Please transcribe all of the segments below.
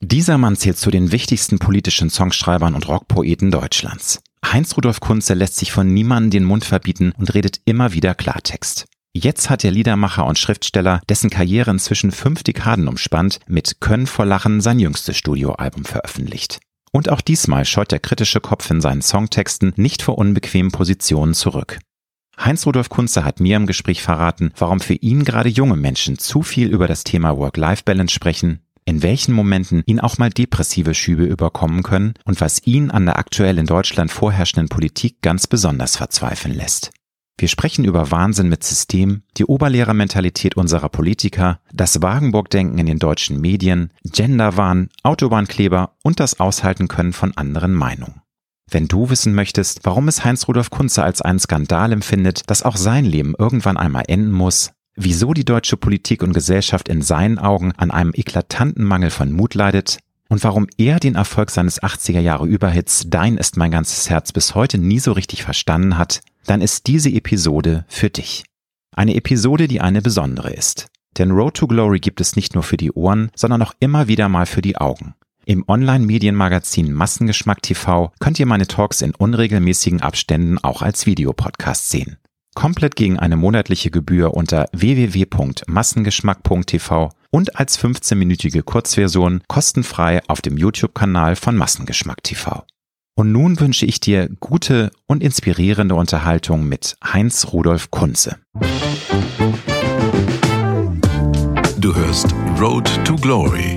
Dieser Mann zählt zu den wichtigsten politischen Songschreibern und Rockpoeten Deutschlands. Heinz Rudolf Kunze lässt sich von niemandem den Mund verbieten und redet immer wieder Klartext. Jetzt hat der Liedermacher und Schriftsteller, dessen Karriere inzwischen fünf Dekaden umspannt, mit Können vor Lachen sein jüngstes Studioalbum veröffentlicht. Und auch diesmal scheut der kritische Kopf in seinen Songtexten nicht vor unbequemen Positionen zurück. Heinz Rudolf Kunze hat mir im Gespräch verraten, warum für ihn gerade junge Menschen zu viel über das Thema Work-Life-Balance sprechen, in welchen Momenten ihn auch mal depressive Schübe überkommen können und was ihn an der aktuell in Deutschland vorherrschenden Politik ganz besonders verzweifeln lässt. Wir sprechen über Wahnsinn mit System, die Oberlehrermentalität unserer Politiker, das Wagenburg-Denken in den deutschen Medien, Genderwahn, Autobahnkleber und das Aushalten können von anderen Meinungen. Wenn du wissen möchtest, warum es Heinz Rudolf Kunze als einen Skandal empfindet, dass auch sein Leben irgendwann einmal enden muss, wieso die deutsche Politik und Gesellschaft in seinen Augen an einem eklatanten Mangel von Mut leidet und warum er den Erfolg seines 80er Jahre Überhits Dein ist mein ganzes Herz bis heute nie so richtig verstanden hat, dann ist diese Episode für dich. Eine Episode, die eine besondere ist. Denn Road to Glory gibt es nicht nur für die Ohren, sondern auch immer wieder mal für die Augen. Im Online-Medienmagazin Massengeschmack TV könnt ihr meine Talks in unregelmäßigen Abständen auch als Videopodcast sehen komplett gegen eine monatliche Gebühr unter www.massengeschmack.tv und als 15-minütige Kurzversion kostenfrei auf dem YouTube-Kanal von Massengeschmack TV. Und nun wünsche ich dir gute und inspirierende Unterhaltung mit Heinz Rudolf Kunze. Du hörst Road to Glory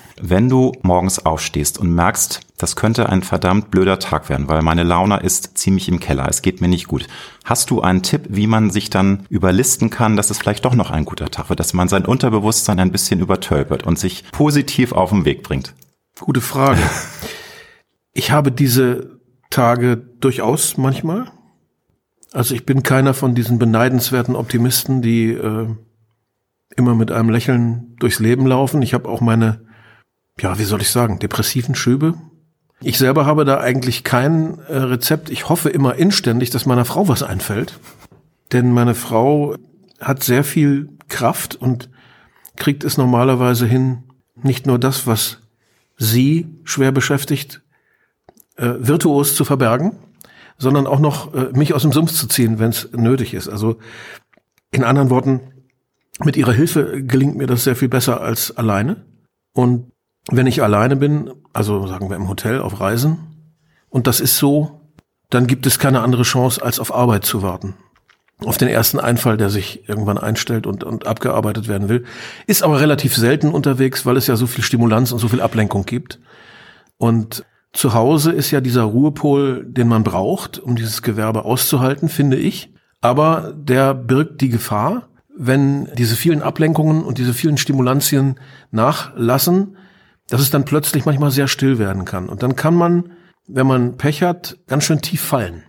Wenn du morgens aufstehst und merkst, das könnte ein verdammt blöder Tag werden, weil meine Laune ist ziemlich im Keller, es geht mir nicht gut. Hast du einen Tipp, wie man sich dann überlisten kann, dass es vielleicht doch noch ein guter Tag wird, dass man sein Unterbewusstsein ein bisschen übertölpert und sich positiv auf den Weg bringt? Gute Frage. Ich habe diese Tage durchaus manchmal. Also ich bin keiner von diesen beneidenswerten Optimisten, die äh, immer mit einem Lächeln durchs Leben laufen. Ich habe auch meine ja, wie soll ich sagen, depressiven Schübe. Ich selber habe da eigentlich kein äh, Rezept. Ich hoffe immer inständig, dass meiner Frau was einfällt. Denn meine Frau hat sehr viel Kraft und kriegt es normalerweise hin, nicht nur das, was sie schwer beschäftigt, äh, virtuos zu verbergen, sondern auch noch äh, mich aus dem Sumpf zu ziehen, wenn es nötig ist. Also in anderen Worten, mit ihrer Hilfe gelingt mir das sehr viel besser als alleine. Und wenn ich alleine bin, also sagen wir im Hotel auf Reisen, und das ist so, dann gibt es keine andere Chance, als auf Arbeit zu warten. Auf den ersten Einfall, der sich irgendwann einstellt und, und abgearbeitet werden will. Ist aber relativ selten unterwegs, weil es ja so viel Stimulanz und so viel Ablenkung gibt. Und zu Hause ist ja dieser Ruhepol, den man braucht, um dieses Gewerbe auszuhalten, finde ich. Aber der birgt die Gefahr, wenn diese vielen Ablenkungen und diese vielen Stimulantien nachlassen, dass es dann plötzlich manchmal sehr still werden kann. Und dann kann man, wenn man Pech hat, ganz schön tief fallen.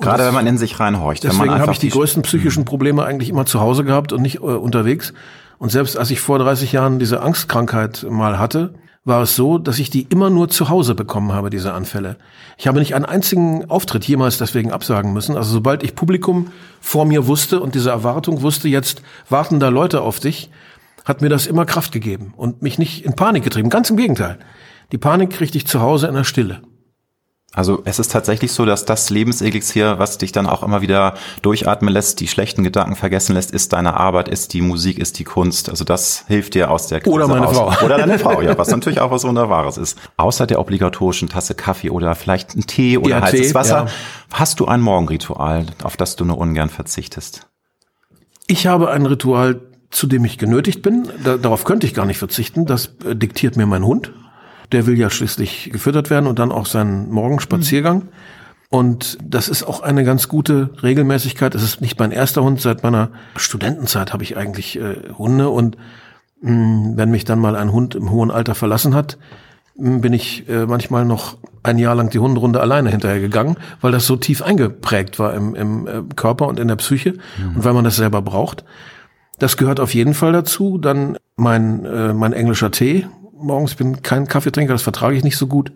Gerade wenn man in sich reinhorcht. Deswegen habe ich die, die größten psychischen Probleme eigentlich immer zu Hause gehabt und nicht äh, unterwegs. Und selbst als ich vor 30 Jahren diese Angstkrankheit mal hatte, war es so, dass ich die immer nur zu Hause bekommen habe, diese Anfälle. Ich habe nicht einen einzigen Auftritt jemals deswegen absagen müssen. Also sobald ich Publikum vor mir wusste und diese Erwartung wusste, jetzt warten da Leute auf dich, hat mir das immer Kraft gegeben und mich nicht in Panik getrieben. Ganz im Gegenteil. Die Panik kriegte ich zu Hause in der Stille. Also es ist tatsächlich so, dass das Lebenselixier, was dich dann auch immer wieder durchatmen lässt, die schlechten Gedanken vergessen lässt, ist deine Arbeit, ist die Musik, ist die Kunst. Also das hilft dir aus der Krise Oder meine raus. Frau. Oder deine Frau, ja, was natürlich auch was Wunderbares ist. Außer der obligatorischen Tasse Kaffee oder vielleicht ein Tee oder ja, heißes Wasser. Ja. Hast du ein Morgenritual, auf das du nur ungern verzichtest? Ich habe ein Ritual, zu dem ich genötigt bin. Da, darauf könnte ich gar nicht verzichten. Das äh, diktiert mir mein Hund. Der will ja schließlich gefüttert werden und dann auch seinen Morgenspaziergang. Mhm. Und das ist auch eine ganz gute Regelmäßigkeit. Es ist nicht mein erster Hund. Seit meiner Studentenzeit habe ich eigentlich äh, Hunde und Hm, wenn mich dann mal ein Hund im hohen Alter verlassen hat, hm, bin ich äh, manchmal noch ein Jahr lang die Hunderunde alleine hinterher gegangen, weil das so tief eingeprägt war im, im äh, Körper und in der Psyche mhm. und weil man das selber braucht. Das gehört auf jeden Fall dazu. Dann mein, äh, mein englischer Tee morgens. Ich bin kein Kaffeetrinker, das vertrage ich nicht so gut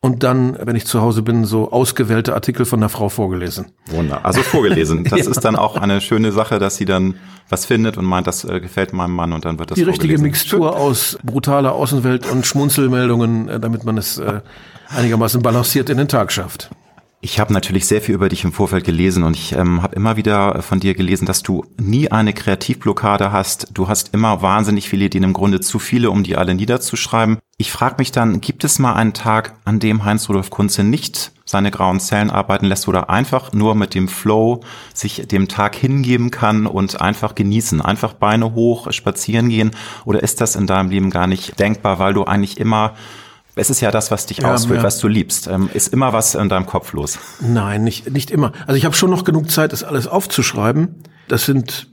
und dann, wenn ich zu Hause bin, so ausgewählte Artikel von der Frau vorgelesen. Wunder. Also vorgelesen. Das ja. ist dann auch eine schöne Sache, dass sie dann was findet und meint, das äh, gefällt meinem Mann und dann wird das Die richtige Mixtur aus brutaler Außenwelt und Schmunzelmeldungen, äh, damit man es äh, einigermaßen balanciert in den Tag schafft. Ich habe natürlich sehr viel über dich im Vorfeld gelesen und ich ähm, habe immer wieder von dir gelesen, dass du nie eine Kreativblockade hast. Du hast immer wahnsinnig viele Ideen, im Grunde zu viele, um die alle niederzuschreiben. Ich frage mich dann, gibt es mal einen Tag, an dem Heinz-Rudolf Kunze nicht seine grauen Zellen arbeiten lässt oder einfach nur mit dem Flow sich dem Tag hingeben kann und einfach genießen, einfach Beine hoch, spazieren gehen? Oder ist das in deinem Leben gar nicht denkbar, weil du eigentlich immer es ist ja das, was dich ja, ausfüllt, ja. was du liebst. Ähm, ist immer was in deinem Kopf los? Nein, nicht, nicht immer. Also ich habe schon noch genug Zeit, das alles aufzuschreiben. Das sind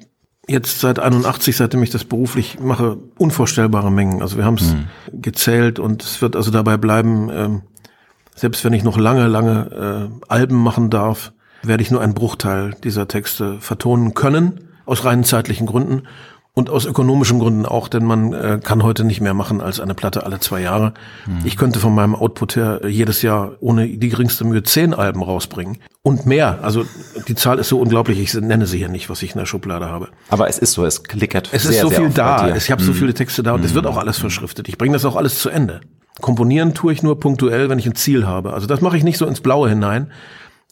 jetzt seit 81, seitdem ich das beruflich mache, unvorstellbare Mengen. Also wir haben es hm. gezählt und es wird also dabei bleiben, ähm, selbst wenn ich noch lange, lange äh, Alben machen darf, werde ich nur einen Bruchteil dieser Texte vertonen können, aus rein zeitlichen Gründen. Und aus ökonomischen Gründen auch, denn man äh, kann heute nicht mehr machen als eine Platte alle zwei Jahre. Mhm. Ich könnte von meinem Output her jedes Jahr ohne die geringste Mühe zehn Alben rausbringen. Und mehr. Also die Zahl ist so unglaublich, ich nenne sie hier nicht, was ich in der Schublade habe. Aber es ist so, es klickert Es sehr, ist so viel da. Ich habe mhm. so viele Texte da und es wird auch alles verschriftet. Ich bringe das auch alles zu Ende. Komponieren tue ich nur punktuell, wenn ich ein Ziel habe. Also das mache ich nicht so ins Blaue hinein.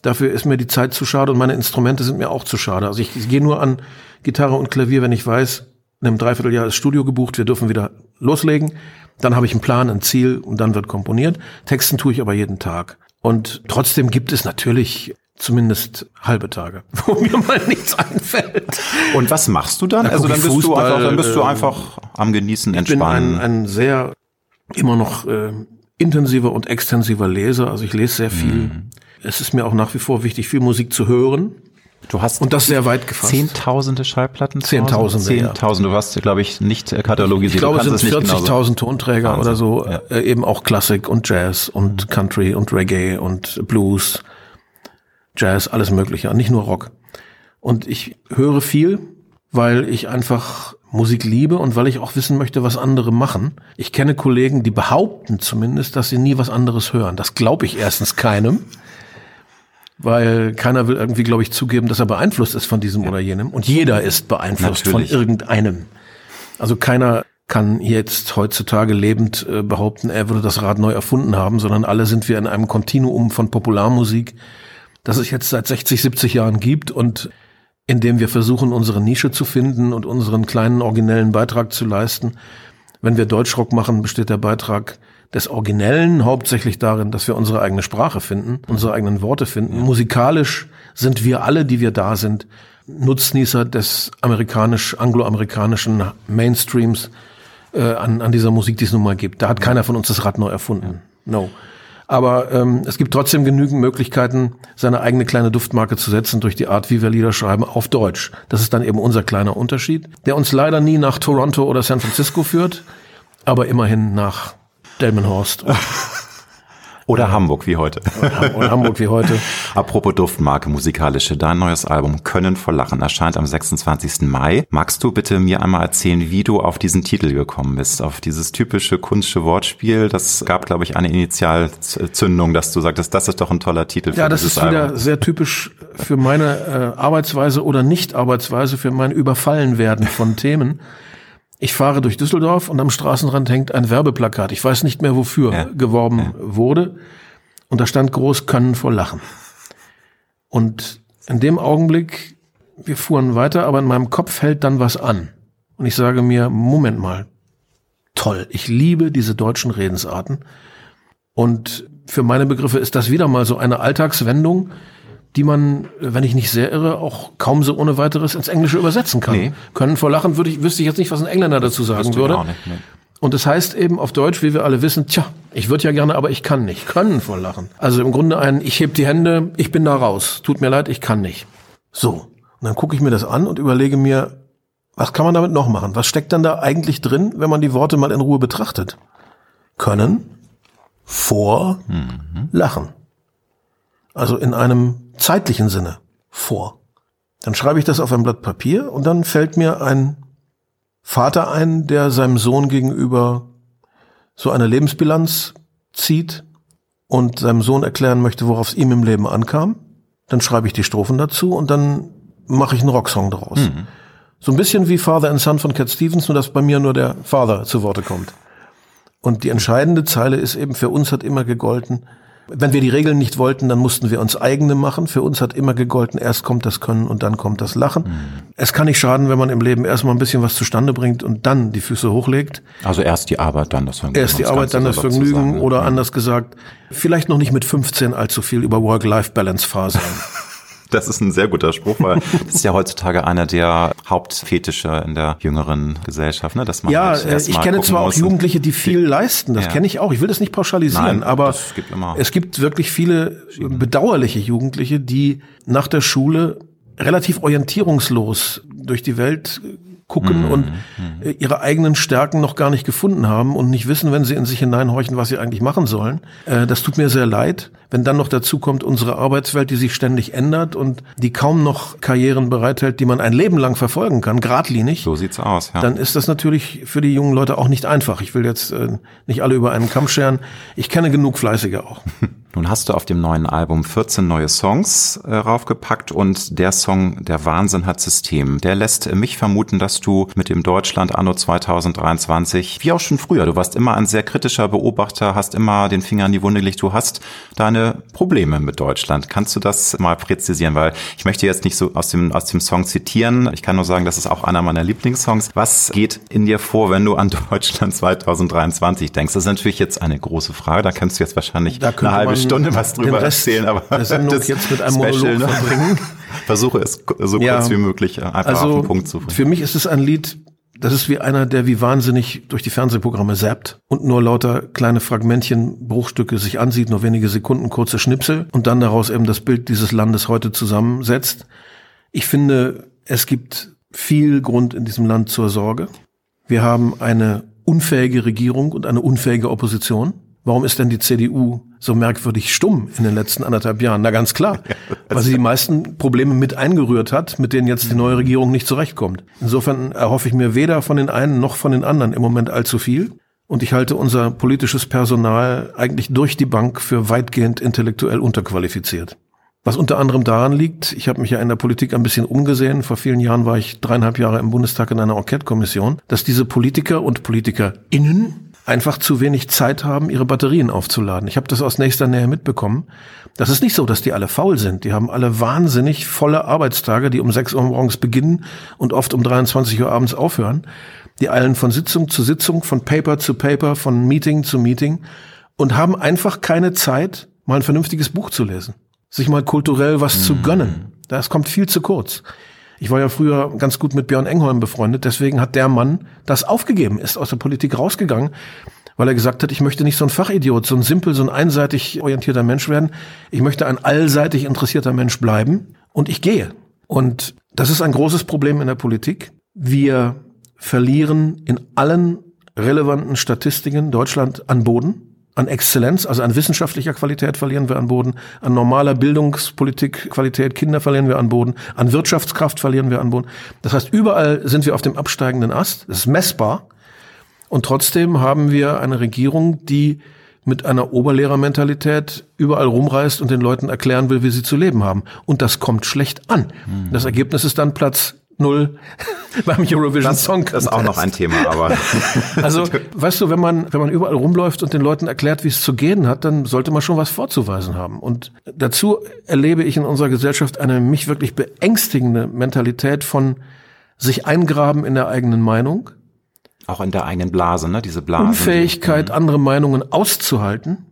Dafür ist mir die Zeit zu schade und meine Instrumente sind mir auch zu schade. Also ich, ich gehe nur an Gitarre und Klavier, wenn ich weiß, einem Dreivierteljahr ist Studio gebucht, wir dürfen wieder loslegen. Dann habe ich einen Plan, ein Ziel und dann wird komponiert. Texten tue ich aber jeden Tag. Und trotzdem gibt es natürlich zumindest halbe Tage, wo mir mal nichts einfällt. Und was machst du dann? Da also dann bist Fußball, du einfach, dann bist du äh, einfach am Genießen, Entspannen. Ich bin ein, ein sehr immer noch äh, intensiver und extensiver Leser. Also ich lese sehr viel. Mhm. Es ist mir auch nach wie vor wichtig, viel Musik zu hören. Du hast und das sehr weit gefasst. Zehntausende Schallplatten. Zehntausende. Zehntausende. Du hast, glaube ich, nicht katalogisiert. Ich glaube, es sind 40.000 Tonträger Wahnsinn. oder so. Ja. Äh, eben auch Klassik und Jazz und mhm. Country und Reggae und Blues, Jazz, alles Mögliche. Nicht nur Rock. Und ich höre viel, weil ich einfach Musik liebe und weil ich auch wissen möchte, was andere machen. Ich kenne Kollegen, die behaupten zumindest, dass sie nie was anderes hören. Das glaube ich erstens keinem weil keiner will irgendwie, glaube ich, zugeben, dass er beeinflusst ist von diesem ja. oder jenem. Und jeder ist beeinflusst Natürlich. von irgendeinem. Also keiner kann jetzt heutzutage lebend äh, behaupten, er würde das Rad neu erfunden haben, sondern alle sind wir in einem Kontinuum von Popularmusik, das es jetzt seit 60, 70 Jahren gibt und in dem wir versuchen, unsere Nische zu finden und unseren kleinen originellen Beitrag zu leisten. Wenn wir Deutschrock machen, besteht der Beitrag des Originellen hauptsächlich darin, dass wir unsere eigene Sprache finden, unsere eigenen Worte finden. Musikalisch sind wir alle, die wir da sind, Nutznießer des amerikanisch, angloamerikanischen Mainstreams äh, an, an dieser Musik, die es nun mal gibt. Da hat keiner von uns das Rad neu erfunden. No. Aber ähm, es gibt trotzdem genügend Möglichkeiten, seine eigene kleine Duftmarke zu setzen durch die Art, wie wir Lieder schreiben, auf Deutsch. Das ist dann eben unser kleiner Unterschied, der uns leider nie nach Toronto oder San Francisco führt, aber immerhin nach Delmenhorst. Oder Hamburg wie heute. Oder Hamburg wie heute. Apropos Duftmarke musikalische, dein neues Album Können vor Lachen erscheint am 26. Mai. Magst du bitte mir einmal erzählen, wie du auf diesen Titel gekommen bist, auf dieses typische kunstische Wortspiel? Das gab, glaube ich, eine Initialzündung, dass du sagtest, das ist doch ein toller Titel für ja, dieses Album. Ja, das ist wieder sehr typisch für meine äh, Arbeitsweise oder Nicht-Arbeitsweise, für mein Überfallenwerden von Themen. Ich fahre durch Düsseldorf und am Straßenrand hängt ein Werbeplakat. Ich weiß nicht mehr, wofür ja. geworben ja. wurde. Und da stand groß Können vor Lachen. Und in dem Augenblick, wir fuhren weiter, aber in meinem Kopf hält dann was an. Und ich sage mir, Moment mal, toll, ich liebe diese deutschen Redensarten. Und für meine Begriffe ist das wieder mal so eine Alltagswendung, die man, wenn ich nicht sehr irre, auch kaum so ohne weiteres ins Englische übersetzen kann. Nee. Können vor Lachen würde ich, wüsste ich jetzt nicht, was ein Engländer dazu sagen würde. Nicht, nee. Und das heißt eben auf Deutsch, wie wir alle wissen, tja, ich würde ja gerne, aber ich kann nicht. Können vor Lachen. Also im Grunde ein, ich heb die Hände, ich bin da raus. Tut mir leid, ich kann nicht. So. Und dann gucke ich mir das an und überlege mir, Was kann man damit noch machen? Was steckt dann da eigentlich drin, wenn man die Worte mal in Ruhe betrachtet? Können, vor, mhm. lachen. Also in einem zeitlichen Sinne vor. Dann schreibe ich das auf ein Blatt Papier und dann fällt mir ein Vater ein, der seinem Sohn gegenüber so eine Lebensbilanz zieht und seinem Sohn erklären möchte, worauf es ihm im Leben ankam. Dann schreibe ich die Strophen dazu und dann mache ich einen Rocksong daraus. Mhm. So ein bisschen wie Father and Son von Cat Stevens, nur dass bei mir nur der Father zu Worte kommt. Und die entscheidende Zeile ist eben, für uns hat immer gegolten, wenn wir die Regeln nicht wollten, dann mussten wir uns eigene machen. Für uns hat immer gegolten, erst kommt das Können und dann kommt das Lachen. Mhm. Es kann nicht schaden, wenn man im Leben erstmal ein bisschen was zustande bringt und dann die Füße hochlegt. Also erst die Arbeit, dann das Vergnügen. Erst die Arbeit, dann das Vergnügen oder mhm. anders gesagt, vielleicht noch nicht mit 15 allzu viel über Work-Life-Balance faseln. Das ist ein sehr guter Spruch, weil das ist ja heutzutage einer der Hauptfetische in der jüngeren Gesellschaft, ne? Dass man ja, halt äh, ich kenne zwar auch Jugendliche, die viel leisten, das ja. kenne ich auch. Ich will das nicht pauschalisieren, Nein, aber gibt es gibt wirklich viele bedauerliche Jugendliche, die nach der Schule relativ orientierungslos durch die Welt gucken mhm. und mhm. ihre eigenen Stärken noch gar nicht gefunden haben und nicht wissen, wenn sie in sich hineinhorchen, was sie eigentlich machen sollen. Äh, das tut mir sehr leid. Wenn dann noch dazu kommt unsere Arbeitswelt, die sich ständig ändert und die kaum noch Karrieren bereithält, die man ein Leben lang verfolgen kann, geradlinig. So sieht's aus, ja. Dann ist das natürlich für die jungen Leute auch nicht einfach. Ich will jetzt äh, nicht alle über einen Kamm scheren. Ich kenne genug Fleißige auch. Nun hast du auf dem neuen Album 14 neue Songs äh, raufgepackt und der Song Der Wahnsinn hat System. Der lässt mich vermuten, dass du mit dem Deutschland anno 2023, wie auch schon früher, du warst immer ein sehr kritischer Beobachter, hast immer den Finger in die Wunde gelegt, du hast deine Probleme mit Deutschland. Kannst du das mal präzisieren? Weil ich möchte jetzt nicht so aus dem, aus dem Song zitieren. Ich kann nur sagen, das ist auch einer meiner Lieblingssongs. Was geht in dir vor, wenn du an Deutschland 2023 denkst? Das ist natürlich jetzt eine große Frage. Da kannst du jetzt wahrscheinlich eine halbe Stunde was drüber erzählen, aber das jetzt mit einem Special, Monolog ne? verbringen. Versuche es so ja. kurz wie möglich einfach also, auf den Punkt zu bringen. Für mich ist es ein Lied, das ist wie einer, der wie wahnsinnig durch die Fernsehprogramme zappt und nur lauter kleine Fragmentchen, Bruchstücke sich ansieht, nur wenige Sekunden, kurze Schnipsel und dann daraus eben das Bild dieses Landes heute zusammensetzt. Ich finde, es gibt viel Grund in diesem Land zur Sorge. Wir haben eine unfähige Regierung und eine unfähige Opposition. Warum ist denn die CDU so merkwürdig stumm in den letzten anderthalb Jahren? Na ganz klar, weil sie die meisten Probleme mit eingerührt hat, mit denen jetzt die neue Regierung nicht zurechtkommt. Insofern erhoffe ich mir weder von den einen noch von den anderen im Moment allzu viel. Und ich halte unser politisches Personal eigentlich durch die Bank für weitgehend intellektuell unterqualifiziert. Was unter anderem daran liegt, ich habe mich ja in der Politik ein bisschen umgesehen. Vor vielen Jahren war ich dreieinhalb Jahre im Bundestag in einer Enquete-Kommission, dass diese Politiker und PolitikerInnen einfach zu wenig Zeit haben, ihre Batterien aufzuladen. Ich habe das aus nächster Nähe mitbekommen. Das ist nicht so, dass die alle faul sind. Die haben alle wahnsinnig volle Arbeitstage, die um 6 Uhr morgens beginnen und oft um 23 Uhr abends aufhören. Die eilen von Sitzung zu Sitzung, von Paper zu Paper, von Meeting zu Meeting und haben einfach keine Zeit, mal ein vernünftiges Buch zu lesen. Sich mal kulturell was mhm. zu gönnen. Das kommt viel zu kurz. Ich war ja früher ganz gut mit Björn Engholm befreundet, deswegen hat der Mann das aufgegeben, ist aus der Politik rausgegangen, weil er gesagt hat, ich möchte nicht so ein Fachidiot, so ein simpel, so ein einseitig orientierter Mensch werden. Ich möchte ein allseitig interessierter Mensch bleiben und ich gehe. Und das ist ein großes Problem in der Politik. Wir verlieren in allen relevanten Statistiken Deutschland an Boden an Exzellenz, also an wissenschaftlicher Qualität verlieren wir an Boden, an normaler Bildungspolitik Qualität, Kinder verlieren wir an Boden, an Wirtschaftskraft verlieren wir an Boden. Das heißt, überall sind wir auf dem absteigenden Ast, das ist messbar. Und trotzdem haben wir eine Regierung, die mit einer Oberlehrermentalität überall rumreist und den Leuten erklären will, wie sie zu leben haben. Und das kommt schlecht an. Mhm. Das Ergebnis ist dann Platz null beim Eurovision das, Song Contest. Das ist auch noch ein Thema, aber. also, weißt du, wenn man, wenn man überall rumläuft und den Leuten erklärt, wie es zu gehen hat, dann sollte man schon was vorzuweisen haben. Und dazu erlebe ich in unserer Gesellschaft eine mich wirklich beängstigende Mentalität von sich eingraben in der eigenen Meinung. Auch in der eigenen Blase, ne? Diese Blase. Unfähigkeit, andere Meinungen auszuhalten,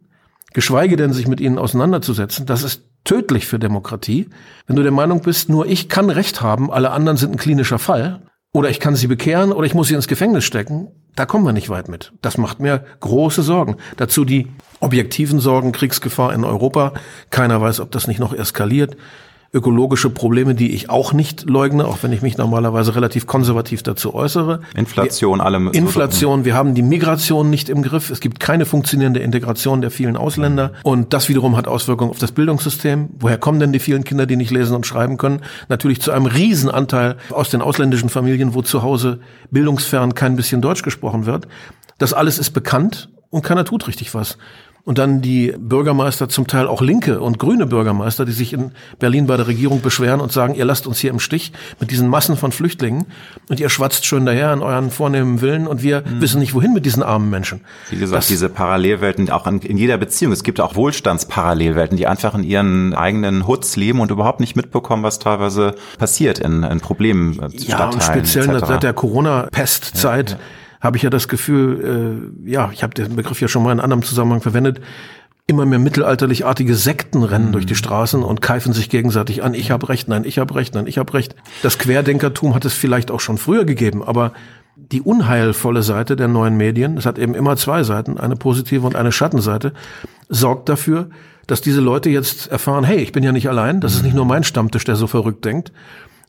geschweige denn sich mit ihnen auseinanderzusetzen. Das ist tödlich für Demokratie. Wenn du der Meinung bist, nur ich kann Recht haben, alle anderen sind ein klinischer Fall, oder ich kann sie bekehren oder ich muss sie ins Gefängnis stecken, da kommen wir nicht weit mit. Das macht mir große Sorgen. Dazu die objektiven Sorgen, Kriegsgefahr in Europa. Keiner weiß, ob das nicht noch eskaliert. Ökologische Probleme, die ich auch nicht leugne, auch wenn ich mich normalerweise relativ konservativ dazu äußere. Inflation, wir, allem. Inflation, wir haben die Migration nicht im Griff. Es gibt keine funktionierende Integration der vielen Ausländer. Und das wiederum hat Auswirkungen auf das Bildungssystem. Woher kommen denn die vielen Kinder, die nicht lesen und schreiben können? Natürlich zu einem Riesenanteil aus den ausländischen Familien, wo zu Hause bildungsfern kein bisschen Deutsch gesprochen wird. Das alles ist bekannt und keiner tut richtig was. Und dann die Bürgermeister, zum Teil auch linke und grüne Bürgermeister, die sich in Berlin bei der Regierung beschweren und sagen, ihr lasst uns hier im Stich mit diesen Massen von Flüchtlingen und ihr schwatzt schön daher in euren vornehmen Willen und wir mhm. wissen nicht, wohin mit diesen armen Menschen. Wie gesagt, das, diese Parallelwelten, auch in, in, jeder Beziehung. Es gibt auch Wohlstandsparallelwelten, die einfach in ihren eigenen Hoods leben und überhaupt nicht mitbekommen, was teilweise passiert in, in Problemen. Äh, ja, und speziell seit der Corona-Pestzeit. Ja, ja habe ich ja das Gefühl, äh, ja, ich habe den Begriff ja schon mal in anderem Zusammenhang verwendet, immer mehr mittelalterlich-artige Sekten rennen mhm. durch die Straßen und keifen sich gegenseitig an. Ich habe recht, nein, ich habe recht, nein, ich habe recht. Das Querdenkertum hat es vielleicht auch schon früher gegeben, aber die unheilvolle Seite der neuen Medien, es hat eben immer zwei Seiten, eine positive und eine Schattenseite, sorgt dafür, dass diese Leute jetzt erfahren, hey, ich bin ja nicht allein, das ist nicht nur mein Stammtisch, der so verrückt denkt,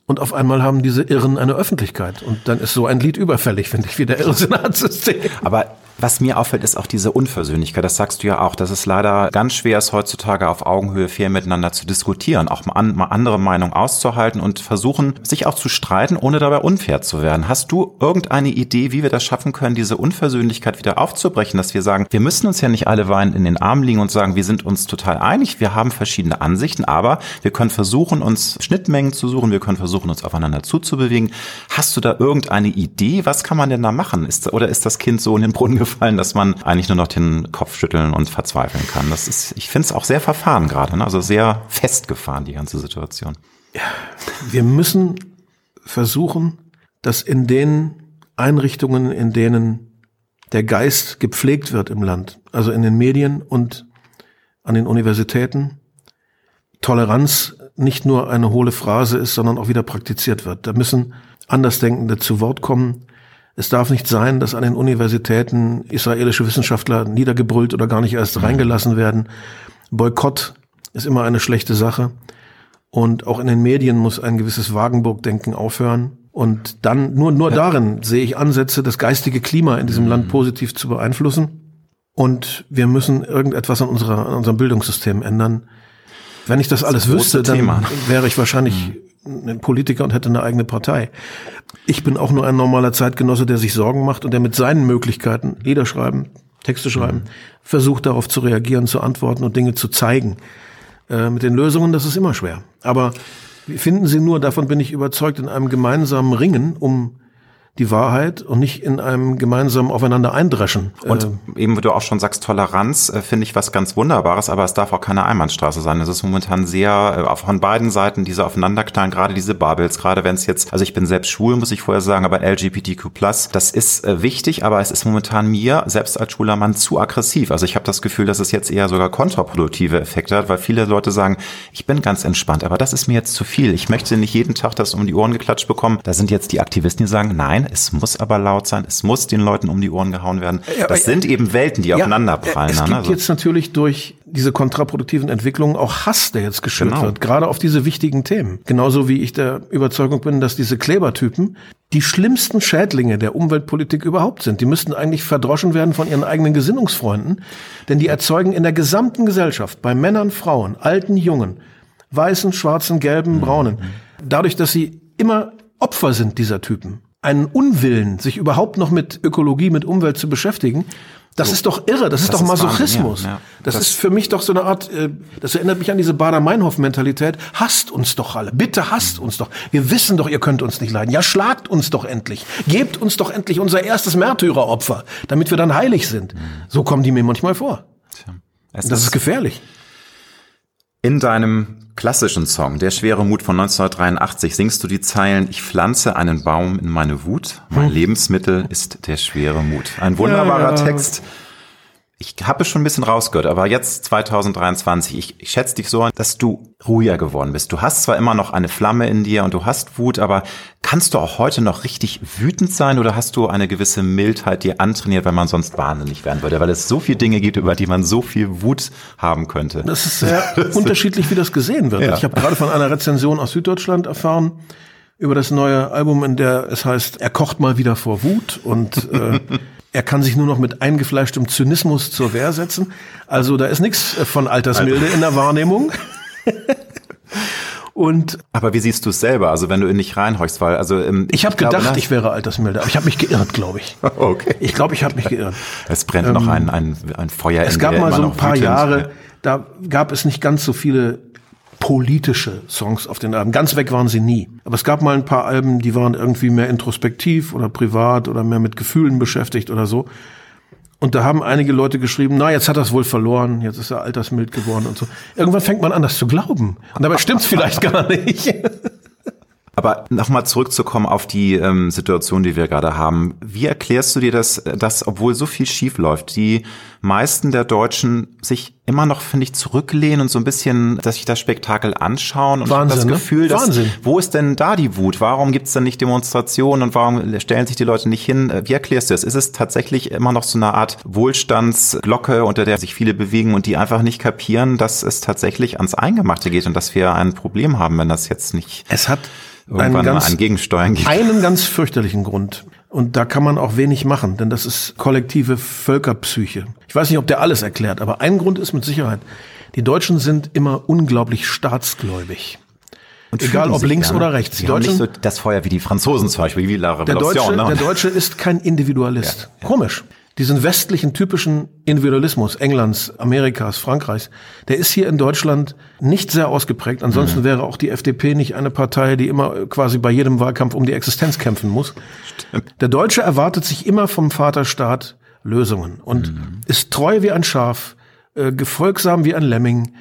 und auf einmal haben diese Irren eine Öffentlichkeit. Und dann ist so ein Lied überfällig, finde ich, wie der Irrsinnatsystem. Aber was mir auffällt, ist auch diese Unversöhnlichkeit. Das sagst du ja auch, dass es leider ganz schwer ist, heutzutage auf Augenhöhe fair miteinander zu diskutieren, auch mal, an, mal andere Meinungen auszuhalten und versuchen, sich auch zu streiten, ohne dabei unfair zu werden. Hast du irgendeine Idee, wie wir das schaffen können, diese Unversöhnlichkeit wieder aufzubrechen, dass wir sagen, wir müssen uns ja nicht alle weinen in den Armen liegen und sagen, wir sind uns total einig, wir haben verschiedene Ansichten, aber wir können versuchen, uns Schnittmengen zu suchen, wir können versuchen, uns aufeinander zuzubewegen. Hast du da irgendeine Idee? Was kann man denn da machen? Ist, oder ist das Kind so in den Brunnen gefallen, dass man eigentlich nur noch den Kopf schütteln und verzweifeln kann. Das ist, ich finde es auch sehr verfahren gerade, ne? also sehr festgefahren, die ganze Situation. Wir müssen versuchen, dass in den Einrichtungen, in denen der Geist gepflegt wird im Land, also in den Medien und an den Universitäten, Toleranz nicht nur eine hohle Phrase ist, sondern auch wieder praktiziert wird. Da müssen Andersdenkende zu Wort kommen. Es darf nicht sein, dass an den Universitäten israelische Wissenschaftler niedergebrüllt oder gar nicht erst reingelassen werden. Boykott ist immer eine schlechte Sache. Und auch in den Medien muss ein gewisses Wagenburg-Denken aufhören. Und dann, nur, nur darin sehe ich Ansätze, das geistige Klima in diesem Land positiv zu beeinflussen. Und wir müssen irgendetwas an, unserer, an unserem Bildungssystem ändern. Wenn ich das, das alles wüsste, dann Thema. wäre ich wahrscheinlich mhm ein Politiker und hätte eine eigene Partei. Ich bin auch nur ein normaler Zeitgenosse, der sich Sorgen macht und der mit seinen Möglichkeiten, Lieder schreiben, Texte schreiben, mhm. versucht darauf zu reagieren, zu antworten und Dinge zu zeigen. Äh, mit den Lösungen, das ist immer schwer. Aber finden Sie nur, davon bin ich überzeugt, in einem gemeinsamen Ringen um die Wahrheit und nicht in einem gemeinsamen Aufeinander eindreschen. Und äh, eben, wie du auch schon sagst, Toleranz äh, finde ich was ganz Wunderbares, aber es darf auch keine Einbahnstraße sein. Es ist momentan sehr äh, von beiden Seiten diese Aufeinanderknallen, gerade diese Bubbles, gerade wenn es jetzt, also ich bin selbst schwul, muss ich vorher sagen, aber LGBTQ+, das ist äh, wichtig, aber es ist momentan mir, selbst als schwuler Mann, zu aggressiv. Also ich habe das Gefühl, dass es jetzt eher sogar kontraproduktive Effekte hat, weil viele Leute sagen, ich bin ganz entspannt, aber das ist mir jetzt zu viel. Ich möchte nicht jeden Tag das um die Ohren geklatscht bekommen. Da sind jetzt die Aktivisten, die sagen, nein, Nein, es muss aber laut sein, es muss den Leuten um die Ohren gehauen werden. Das sind eben Welten, die ja, aufeinanderprallen. Es ne? gibt also. jetzt natürlich durch diese kontraproduktiven Entwicklungen auch Hass, der jetzt geschürt genau. wird, gerade auf diese wichtigen Themen. Genauso wie ich der Überzeugung bin, dass diese Klebertypen die schlimmsten Schädlinge der Umweltpolitik überhaupt sind. Die müssten eigentlich verdroschen werden von ihren eigenen Gesinnungsfreunden, denn die erzeugen in der gesamten Gesellschaft, bei Männern, Frauen, alten, jungen, weißen, schwarzen, gelben, braunen, mhm. dadurch, dass sie immer Opfer sind dieser Typen, einen Unwillen, sich überhaupt noch mit Ökologie, mit Umwelt zu beschäftigen, das so. ist doch irre, das, das ist doch Masochismus. Ist ja, ja. Das, das, ist für mich doch so eine Art, äh, das erinnert mich an diese Bader-Meinhof-Mentalität. Hasst uns doch alle, bitte hasst uns doch. Wir wissen doch, ihr könnt uns nicht leiden. Ja, schlagt uns doch endlich. Gebt uns doch endlich unser erstes Märtyreropfer, damit wir dann heilig sind. So kommen die mir manchmal vor. Tja, das ist gefährlich. In deinem klassischen Song, Der schwere Mut von 1983, singst du die Zeilen, ich pflanze einen Baum in meine Wut, mein hm. Lebensmittel ist der schwere Mut. Ein wunderbarer ja, ja. Text. Ich habe es schon ein bisschen rausgehört, aber jetzt 2023, ich, ich schätze dich so, dass du ruhiger geworden bist. Du hast zwar immer noch eine Flamme in dir und du hast Wut, aber kannst du auch heute noch richtig wütend sein oder hast du eine gewisse Mildheit dir antrainiert, weil man sonst wahnsinnig werden würde? Weil es so viele Dinge gibt, über die man so viel Wut haben könnte. Das ist sehr unterschiedlich, wie das gesehen wird. Ja. Ich habe gerade von einer Rezension aus Süddeutschland erfahren, über das neue Album, in der es heißt, er kocht mal wieder vor Wut und äh, er kann sich nur noch mit eingefleischtem Zynismus zur Wehr setzen. Also da ist nichts von Altersmilde in der Wahrnehmung. Und aber wie siehst du es selber? Also wenn du in dich reinhorchst, weil also ähm, ich habe gedacht, glaube, ich wäre altersmilde, aber ich habe mich geirrt, glaube ich. Okay. Ich glaube, ich habe mich geirrt. Es brennt ähm, noch ein, ein, ein Feuer. Es gab mal so ein paar Jahre, da gab es nicht ganz so viele politische Songs auf den Alben. Ganz weg waren sie nie. Aber es gab mal ein paar Alben, die waren irgendwie mehr introspektiv oder privat oder mehr mit Gefühlen beschäftigt oder so. Und da haben einige Leute geschrieben, na, jetzt hat er wohl verloren, jetzt ist er altersmild geworden und so. Irgendwann fängt man an, das zu glauben. Und dabei stimmt's vielleicht gar nicht. Aber nochmal zurückzukommen auf die ähm, Situation, die wir gerade haben. Wie erklärst du dir das, dass obwohl so viel schief läuft, die meisten der Deutschen sich immer noch, finde ich, zurücklehnen und so ein bisschen, dass sich das Spektakel anschauen und Wahnsinn, das ne? Gefühl, ne? dass, Wahnsinn. wo ist denn da die Wut? Warum gibt es denn nicht Demonstrationen und warum stellen sich die Leute nicht hin? Wie erklärst du das? Ist es tatsächlich immer noch so eine Art Wohlstandsglocke, unter der sich viele bewegen und die einfach nicht kapieren, dass es tatsächlich ans Eingemachte geht und dass wir ein Problem haben, wenn das jetzt nicht. Es hat irgendwann einen ganz, mal an Gegensteuern gibt. Einen ganz fürchterlichen Grund. Und da kann man auch wenig machen, denn das ist kollektive Völkerpsyche. Ich weiß nicht, ob der alles erklärt, aber ein Grund ist mit Sicherheit, die Deutschen sind immer unglaublich staatsgläubig. Und Egal ob links gerne. oder rechts. Die Deutschen, so das Feuer wie die Franzosen zum Beispiel, wie La Revolution. Der Deutsche, ne? der Deutsche ist kein Individualist. Ja, ja. Komisch diesen westlichen typischen Individualismus Englands, Amerikas, Frankreichs, der ist hier in Deutschland nicht sehr ausgeprägt. Ansonsten mhm. wäre auch die FDP nicht eine Partei, die immer quasi bei jedem Wahlkampf um die Existenz kämpfen muss. Stimmt. Der Deutsche erwartet sich immer vom Vaterstaat Lösungen und mhm. ist treu wie ein Schaf, äh, gefolgsam wie ein Lemming,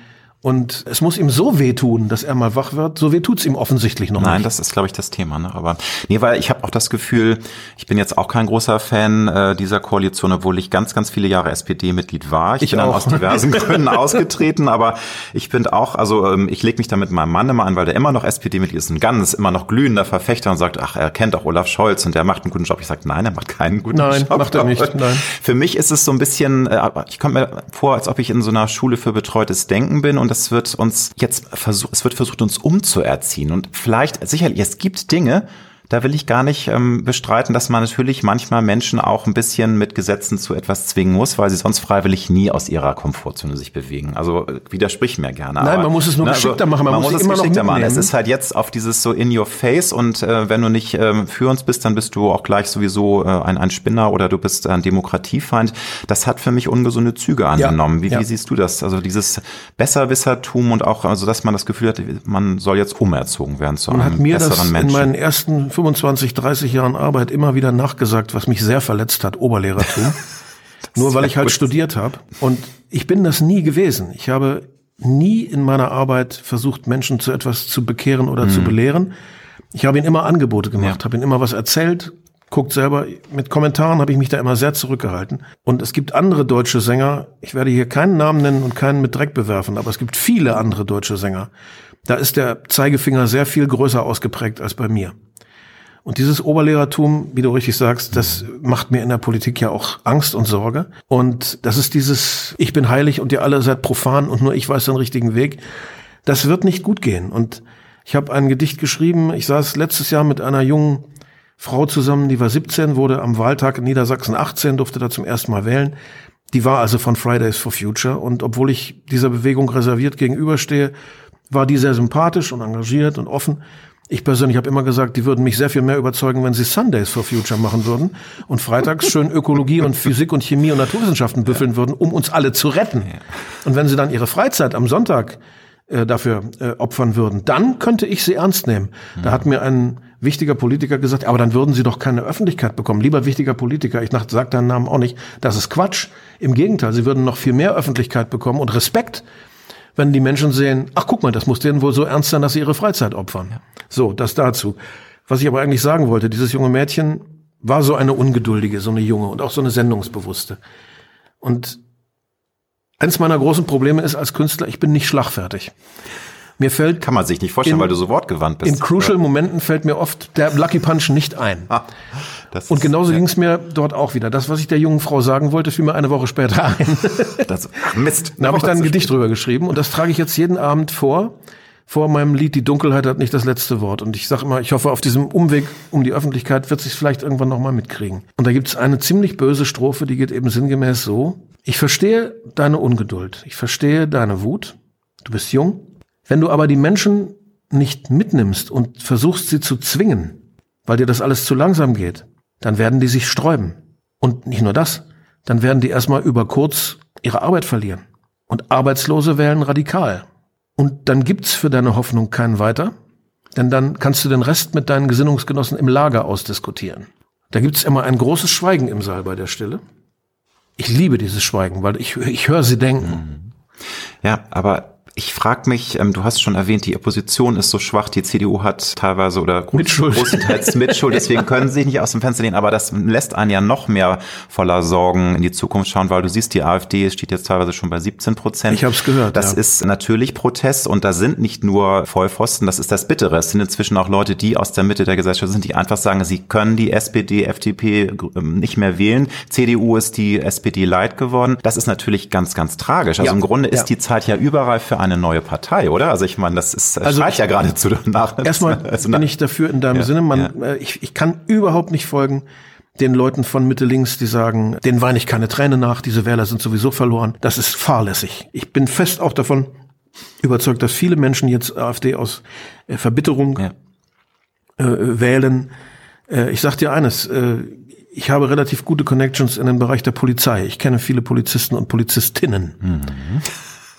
und es muss ihm so wehtun, dass er mal wach wird. So weh tut's ihm offensichtlich noch Nein, nicht. das ist, glaube ich, das Thema. Ne? Aber nee, weil ich habe auch das Gefühl, ich bin jetzt auch kein großer Fan äh, dieser Koalition, obwohl ich ganz, ganz viele Jahre SPD-Mitglied war. Ich, ich bin auch. dann aus diversen Gründen ausgetreten, aber ich bin auch, also ähm, ich lege mich da mit meinem Mann immer an, weil der immer noch SPD-Mitglied ist, ein ganz immer noch glühender Verfechter und sagt, ach, er kennt auch Olaf Scholz und der macht einen guten Job. Ich sage, nein, er macht keinen guten nein, Job. Nein, macht er nicht. Nein. Für mich ist es so ein bisschen, äh, ich komme mir vor, als ob ich in so einer Schule für betreutes Denken bin und das wird uns jetzt versucht, es wird versucht, uns umzuerziehen. Und vielleicht, sicherlich, es gibt Dinge, da will ich gar nicht ähm, bestreiten, dass man natürlich manchmal Menschen auch ein bisschen mit Gesetzen zu etwas zwingen muss, weil sie sonst freiwillig nie aus ihrer Komfortzone sich bewegen. Also äh, widersprich mir gerne. Nein, aber, man muss es nur ne, also geschickter machen. Man, man muss, muss es immer geschickter machen. Es ist halt jetzt auf dieses so in your face und äh, wenn du nicht äh, für uns bist, dann bist du auch gleich sowieso äh, ein, ein Spinner oder du bist ein Demokratiefeind. Das hat für mich ungesunde Züge angenommen. Ja, wie, ja. wie siehst du das? Also dieses Besserwissertum und auch, also dass man das Gefühl hat, man soll jetzt umerzogen werden zu man einem besseren Menschen. In meinen ersten 25, 30 Jahren Arbeit immer wieder nachgesagt, was mich sehr verletzt hat, Oberlehrertum. Nur weil ich halt gut. studiert habe. Und ich bin das nie gewesen. Ich habe nie in meiner Arbeit versucht, Menschen zu etwas zu bekehren oder mhm. zu belehren. Ich habe ihnen immer Angebote gemacht, ja. habe ihnen immer was erzählt, guckt selber, mit Kommentaren habe ich mich da immer sehr zurückgehalten. Und es gibt andere deutsche Sänger, ich werde hier keinen Namen nennen und keinen mit Dreck bewerfen, aber es gibt viele andere deutsche Sänger. Da ist der Zeigefinger sehr viel größer ausgeprägt als bei mir. Und dieses Oberlehrertum, wie du richtig sagst, das macht mir in der Politik ja auch Angst und Sorge. Und das ist dieses, ich bin heilig und ihr alle seid profan und nur ich weiß den richtigen Weg. Das wird nicht gut gehen. Und ich habe ein Gedicht geschrieben. Ich saß letztes Jahr mit einer jungen Frau zusammen, die war 17, wurde am Wahltag in Niedersachsen 18, durfte da zum ersten Mal wählen. Die war also von Fridays for Future. Und obwohl ich dieser Bewegung reserviert gegenüberstehe, war die sehr sympathisch und engagiert und offen. Ich persönlich habe immer gesagt, die würden mich sehr viel mehr überzeugen, wenn sie Sundays for Future machen würden und freitags schön Ökologie und Physik und Chemie und Naturwissenschaften büffeln würden, um uns alle zu retten. Und wenn sie dann ihre Freizeit am Sonntag äh, dafür äh, opfern würden, dann könnte ich sie ernst nehmen. Da hat mir ein wichtiger Politiker gesagt, aber dann würden sie doch keine Öffentlichkeit bekommen. Lieber wichtiger Politiker, ich sage deinen Namen auch nicht, das ist Quatsch. Im Gegenteil, sie würden noch viel mehr Öffentlichkeit bekommen und Respekt wenn die Menschen sehen, ach guck mal, das muss denen wohl so ernst sein, dass sie ihre Freizeit opfern. Ja. So, das dazu. Was ich aber eigentlich sagen wollte, dieses junge Mädchen war so eine ungeduldige, so eine junge und auch so eine sendungsbewusste. Und Eins meiner großen Probleme ist als Künstler, ich bin nicht schlagfertig. Mir fällt. Kann man sich nicht vorstellen, in, weil du so wortgewandt bist. In crucial Momenten fällt mir oft der Lucky Punch nicht ein. Ah, und genauso ja. ging es mir dort auch wieder. Das, was ich der jungen Frau sagen wollte, fiel mir eine Woche später ein. Das, Mist. Da habe ich dann ein Gedicht drüber geschrieben und das trage ich jetzt jeden Abend vor. Vor meinem Lied Die Dunkelheit hat nicht das letzte Wort. Und ich sage immer, ich hoffe, auf diesem Umweg um die Öffentlichkeit wird sich vielleicht irgendwann nochmal mitkriegen. Und da gibt es eine ziemlich böse Strophe, die geht eben sinngemäß so. Ich verstehe deine Ungeduld. Ich verstehe deine Wut. Du bist jung. Wenn du aber die Menschen nicht mitnimmst und versuchst sie zu zwingen, weil dir das alles zu langsam geht, dann werden die sich sträuben. Und nicht nur das, dann werden die erstmal über kurz ihre Arbeit verlieren. Und Arbeitslose wählen radikal. Und dann gibt's für deine Hoffnung keinen weiter, denn dann kannst du den Rest mit deinen Gesinnungsgenossen im Lager ausdiskutieren. Da gibt's immer ein großes Schweigen im Saal bei der Stille. Ich liebe dieses Schweigen, weil ich, ich höre sie denken. Ja, aber ich frage mich, ähm, du hast schon erwähnt, die Opposition ist so schwach, die CDU hat teilweise oder Mitschuld. großenteils Mitschuld, deswegen können sie sich nicht aus dem Fenster lehnen, aber das lässt einen ja noch mehr voller Sorgen in die Zukunft schauen, weil du siehst, die AfD steht jetzt teilweise schon bei 17 Prozent. Ich habe es gehört. Das ja. ist natürlich Protest und da sind nicht nur Vollpfosten, das ist das Bittere. Es sind inzwischen auch Leute, die aus der Mitte der Gesellschaft sind, die einfach sagen, sie können die SPD, FDP ähm, nicht mehr wählen. CDU ist die SPD light geworden. Das ist natürlich ganz, ganz tragisch. Also ja. im Grunde ist ja. die Zeit ja überall für eine neue Partei, oder? Also ich meine, das ist also schreit ja geradezu nach. Erstmal also bin ich dafür in deinem ja, Sinne. Man, ja. Äh, ich, ich kann überhaupt nicht folgen den Leuten von Mitte links, die sagen, denen weine ich keine Träne nach, diese Wähler sind sowieso verloren. Das ist fahrlässig. Ich bin fest auch davon überzeugt, dass viele Menschen jetzt AfD aus äh, Verbitterung ja. äh, wählen. Äh, ich sag dir eines, äh, ich habe relativ gute Connections in den Bereich der Polizei. Ich kenne viele Polizisten und Polizistinnen. Mhm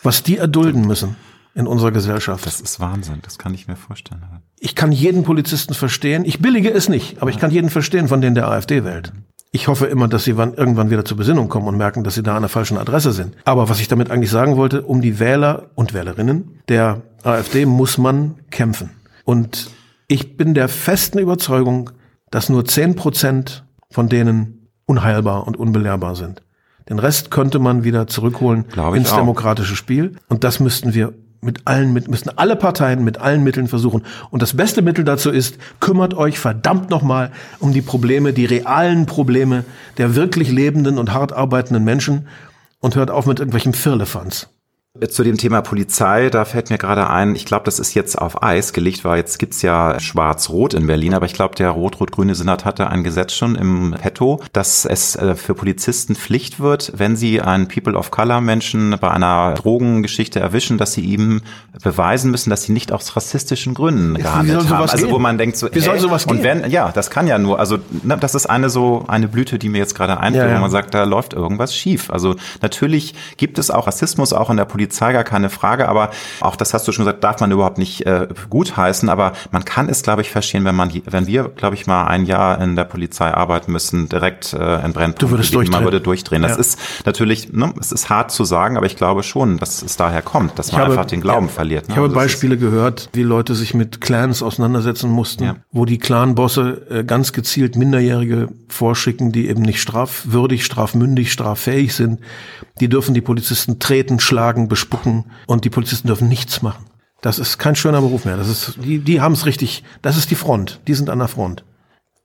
was die erdulden müssen in unserer Gesellschaft. Das ist Wahnsinn, das kann ich mir vorstellen. Ich kann jeden Polizisten verstehen. Ich billige es nicht, aber ich kann jeden verstehen, von denen der AfD wählt. Ich hoffe immer, dass sie irgendwann wieder zur Besinnung kommen und merken, dass sie da an der falschen Adresse sind. Aber was ich damit eigentlich sagen wollte, um die Wähler und Wählerinnen der AfD muss man kämpfen. Und ich bin der festen Überzeugung, dass nur zehn Prozent von denen unheilbar und unbelehrbar sind. Den Rest könnte man wieder zurückholen ins auch. demokratische Spiel. Und das müssten wir mit allen, mit, müssen alle Parteien mit allen Mitteln versuchen. Und das beste Mittel dazu ist, kümmert euch verdammt nochmal um die Probleme, die realen Probleme der wirklich lebenden und hart arbeitenden Menschen und hört auf mit irgendwelchem Firlefanz. Zu dem Thema Polizei, da fällt mir gerade ein, ich glaube, das ist jetzt auf Eis gelegt, weil jetzt gibt's ja Schwarz-Rot in Berlin, aber ich glaube, der rot-rot-grüne Senat hatte ein Gesetz schon im Petto, dass es äh, für Polizisten Pflicht wird, wenn sie einen People of Color Menschen bei einer Drogengeschichte erwischen, dass sie ihm beweisen müssen, dass sie nicht aus rassistischen Gründen gehandelt haben. Also wo man denkt so, wie soll sowas gehen? Und wenn, ja, das kann ja nur, also ne, das ist eine so eine Blüte, die mir jetzt gerade einfällt, ja, ja. wo man sagt, da läuft irgendwas schief. Also natürlich gibt es auch Rassismus auch in der Polizei Polizei, gar keine Frage. Aber auch das hast du schon gesagt, darf man überhaupt nicht äh, gutheißen. Aber man kann es, glaube ich, verstehen, wenn man, wenn wir, glaube ich, mal ein Jahr in der Polizei arbeiten müssen, direkt äh, in Brennpunkt. Du würdest durchdrehen. Man würde durchdrehen. Das ja. ist natürlich, ne, es ist hart zu sagen, aber ich glaube schon, dass es daher kommt, dass man habe, einfach den Glauben ja, verliert. Ne? Ich habe also Beispiele gehört, wie Leute sich mit Clans auseinandersetzen mussten, ja. wo die Clanbosse äh, ganz gezielt Minderjährige vorschicken, die eben nicht strafwürdig, strafmündig, straffähig sind. Die dürfen die Polizisten treten, schlagen, bespucken und die Polizisten dürfen nichts machen. Das ist kein schöner Beruf mehr. Das ist, die, die haben es richtig. Das ist die Front. Die sind an der Front.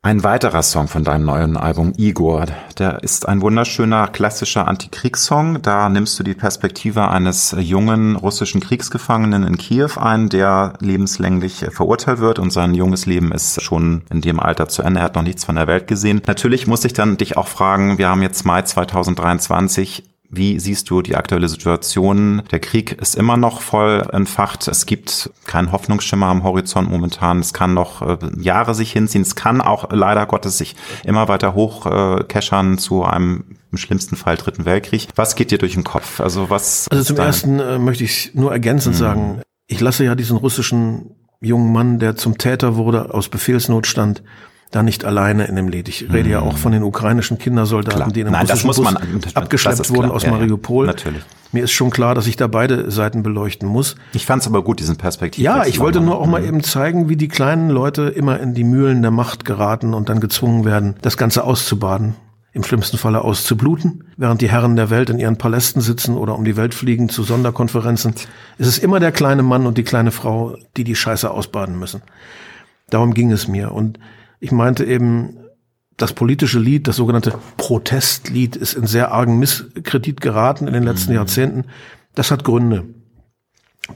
Ein weiterer Song von deinem neuen Album Igor, der ist ein wunderschöner klassischer Antikriegssong. Da nimmst du die Perspektive eines jungen russischen Kriegsgefangenen in Kiew ein, der lebenslänglich verurteilt wird und sein junges Leben ist schon in dem Alter zu Ende. Er hat noch nichts von der Welt gesehen. Natürlich muss ich dann dich auch fragen, wir haben jetzt Mai 2023. Wie siehst du die aktuelle Situation? Der Krieg ist immer noch voll entfacht. Es gibt keinen Hoffnungsschimmer am Horizont momentan. Es kann noch äh, Jahre sich hinziehen. Es kann auch leider Gottes sich immer weiter hochkeschern äh, zu einem im schlimmsten Fall Dritten Weltkrieg. Was geht dir durch den Kopf? Also was? Also zum ersten äh, möchte ich nur ergänzend mhm. sagen, ich lasse ja diesen russischen jungen Mann, der zum Täter wurde, aus Befehlsnotstand da nicht alleine in dem Lied. Ich rede ja auch von den ukrainischen Kindersoldaten, klar. die in einem Nein, das muss man, abgeschleppt wurden aus ja, Mariupol. Ja, natürlich. Mir ist schon klar, dass ich da beide Seiten beleuchten muss. Ich fand es aber gut, diesen Perspektiv. Ja, ich wollte nur auch mal eben zeigen, wie die kleinen Leute immer in die Mühlen der Macht geraten und dann gezwungen werden, das Ganze auszubaden im schlimmsten Falle auszubluten, während die Herren der Welt in ihren Palästen sitzen oder um die Welt fliegen zu Sonderkonferenzen. Es ist immer der kleine Mann und die kleine Frau, die die Scheiße ausbaden müssen. Darum ging es mir. Und ich meinte eben, das politische Lied, das sogenannte Protestlied, ist in sehr argen Misskredit geraten in den letzten mhm. Jahrzehnten. Das hat Gründe.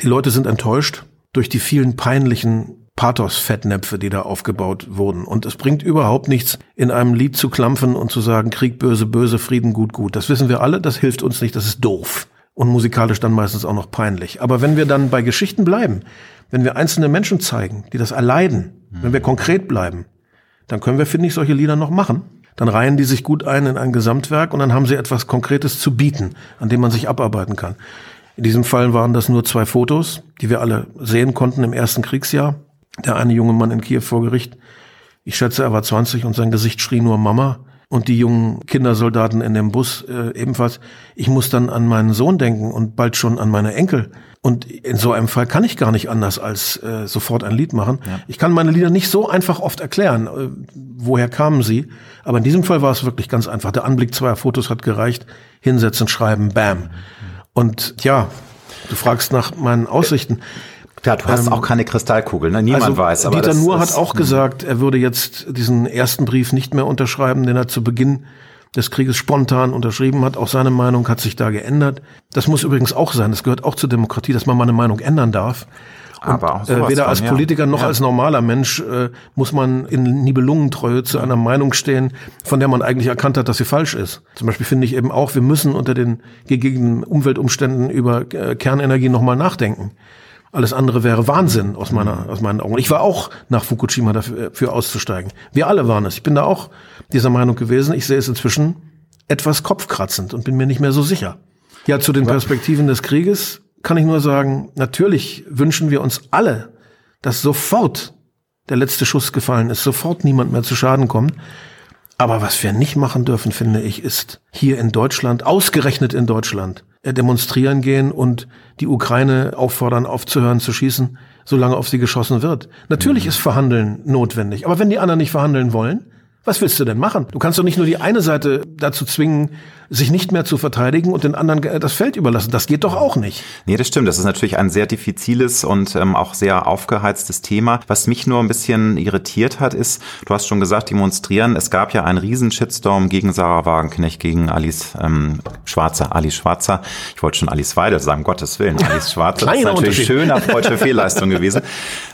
Die Leute sind enttäuscht durch die vielen peinlichen Pathos-Fettnäpfe, die da aufgebaut wurden. Und es bringt überhaupt nichts, in einem Lied zu klampfen und zu sagen, Krieg böse, böse, Frieden gut, gut. Das wissen wir alle, das hilft uns nicht, das ist doof. Und musikalisch dann meistens auch noch peinlich. Aber wenn wir dann bei Geschichten bleiben, wenn wir einzelne Menschen zeigen, die das erleiden, wenn wir konkret bleiben, dann können wir, finde ich, solche Lieder noch machen. Dann reihen die sich gut ein in ein Gesamtwerk und dann haben sie etwas Konkretes zu bieten, an dem man sich abarbeiten kann. In diesem Fall waren das nur zwei Fotos, die wir alle sehen konnten im ersten Kriegsjahr. Der eine junge Mann in Kiew vor Gericht, ich schätze, er war 20 und sein Gesicht schrie nur Mama. Und die jungen Kindersoldaten in dem Bus äh, ebenfalls. Ich muss dann an meinen Sohn denken und bald schon an meine Enkel. Und in so einem Fall kann ich gar nicht anders als äh, sofort ein Lied machen. Ja. Ich kann meine Lieder nicht so einfach oft erklären. Äh, woher kamen sie? Aber in diesem Fall war es wirklich ganz einfach. Der Anblick zweier Fotos hat gereicht. Hinsetzen, schreiben, bam. Und ja, du fragst nach meinen Aussichten. Ja, du hast ähm, auch keine Kristallkugel, ne? niemand also weiß. Aber Dieter Nuhr hat auch hm. gesagt, er würde jetzt diesen ersten Brief nicht mehr unterschreiben, den er zu Beginn des Krieges spontan unterschrieben hat. Auch seine Meinung hat sich da geändert. Das muss übrigens auch sein. Das gehört auch zur Demokratie, dass man mal eine Meinung ändern darf. Aber auch äh, weder als Politiker noch ja. als normaler Mensch äh, muss man in Nibelungentreue zu einer Meinung stehen, von der man eigentlich erkannt hat, dass sie falsch ist. Zum Beispiel finde ich eben auch, wir müssen unter den gegebenen Umweltumständen über äh, Kernenergie nochmal nachdenken. Alles andere wäre Wahnsinn aus meiner, aus meinen Augen. Ich war auch nach Fukushima dafür, dafür auszusteigen. Wir alle waren es. Ich bin da auch dieser Meinung gewesen. Ich sehe es inzwischen etwas kopfkratzend und bin mir nicht mehr so sicher. Ja, zu den Perspektiven des Krieges kann ich nur sagen, natürlich wünschen wir uns alle, dass sofort der letzte Schuss gefallen ist, sofort niemand mehr zu Schaden kommt. Aber was wir nicht machen dürfen, finde ich, ist hier in Deutschland, ausgerechnet in Deutschland, äh, demonstrieren gehen und die Ukraine auffordern, aufzuhören zu schießen, solange auf sie geschossen wird. Natürlich mhm. ist Verhandeln notwendig. Aber wenn die anderen nicht verhandeln wollen, was willst du denn machen? Du kannst doch nicht nur die eine Seite dazu zwingen, sich nicht mehr zu verteidigen und den anderen das Feld überlassen. Das geht doch auch nicht. Nee, das stimmt. Das ist natürlich ein sehr diffiziles und ähm, auch sehr aufgeheiztes Thema. Was mich nur ein bisschen irritiert hat, ist, du hast schon gesagt, demonstrieren. Es gab ja einen riesen Shitstorm gegen Sarah Wagenknecht, gegen Alice ähm, Schwarzer. Alice Schwarzer. Ich wollte schon Alice Weidel sagen, Gottes Willen. Alice Schwarzer das ist natürlich schöner deutsche Fehlleistung gewesen.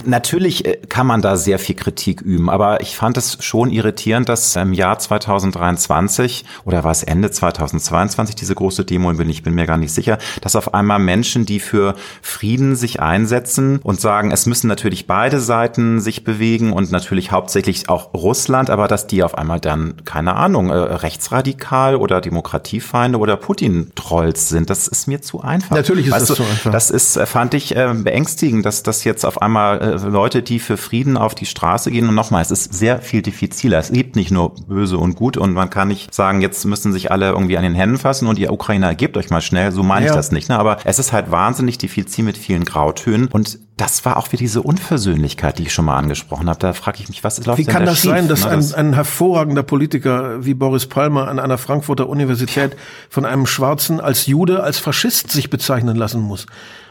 Natürlich äh, kann man da sehr viel Kritik üben, aber ich fand es schon irritierend, dass im Jahr 2023 oder war es Ende 2023 2022 diese große Demo bin, ich bin mir gar nicht sicher, dass auf einmal Menschen, die für Frieden sich einsetzen und sagen, es müssen natürlich beide Seiten sich bewegen und natürlich hauptsächlich auch Russland, aber dass die auf einmal dann, keine Ahnung, äh, rechtsradikal oder Demokratiefeinde oder Putin-Trolls sind, das ist mir zu einfach. Natürlich ist weißt das zu einfach. Das ist, äh, fand ich äh, beängstigend, dass das jetzt auf einmal äh, Leute, die für Frieden auf die Straße gehen und nochmal, es ist sehr viel diffiziler. Es gibt nicht nur böse und gut und man kann nicht sagen, jetzt müssen sich alle irgendwie an den Händen fassen und ihr Ukrainer gebt euch mal schnell, so meine ja. ich das nicht. Ne? Aber es ist halt wahnsinnig diffizil mit vielen Grautönen und das war auch wieder diese Unversöhnlichkeit, die ich schon mal angesprochen habe. Da frage ich mich, was läuft Wie kann da das schief, sein, dass ne? ein, ein hervorragender Politiker wie Boris Palmer an einer Frankfurter Universität von einem Schwarzen als Jude, als Faschist sich bezeichnen lassen muss?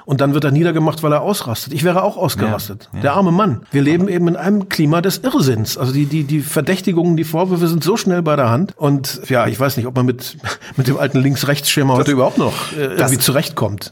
Und dann wird er niedergemacht, weil er ausrastet. Ich wäre auch ausgerastet. Ja, ja. Der arme Mann. Wir leben eben in einem Klima des Irrsinns. Also die, die, die Verdächtigungen, die Vorwürfe sind so schnell bei der Hand. Und ja, ich weiß nicht, ob man mit, mit dem alten Links-Rechts-Schema heute überhaupt noch äh, irgendwie zurechtkommt.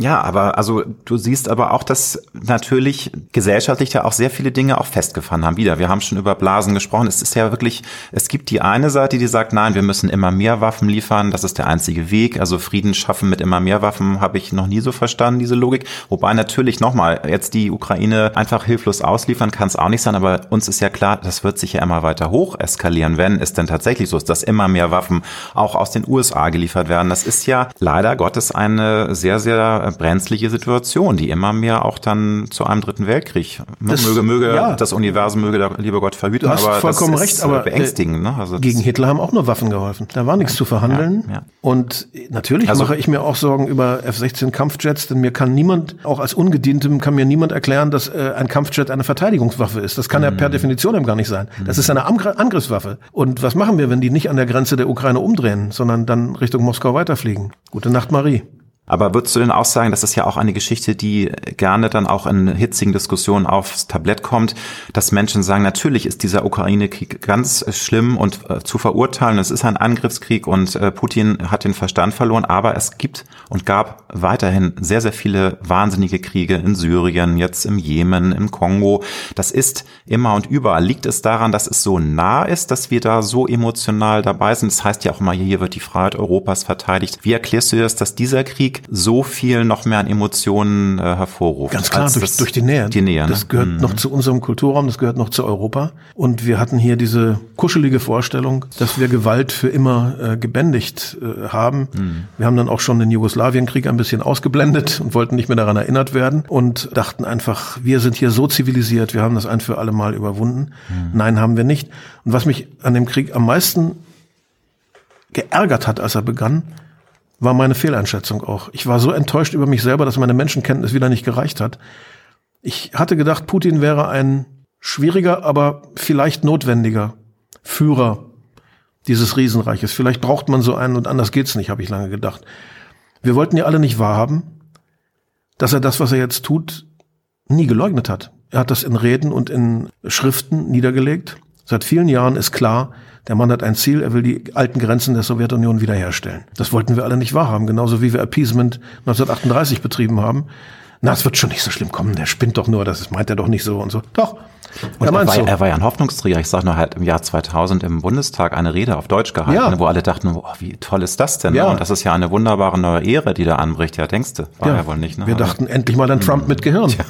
Ja, aber also du siehst aber auch, dass natürlich gesellschaftlich da auch sehr viele Dinge auch festgefahren haben. Wieder, wir haben schon über Blasen gesprochen. Es ist ja wirklich, es gibt die eine Seite, die sagt, nein, wir müssen immer mehr Waffen liefern. Das ist der einzige Weg. Also Frieden schaffen mit immer mehr Waffen habe ich noch nie so verstanden, diese Logik. Wobei natürlich nochmal, jetzt die Ukraine einfach hilflos ausliefern kann es auch nicht sein. Aber uns ist ja klar, das wird sich ja immer weiter hoch eskalieren, wenn es denn tatsächlich so ist, dass immer mehr Waffen auch aus den USA geliefert werden. Das ist ja leider Gottes eine sehr, sehr brenzliche Situation, die immer mehr auch dann zu einem dritten Weltkrieg. Das, möge, möge ja. das Universum möge der liebe Gott verhüten, du hast aber vollkommen das recht, aber beängstigend. Ne? Also gegen Hitler haben auch nur Waffen geholfen. Da war nichts ja, zu verhandeln. Ja, Und natürlich also, mache ich mir auch Sorgen über F-16 Kampfjets, denn mir kann niemand, auch als Ungedientem, kann mir niemand erklären, dass äh, ein Kampfjet eine Verteidigungswaffe ist. Das kann ja per mhm. Definition eben gar nicht sein. Das ist eine Angriffswaffe. Und was machen wir, wenn die nicht an der Grenze der Ukraine umdrehen, sondern dann Richtung Moskau weiterfliegen? Gute Nacht, Marie. Aber würdest du denn auch sagen, das ist ja auch eine Geschichte, die gerne dann auch in hitzigen Diskussionen aufs Tablett kommt, dass Menschen sagen, natürlich ist dieser Ukraine-Krieg ganz schlimm und äh, zu verurteilen. Es ist ein Angriffskrieg und äh, Putin hat den Verstand verloren. Aber es gibt und gab weiterhin sehr, sehr viele wahnsinnige Kriege in Syrien, jetzt im Jemen, im Kongo. Das ist immer und überall. Liegt es daran, dass es so nah ist, dass wir da so emotional dabei sind? Das heißt ja auch immer, hier wird die Freiheit Europas verteidigt. Wie erklärst du das, dass dieser Krieg Krieg so viel noch mehr an Emotionen äh, hervorruft. Ganz klar, durch, durch die Nähe. Die Nähe. Ne? Das gehört mhm. noch zu unserem Kulturraum, das gehört noch zu Europa. Und wir hatten hier diese kuschelige Vorstellung, dass wir Gewalt für immer äh, gebändigt äh, haben. Mhm. Wir haben dann auch schon den Jugoslawienkrieg ein bisschen ausgeblendet und wollten nicht mehr daran erinnert werden und dachten einfach, wir sind hier so zivilisiert, wir haben das ein für alle Mal überwunden. Mhm. Nein, haben wir nicht. Und was mich an dem Krieg am meisten geärgert hat, als er begann, war meine Fehleinschätzung auch. Ich war so enttäuscht über mich selber, dass meine Menschenkenntnis wieder nicht gereicht hat. Ich hatte gedacht, Putin wäre ein schwieriger, aber vielleicht notwendiger Führer dieses Riesenreiches. Vielleicht braucht man so einen und anders geht's nicht, habe ich lange gedacht. Wir wollten ja alle nicht wahrhaben, dass er das, was er jetzt tut, nie geleugnet hat. Er hat das in Reden und in Schriften niedergelegt. Seit vielen Jahren ist klar, der Mann hat ein Ziel, er will die alten Grenzen der Sowjetunion wiederherstellen. Das wollten wir alle nicht wahrhaben, genauso wie wir Appeasement 1938 betrieben haben. Na, es wird schon nicht so schlimm kommen, der spinnt doch nur, das meint er doch nicht so und so. Doch, und er, war, er war ja ein Hoffnungsträger. Ich sage nur, halt im Jahr 2000 im Bundestag eine Rede auf Deutsch gehalten, ja. wo alle dachten, boah, wie toll ist das denn? Ja. Und das ist ja eine wunderbare neue Ehre, die da anbricht. Ja, denkst du? War ja, ja wohl nicht. Ne? Wir dachten endlich mal an Trump mit Gehirn. Ja.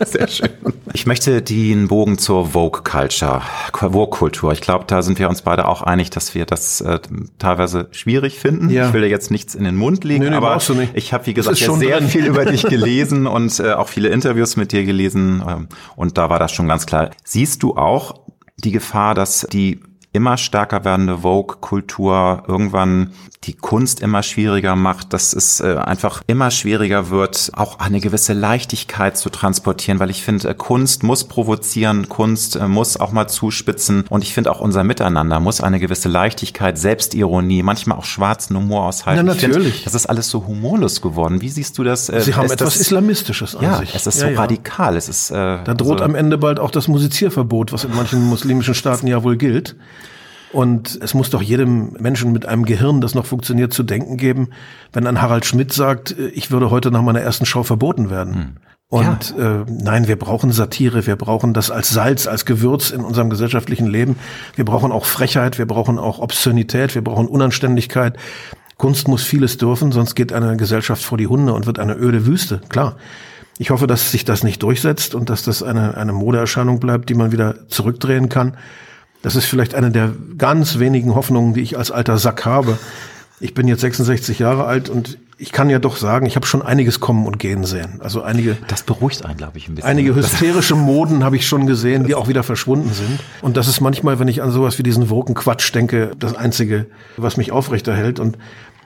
Sehr schön. Ich möchte den Bogen zur Vogue-Culture, Vogue-Kultur. Ich glaube, da sind wir uns beide auch einig, dass wir das äh, teilweise schwierig finden. Ja. Ich will dir jetzt nichts in den Mund legen, nee, nee, aber ich habe, wie gesagt, sehr drin. viel über dich gelesen und äh, auch viele Interviews mit dir gelesen. Ähm, und da war das schon ganz klar. Siehst du auch die Gefahr, dass die immer stärker werdende Vogue-Kultur irgendwann die Kunst immer schwieriger macht, dass es äh, einfach immer schwieriger wird, auch eine gewisse Leichtigkeit zu transportieren, weil ich finde, äh, Kunst muss provozieren, Kunst äh, muss auch mal zuspitzen und ich finde auch unser Miteinander muss eine gewisse Leichtigkeit, Selbstironie, manchmal auch schwarzen Humor aushalten. Ja, natürlich. Find, das ist alles so humorlos geworden. Wie siehst du das? Sie haben etwas das, Islamistisches an ja, sich. Es ist ja, so ja. radikal. Es ist, äh, da droht also, am Ende bald auch das Musizierverbot, was in manchen muslimischen Staaten ja wohl gilt. Und es muss doch jedem Menschen mit einem Gehirn, das noch funktioniert, zu denken geben, wenn ein Harald Schmidt sagt, äh, ich würde heute nach meiner ersten Show verboten werden. Hm. Und ja. äh, nein, wir brauchen Satire, wir brauchen das als Salz, als Gewürz in unserem gesellschaftlichen Leben. Wir brauchen auch Frechheit, wir brauchen auch Obszönität, wir brauchen Unanständigkeit. Kunst muss vieles dürfen, sonst geht eine Gesellschaft vor die Hunde und wird eine öde Wüste, klar. Ich hoffe, dass sich das nicht durchsetzt und dass das eine, eine Modeerscheinung bleibt, die man wieder zurückdrehen kann. Das ist vielleicht eine der ganz wenigen Hoffnungen, die ich als alter Sack habe. Ich bin jetzt 66 Jahre alt und ich kann ja doch sagen, ich habe schon einiges kommen und gehen sehen. Also einige. Das beruhigt einen, glaube ich, ein bisschen. Einige hysterische Moden habe ich schon gesehen, die auch wieder verschwunden sind. Und das ist manchmal, wenn ich an sowas wie diesen Woken-Quatsch denke, das Einzige, was mich aufrechterhält. Und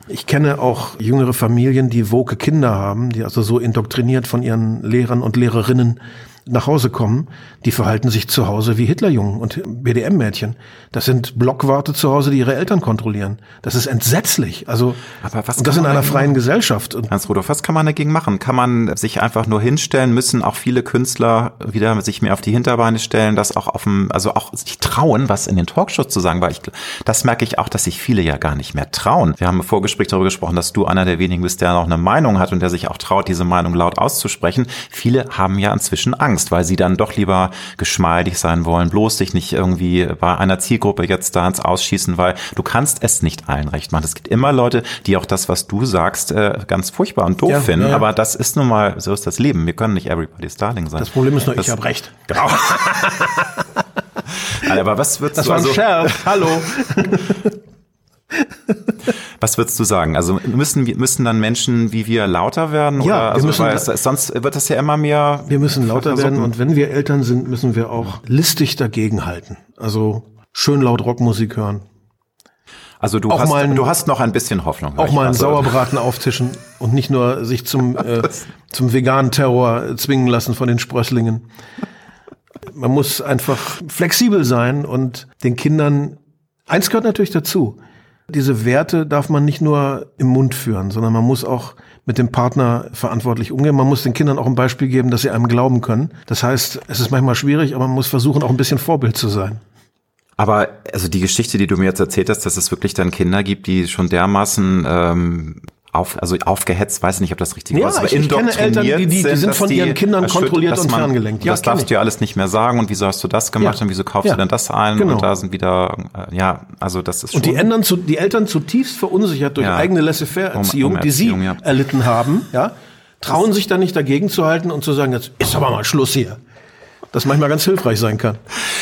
ich kenne auch jüngere Familien, die woke Kinder haben, die also so indoktriniert von ihren Lehrern und Lehrerinnen nach Hause kommen, die verhalten sich zu Hause wie Hitlerjungen und BDM-Mädchen. Das sind Blockwarte zu Hause, die ihre Eltern kontrollieren. Das ist entsetzlich. Also, Aber was das in einer freien machen? Gesellschaft. Hans Rudolf, was kann man dagegen machen? Kann man sich einfach nur hinstellen? Müssen auch viele Künstler wieder sich mehr auf die Hinterbeine stellen, das auch auf dem, also auch sich trauen, was in den Talkshows zu sagen, weil ich, das merke ich auch, dass sich viele ja gar nicht mehr trauen. Wir haben im Vorgespräch darüber gesprochen, dass du einer der wenigen bist, der noch eine Meinung hat und der sich auch traut, diese Meinung laut auszusprechen. Viele haben ja inzwischen Angst. Angst, weil sie dann doch lieber geschmeidig sein wollen, bloß sich nicht irgendwie bei einer Zielgruppe jetzt da ins Ausschießen, weil du kannst es nicht allen recht machen. Es gibt immer Leute, die auch das, was du sagst, äh, ganz furchtbar und doof ja, finden, ja. aber das ist nun mal, so ist das Leben. Wir können nicht everybody's darling sein. Das Problem ist nur, das, ich habe recht. Genau. aber was wird Das war ein also, Scherz. Hallo. Was würdest du sagen? Also müssen müssen dann Menschen wie wir lauter werden? Ja, oder? wir Also, müssen- es, sonst wird das ja immer mehr. Wir müssen lauter werden und wenn wir Eltern sind, müssen wir auch listig dagegenhalten. Also schön laut Rockmusik hören. Also du auch hast, mal ein- du hast noch ein bisschen Hoffnung. Auch mal einen Also- Sauerbraten auftischen und nicht nur sich zum, äh, zum veganen Terror zwingen lassen von den Sprösslingen. Man muss einfach flexibel sein und den Kindern, eins gehört natürlich dazu. Diese Werte darf man nicht nur im Mund führen, sondern man muss auch mit dem Partner verantwortlich umgehen. Man muss den Kindern auch ein Beispiel geben, dass sie einem glauben können. Das heißt, es ist manchmal schwierig, aber man muss versuchen, auch ein bisschen Vorbild zu sein. Aber also die Geschichte, die du mir jetzt erzählt hast, dass es wirklich dann Kinder gibt, die schon dermaßen ähm, auf, also aufgehetzt, weiß nicht, ob das richtig Ja, ist, aber ich- ich kenne Eltern, die- die- die sind von ihren Kindern kontrolliert und man- ferngelenkt. Ja, das darfst du ja alles nicht mehr sagen und wieso hast du das gemacht Ja. und wieso kaufst Ja. du denn das ein Genau. und da sind wieder, äh, ja, also das ist schon. Und die, ändern zu, die Eltern zutiefst verunsichert durch eigene Laissez-faire-Erziehung, Um- die sie erlitten haben, ja, trauen sich dann nicht dagegen zu halten und zu sagen, jetzt ist aber mal Schluss hier. Das manchmal ganz hilfreich sein kann.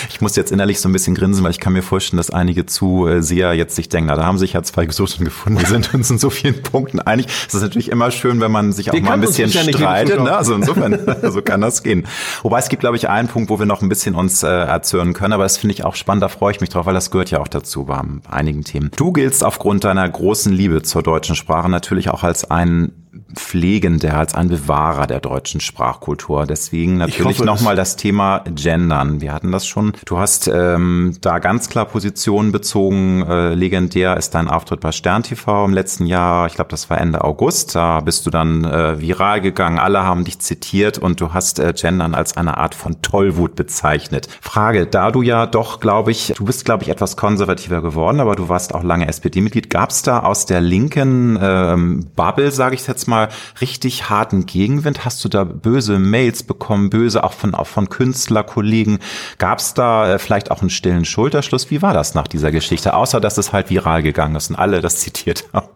Ich muss jetzt innerlich so ein bisschen grinsen, weil ich kann mir vorstellen, dass einige Zuseher jetzt sich denken, na, da haben sich ja zwei gesucht und gefunden. Wir sind uns in so vielen Punkten einig. Es ist natürlich immer schön, wenn man sich auch Wir mal ein bisschen streitet. Ne? Also insofern, so kann das gehen. Wobei es gibt, glaube ich, einen Punkt, wo wir noch ein bisschen uns äh, erzürnen können. Aber das finde ich auch spannend. Da freue ich mich drauf, weil das gehört ja auch dazu bei einigen Themen. Du giltst aufgrund deiner großen Liebe zur deutschen Sprache natürlich auch als ein Pflegender, als ein Bewahrer der deutschen Sprachkultur. Deswegen natürlich nochmal das Thema Gendern. Wir hatten das schon. Du hast ähm, da ganz klar Positionen bezogen. Äh, legendär ist dein Auftritt bei Stern TV im letzten Jahr. Ich glaube, das war Ende August. Da bist du dann äh, viral gegangen. Alle haben dich zitiert und du hast äh, Gendern als eine Art von Tollwut bezeichnet. Frage, da du ja doch, glaube ich, du bist, glaube ich, etwas konservativer geworden, aber du warst auch lange SPD-Mitglied. Gab es da aus der linken ähm, Bubble, sage ich jetzt mal, richtig harten Gegenwind? Hast du da böse Mails bekommen, böse auch von, auch von Künstlerkollegen? Gab es da äh, vielleicht auch einen stillen Schulterschluss? Wie war das nach dieser Geschichte? Außer, dass es halt viral gegangen ist und alle das zitiert haben.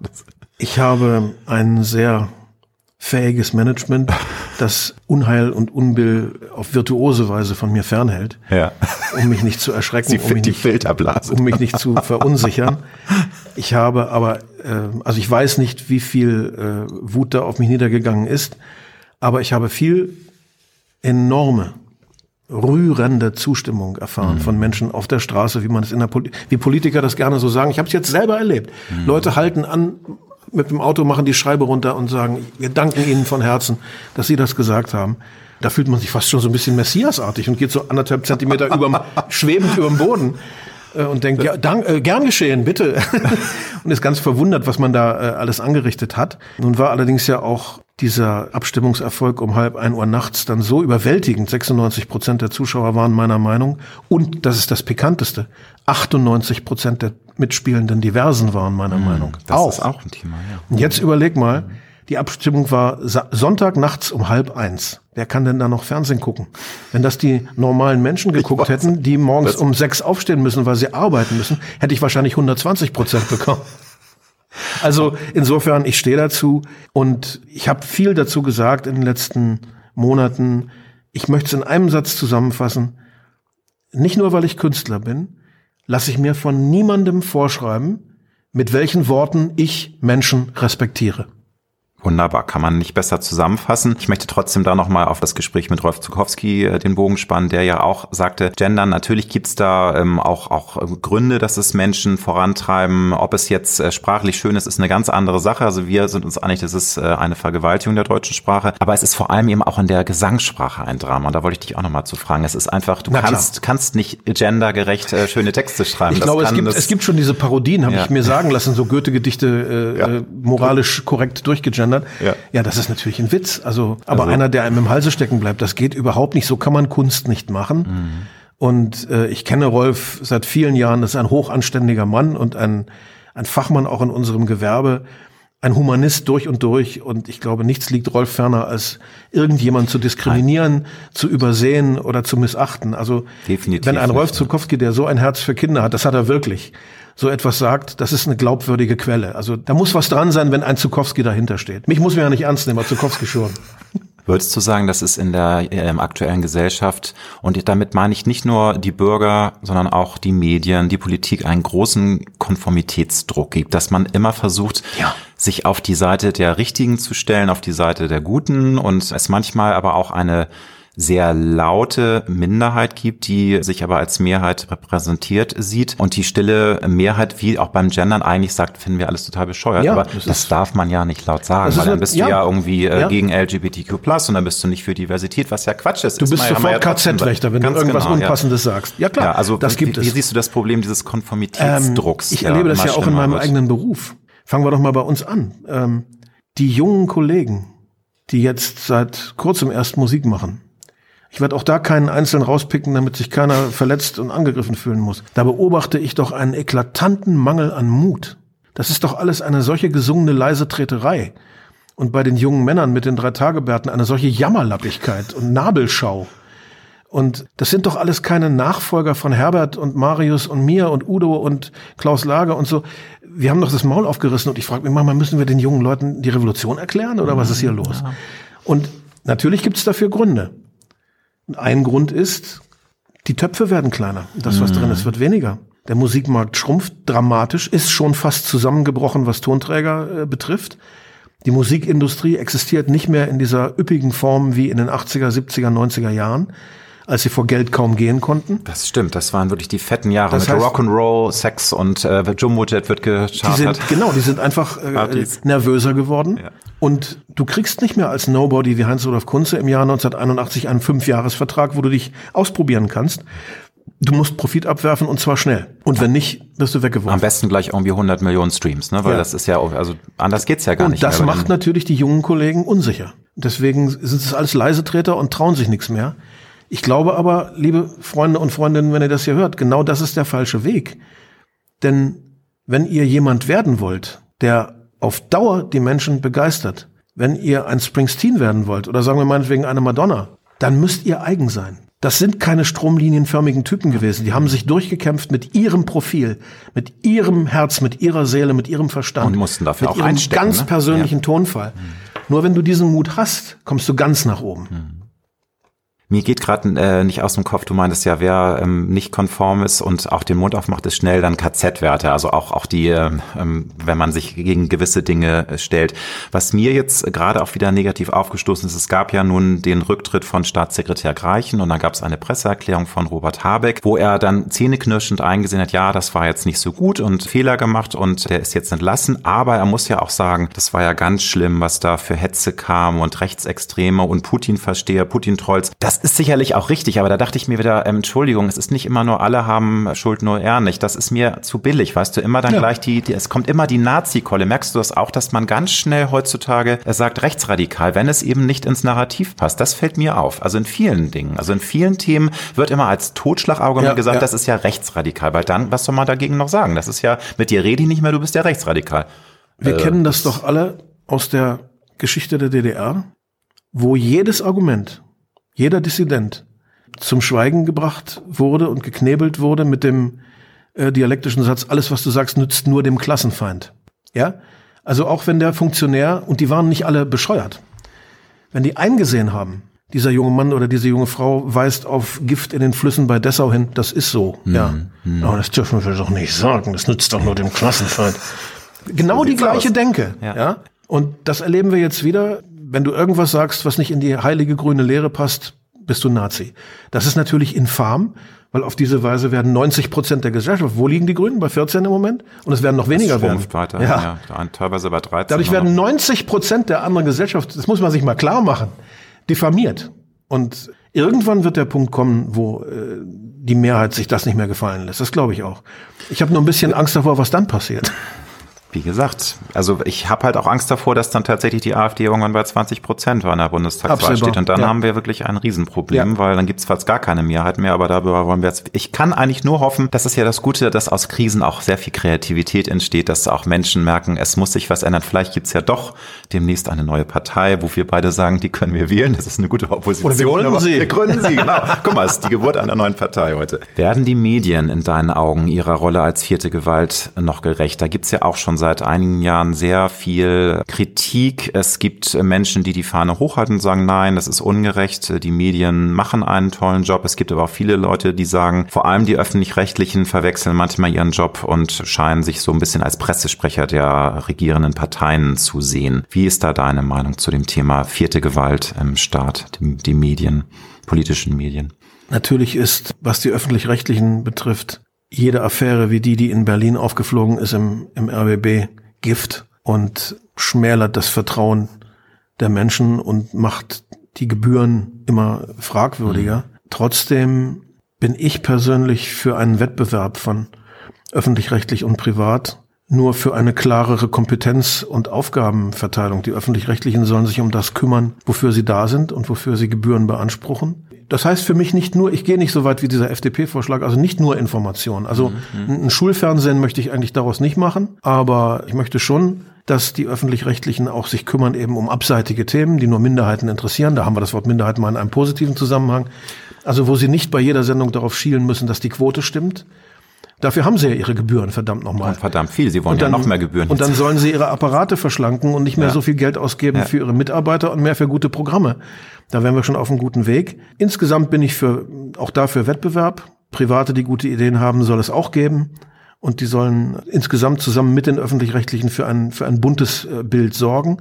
Ich habe ein sehr fähiges Management, das Unheil und Unbill auf virtuose Weise von mir fernhält, Ja. um mich nicht zu erschrecken, Sie um mich die nicht Filterblase. um mich nicht zu verunsichern. Ich habe aber, äh, also ich weiß nicht, wie viel äh, Wut da auf mich niedergegangen ist, aber ich habe viel enorme, rührende Zustimmung erfahren von Menschen auf der Straße, wie man es in der Poli wie Politiker das gerne so sagen. Ich habe es jetzt selber erlebt. Leute halten an mit dem Auto, machen die Schreibe runter und sagen, wir danken Ihnen von Herzen, dass Sie das gesagt haben. Da fühlt man sich fast schon so ein bisschen Messiasartig und geht so anderthalb Zentimeter überm, schwebend über dem Boden äh, und denkt, ja, dank, äh, gern geschehen, bitte. und ist ganz verwundert, was man da äh, alles angerichtet hat. Nun war allerdings ja auch dieser Abstimmungserfolg um halb ein Uhr nachts dann so überwältigend. 96 Prozent der Zuschauer waren meiner Meinung. Und das ist das Pikanteste. 98 Prozent der mitspielenden Diversen waren meiner Meinung. Hm, Das ist auch ein Thema, ja. Und jetzt überleg mal, die Abstimmung war Sonntag nachts um halb eins. Wer kann denn da noch Fernsehen gucken? Wenn das die normalen Menschen geguckt hätten, die morgens Das- um sechs aufstehen müssen, weil sie arbeiten müssen, hätte ich wahrscheinlich 120 Prozent bekommen. Also insofern, ich stehe dazu und ich habe viel dazu gesagt in den letzten Monaten. Ich möchte es in einem Satz zusammenfassen. Nicht nur, weil ich Künstler bin, lasse ich mir von niemandem vorschreiben, mit welchen Worten ich Menschen respektiere. Wunderbar, kann man nicht besser zusammenfassen. Ich möchte trotzdem da nochmal auf das Gespräch mit Rolf Zukowski äh, den Bogen spannen, der ja auch sagte, Gendern, natürlich gibt's da ähm, auch, auch äh, Gründe, dass es Menschen vorantreiben. Ob es jetzt äh, sprachlich schön ist, ist eine ganz andere Sache. Also wir sind uns einig, das ist äh, eine Vergewaltigung der deutschen Sprache. Aber es ist vor allem eben auch in der Gesangssprache ein Drama. Und da wollte ich dich auch nochmal zu fragen. Es ist einfach, du Na klar. kannst, kannst nicht gendergerecht äh, schöne Texte schreiben. Ich Das glaube, es gibt, es gibt schon diese Parodien, habe Ja. ich mir sagen lassen, so Goethe-Gedichte äh, Ja. äh, moralisch korrekt durchgegendert. Ja. ja, das ist natürlich ein Witz. Also, aber Also- einer, der einem im Halse stecken bleibt, das geht überhaupt nicht. So kann man Kunst nicht machen. Mhm. Und äh, ich kenne Rolf seit vielen Jahren. Das ist ein hochanständiger Mann und ein, ein Fachmann auch in unserem Gewerbe. Ein Humanist durch und durch. Und ich glaube, nichts liegt Rolf ferner, als irgendjemand zu diskriminieren, zu übersehen oder zu missachten. Also, Definitiv wenn ein Rolf. Zukowski, der so ein Herz für Kinder hat, das hat er wirklich, so etwas sagt, das ist eine glaubwürdige Quelle. Also da muss was dran sein, wenn ein Zukowski dahinter steht. Mich muss man ja nicht ernst nehmen, aber Zukowski schon. Würdest du sagen, dass es in der äh, aktuellen Gesellschaft, und damit meine ich nicht nur die Bürger, sondern auch die Medien, die Politik, einen großen Konformitätsdruck gibt, dass man immer versucht, ja. sich auf die Seite der Richtigen zu stellen, auf die Seite der Guten und es manchmal aber auch eine sehr laute Minderheit gibt, die sich aber als Mehrheit repräsentiert sieht und die stille Mehrheit, wie auch beim Gendern eigentlich sagt, finden wir alles total bescheuert. Ja, aber das, das darf man ja nicht laut sagen, weil dann bist ja, du ja irgendwie äh, ja. gegen LGBTQ+, und dann bist du nicht für Diversität, was ja Quatsch ist. Du bist ist sofort KZ-Rechter, wenn du irgendwas genau, Unpassendes sagst. Ja klar, also das gibt wie, es. Wie siehst du das Problem dieses Konformitätsdrucks? Ähm, ich erlebe das ja auch in meinem wird. eigenen Beruf. Fangen wir doch mal bei uns an. Ähm, die jungen Kollegen, die jetzt seit kurzem erst Musik machen, ich werde auch da keinen einzelnen rauspicken, damit sich keiner verletzt und angegriffen fühlen muss. Da beobachte ich doch einen eklatanten Mangel an Mut. Das ist doch alles eine solche gesungene leise Treterei. Und bei den jungen Männern mit den drei Tagebärten eine solche Jammerlappigkeit und Nabelschau. Und das sind doch alles keine Nachfolger von Herbert und Marius und mir und Udo und Klaus Lager und so. Wir haben doch das Maul aufgerissen und ich frage mich manchmal, müssen wir den jungen Leuten die Revolution erklären oder was ist hier los? Ja. Und natürlich gibt es dafür Gründe. Ein Grund ist, die Töpfe werden kleiner. Das, was mhm. drin ist, wird weniger. Der Musikmarkt schrumpft dramatisch, ist schon fast zusammengebrochen, was Tonträger äh, betrifft. Die Musikindustrie existiert nicht mehr in dieser üppigen Form wie in den 80er, 70er, 90er Jahren als sie vor Geld kaum gehen konnten. Das stimmt, das waren wirklich die fetten Jahre das mit Rock'n'Roll, Sex und äh, Jumbo Jet wird gechartert. Die sind, genau, die sind einfach äh, nervöser geworden. Ja. Und du kriegst nicht mehr als Nobody wie Heinz-Rudolf Kunze im Jahr 1981 einen Fünfjahresvertrag, wo du dich ausprobieren kannst. Du musst Profit abwerfen und zwar schnell. Und wenn nicht, wirst du weggeworfen. Am besten gleich irgendwie 100 Millionen Streams, ne? Weil ja. das ist ja, also anders geht's ja gar und nicht. Und das macht natürlich die jungen Kollegen unsicher. Deswegen sind es alles Leisetreter und trauen sich nichts mehr. Ich glaube aber, liebe Freunde und Freundinnen, wenn ihr das hier hört, genau das ist der falsche Weg. Denn wenn ihr jemand werden wollt, der auf Dauer die Menschen begeistert, wenn ihr ein Springsteen werden wollt oder sagen wir meinetwegen eine Madonna, dann müsst ihr eigen sein. Das sind keine stromlinienförmigen Typen gewesen. Die haben sich durchgekämpft mit ihrem Profil, mit ihrem Herz, mit ihrer Seele, mit ihrem Verstand. Und mussten dafür mit auch ihrem ganz ne? persönlichen ja. Tonfall. Mhm. Nur wenn du diesen Mut hast, kommst du ganz nach oben. Mhm. Mir geht gerade äh, nicht aus dem Kopf, du meintest ja, wer ähm, nicht konform ist und auch den Mund aufmacht, ist schnell dann KZ-Werte. Also auch, auch die, ähm, ähm, wenn man sich gegen gewisse Dinge äh, stellt. Was mir jetzt gerade auch wieder negativ aufgestoßen ist, es gab ja nun den Rücktritt von Staatssekretär Greichen und dann gab es eine Presseerklärung von Robert Habeck, wo er dann zähneknirschend eingesehen hat, ja, das war jetzt nicht so gut und Fehler gemacht und der ist jetzt entlassen. Aber er muss ja auch sagen, das war ja ganz schlimm, was da für Hetze kam und Rechtsextreme und Putin-Versteher, Putin-Trolls. Das das ist sicherlich auch richtig, aber da dachte ich mir wieder, ähm, Entschuldigung, es ist nicht immer nur alle haben Schuld, nur er nicht. Das ist mir zu billig, weißt du, immer dann ja. gleich die, die, es kommt immer die Nazi-Kolle. Merkst du das auch, dass man ganz schnell heutzutage sagt rechtsradikal, wenn es eben nicht ins Narrativ passt? Das fällt mir auf. Also in vielen Dingen, also in vielen Themen wird immer als Totschlagargument ja, gesagt, ja. das ist ja rechtsradikal, weil dann, was soll man dagegen noch sagen? Das ist ja, mit dir rede ich nicht mehr, du bist ja rechtsradikal. Wir äh, kennen das doch alle aus der Geschichte der DDR, wo jedes Argument jeder Dissident zum Schweigen gebracht wurde und geknebelt wurde mit dem äh, dialektischen Satz, alles, was du sagst, nützt nur dem Klassenfeind. Ja? Also auch wenn der Funktionär, und die waren nicht alle bescheuert, wenn die eingesehen haben, dieser junge Mann oder diese junge Frau weist auf Gift in den Flüssen bei Dessau hin, das ist so, mhm. ja. Mhm. Aber das dürfen wir doch nicht sagen, das nützt doch nur dem Klassenfeind. Genau die gleiche aus. Denke, ja. ja. Und das erleben wir jetzt wieder, wenn du irgendwas sagst, was nicht in die heilige grüne Lehre passt, bist du Nazi. Das ist natürlich infam, weil auf diese Weise werden 90 Prozent der Gesellschaft, wo liegen die Grünen? Bei 14 im Moment? Und es werden noch weniger werden. Weiter, ja. ja. Teilweise bei 13. Dadurch werden 90 Prozent der anderen Gesellschaft, das muss man sich mal klar machen, diffamiert. Und irgendwann wird der Punkt kommen, wo äh, die Mehrheit sich das nicht mehr gefallen lässt. Das glaube ich auch. Ich habe nur ein bisschen Angst davor, was dann passiert wie gesagt, also ich habe halt auch Angst davor, dass dann tatsächlich die AfD irgendwann bei 20 Prozent bei einer Bundestagswahl Absehbar. steht. Und dann ja. haben wir wirklich ein Riesenproblem, ja. weil dann gibt es fast gar keine Mehrheit mehr. Aber darüber wollen wir jetzt. Ich kann eigentlich nur hoffen, das ist ja das Gute, dass aus Krisen auch sehr viel Kreativität entsteht, dass auch Menschen merken, es muss sich was ändern. Vielleicht gibt es ja doch demnächst eine neue Partei, wo wir beide sagen, die können wir wählen. Das ist eine gute Opposition. Oder wir gründen sie. Wir gründen sie, genau. Guck mal, es ist die Geburt einer neuen Partei heute. Werden die Medien in deinen Augen ihrer Rolle als vierte Gewalt noch gerecht? Da gibt es ja auch schon schon seit einigen Jahren sehr viel Kritik. Es gibt Menschen, die die Fahne hochhalten und sagen, nein, das ist ungerecht. Die Medien machen einen tollen Job. Es gibt aber auch viele Leute, die sagen, vor allem die öffentlich-rechtlichen verwechseln manchmal ihren Job und scheinen sich so ein bisschen als Pressesprecher der regierenden Parteien zu sehen. Wie ist da deine Meinung zu dem Thema vierte Gewalt im Staat, die, die Medien, politischen Medien? Natürlich ist, was die öffentlich-rechtlichen betrifft, jede Affäre wie die, die in Berlin aufgeflogen ist im, im RBB, Gift und schmälert das Vertrauen der Menschen und macht die Gebühren immer fragwürdiger. Mhm. Trotzdem bin ich persönlich für einen Wettbewerb von öffentlich-rechtlich und privat nur für eine klarere Kompetenz- und Aufgabenverteilung. Die öffentlich-rechtlichen sollen sich um das kümmern, wofür sie da sind und wofür sie Gebühren beanspruchen. Das heißt für mich nicht nur, ich gehe nicht so weit wie dieser FDP-Vorschlag, also nicht nur Information. Also mhm. ein Schulfernsehen möchte ich eigentlich daraus nicht machen, aber ich möchte schon, dass die öffentlich-rechtlichen auch sich kümmern eben um abseitige Themen, die nur Minderheiten interessieren. Da haben wir das Wort Minderheit mal in einem positiven Zusammenhang. Also wo sie nicht bei jeder Sendung darauf schielen müssen, dass die Quote stimmt. Dafür haben sie ja ihre Gebühren, verdammt nochmal. Und verdammt viel, sie wollen dann, ja noch mehr Gebühren. Und dann sollen sie ihre Apparate verschlanken und nicht mehr ja. so viel Geld ausgeben ja. für ihre Mitarbeiter und mehr für gute Programme. Da wären wir schon auf einem guten Weg. Insgesamt bin ich für, auch dafür Wettbewerb. Private, die gute Ideen haben, soll es auch geben. Und die sollen insgesamt zusammen mit den Öffentlich-Rechtlichen für ein, für ein buntes äh, Bild sorgen.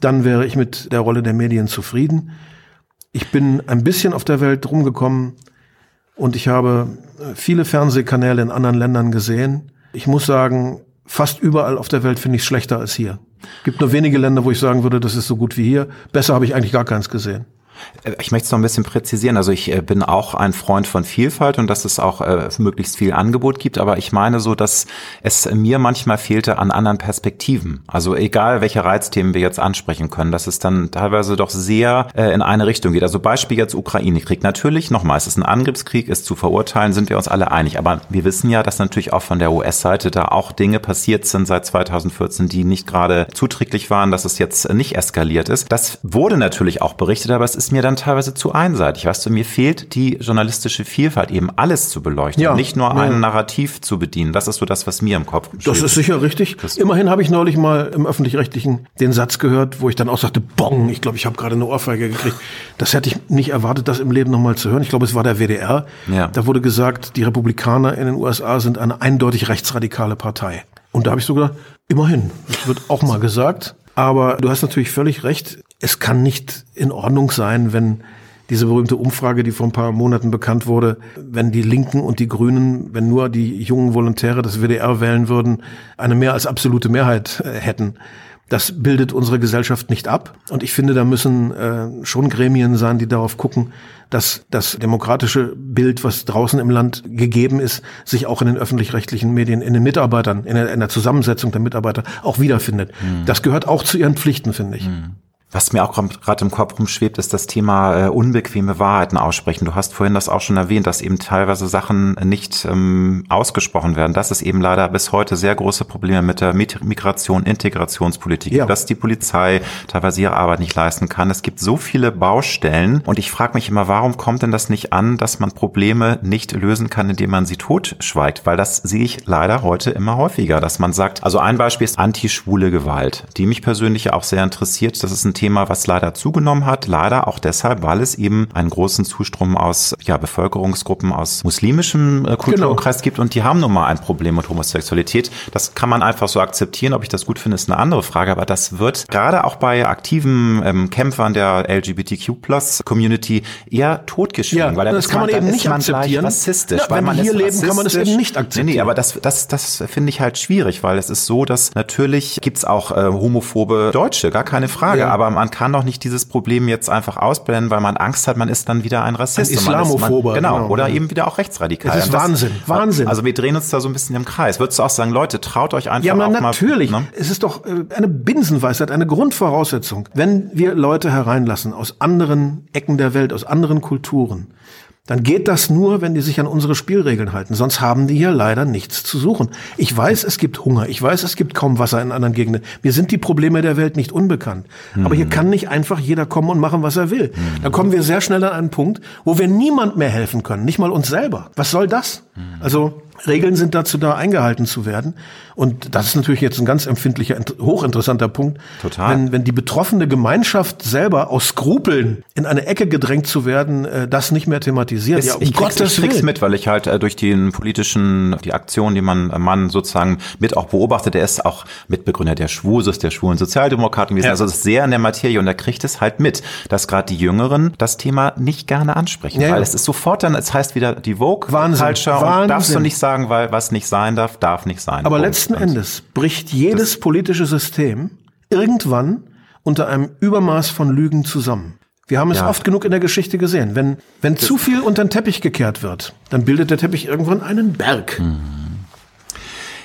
Dann wäre ich mit der Rolle der Medien zufrieden. Ich bin ein bisschen auf der Welt rumgekommen und ich habe äh, viele Fernsehkanäle in anderen Ländern gesehen. Ich muss sagen, fast überall auf der Welt finde ich es schlechter als hier. Es gibt nur wenige Länder, wo ich sagen würde, das ist so gut wie hier. Besser habe ich eigentlich gar keins gesehen. Äh, ich möchte es noch ein bisschen präzisieren. Also ich äh, bin auch ein Freund von Vielfalt und dass es auch äh, möglichst viel Angebot gibt. Aber ich meine so, dass es mir manchmal fehlte an anderen Perspektiven. Also egal, welche Reizthemen wir jetzt ansprechen können, dass es dann teilweise doch sehr in eine Richtung geht. Also Beispiel jetzt Ukraine-Krieg. Natürlich, nochmal, es ist ein Angriffskrieg, ist zu verurteilen, sind wir uns alle einig. Aber wir wissen ja, dass natürlich auch von der US-Seite da auch Dinge passiert sind seit 2014, die nicht gerade zuträglich waren, dass es jetzt nicht eskaliert ist. Das wurde natürlich auch berichtet, aber es ist mir dann teilweise zu einseitig. Weißt du, mir fehlt die journalistische Vielfalt, eben alles zu beleuchten, ja, nicht nur ja. ein Narrativ zu bedienen. Das ist so das, was mir im Kopf steht. Das ist sicher richtig. Das Immerhin habe ich neulich mal im Öffentlich-Rechtlichen den Satz gehört, wo ich dann auch sagte, Bong, ich glaube, ich habe gerade eine Ohrfeige gekriegt. Das hätte ich nicht erwartet, das im Leben nochmal zu hören. Ich glaube, es war der WDR. Ja. Da wurde gesagt, die Republikaner in den USA sind eine eindeutig rechtsradikale Partei. Und da habe ich so gedacht, immerhin, das wird auch mal gesagt. Aber du hast natürlich völlig recht es kann nicht in Ordnung sein, wenn diese berühmte Umfrage, die vor ein paar Monaten bekannt wurde, wenn die Linken und die Grünen, wenn nur die jungen Volontäre des WDR wählen würden, eine mehr als absolute Mehrheit äh, hätten. Das bildet unsere Gesellschaft nicht ab. Und ich finde, da müssen äh, schon Gremien sein, die darauf gucken, dass das demokratische Bild, was draußen im Land gegeben ist, sich auch in den öffentlich-rechtlichen Medien, in den Mitarbeitern, in der, in der Zusammensetzung der Mitarbeiter auch wiederfindet. Mhm. Das gehört auch zu ihren Pflichten, finde ich. Mhm. Was mir auch gerade im Kopf rumschwebt, ist das Thema äh, unbequeme Wahrheiten aussprechen. Du hast vorhin das auch schon erwähnt, dass eben teilweise Sachen nicht ähm, ausgesprochen werden. Das ist eben leider bis heute sehr große Probleme mit der Migration, Integrationspolitik, ja. dass die Polizei teilweise ihre Arbeit nicht leisten kann. Es gibt so viele Baustellen und ich frage mich immer, warum kommt denn das nicht an, dass man Probleme nicht lösen kann, indem man sie totschweigt? Weil das sehe ich leider heute immer häufiger, dass man sagt, also ein Beispiel ist antischwule Gewalt, die mich persönlich auch sehr interessiert. Das ist ein Thema, was leider zugenommen hat. Leider auch deshalb, weil es eben einen großen Zustrom aus ja, Bevölkerungsgruppen aus muslimischem äh, Kulturkreis genau. gibt und die haben nun mal ein Problem mit Homosexualität. Das kann man einfach so akzeptieren. Ob ich das gut finde, ist eine andere Frage. Aber das wird gerade auch bei aktiven ähm, Kämpfern der LGBTQ-Plus-Community eher totgeschrieben. Ja, weil das kann man, man eben nicht akzeptieren. Rassistisch, ja, weil man hier leben, kann man das eben nicht akzeptieren. Nee, nee aber das, das, das finde ich halt schwierig, weil es ist so, dass natürlich gibt's auch äh, homophobe Deutsche, gar keine Frage. Ja. Aber man kann doch nicht dieses Problem jetzt einfach ausblenden, weil man Angst hat, man ist dann wieder ein Rassist. Ein Islamophober. genau, genau, oder eben wieder auch rechtsradikal. Das ist Wahnsinn, das, Wahnsinn. Also wir drehen uns da so ein bisschen im Kreis. Würdest du auch sagen, Leute, traut euch einfach Ja, man, natürlich. Mal, ne? Es ist doch äh, eine Binsenweisheit, eine Grundvoraussetzung. Wenn wir Leute hereinlassen aus anderen Ecken der Welt, aus anderen Kulturen, dann geht das nur, wenn die sich an unsere Spielregeln halten. Sonst haben die hier leider nichts zu suchen. Ich weiß, es gibt Hunger. Ich weiß, es gibt kaum Wasser in anderen Gegenden. Mir sind die Probleme der Welt nicht unbekannt. Mhm. Aber hier mhm. kann nicht einfach jeder kommen und machen, was er will. Mhm. Da kommen wir sehr schnell an einen Punkt, wo wir niemand mehr helfen können. Nicht mal uns selber. Was soll das? Also Regeln sind dazu da, eingehalten zu werden. Und das ist natürlich jetzt ein ganz empfindlicher, hochinteressanter Punkt. Total. Wenn, wenn die betroffene Gemeinschaft selber aus Skrupeln in eine Ecke gedrängt zu werden, äh, das nicht mehr thematisiert. Ist, ja, um ich krieg's, ich krieg's mit, weil ich halt äh, durch den politischen, die Aktion, die man, man sozusagen mit auch beobachtet, der ist auch Mitbegründer der Schwuses, der schwulen Sozialdemokraten gewesen. Ja. Also ist sehr in der Materie und er kriegt es halt mit, dass gerade die Jüngeren das Thema nicht gerne ansprechen. Ja, weil es ist sofort dann, es heißt wieder die Vogue Wahnsinn, und darfst du nicht sagen, weil was nicht sein darf, darf nicht sein. Aber Punkt. letzten Endes bricht jedes politische System irgendwann unter einem Übermaß von Lügen zusammen. Wir haben es ja. oft genug in der Geschichte gesehen. Wenn, wenn zu viel unter den Teppich gekehrt wird, dann bildet der Teppich irgendwann einen Berg. Mhm.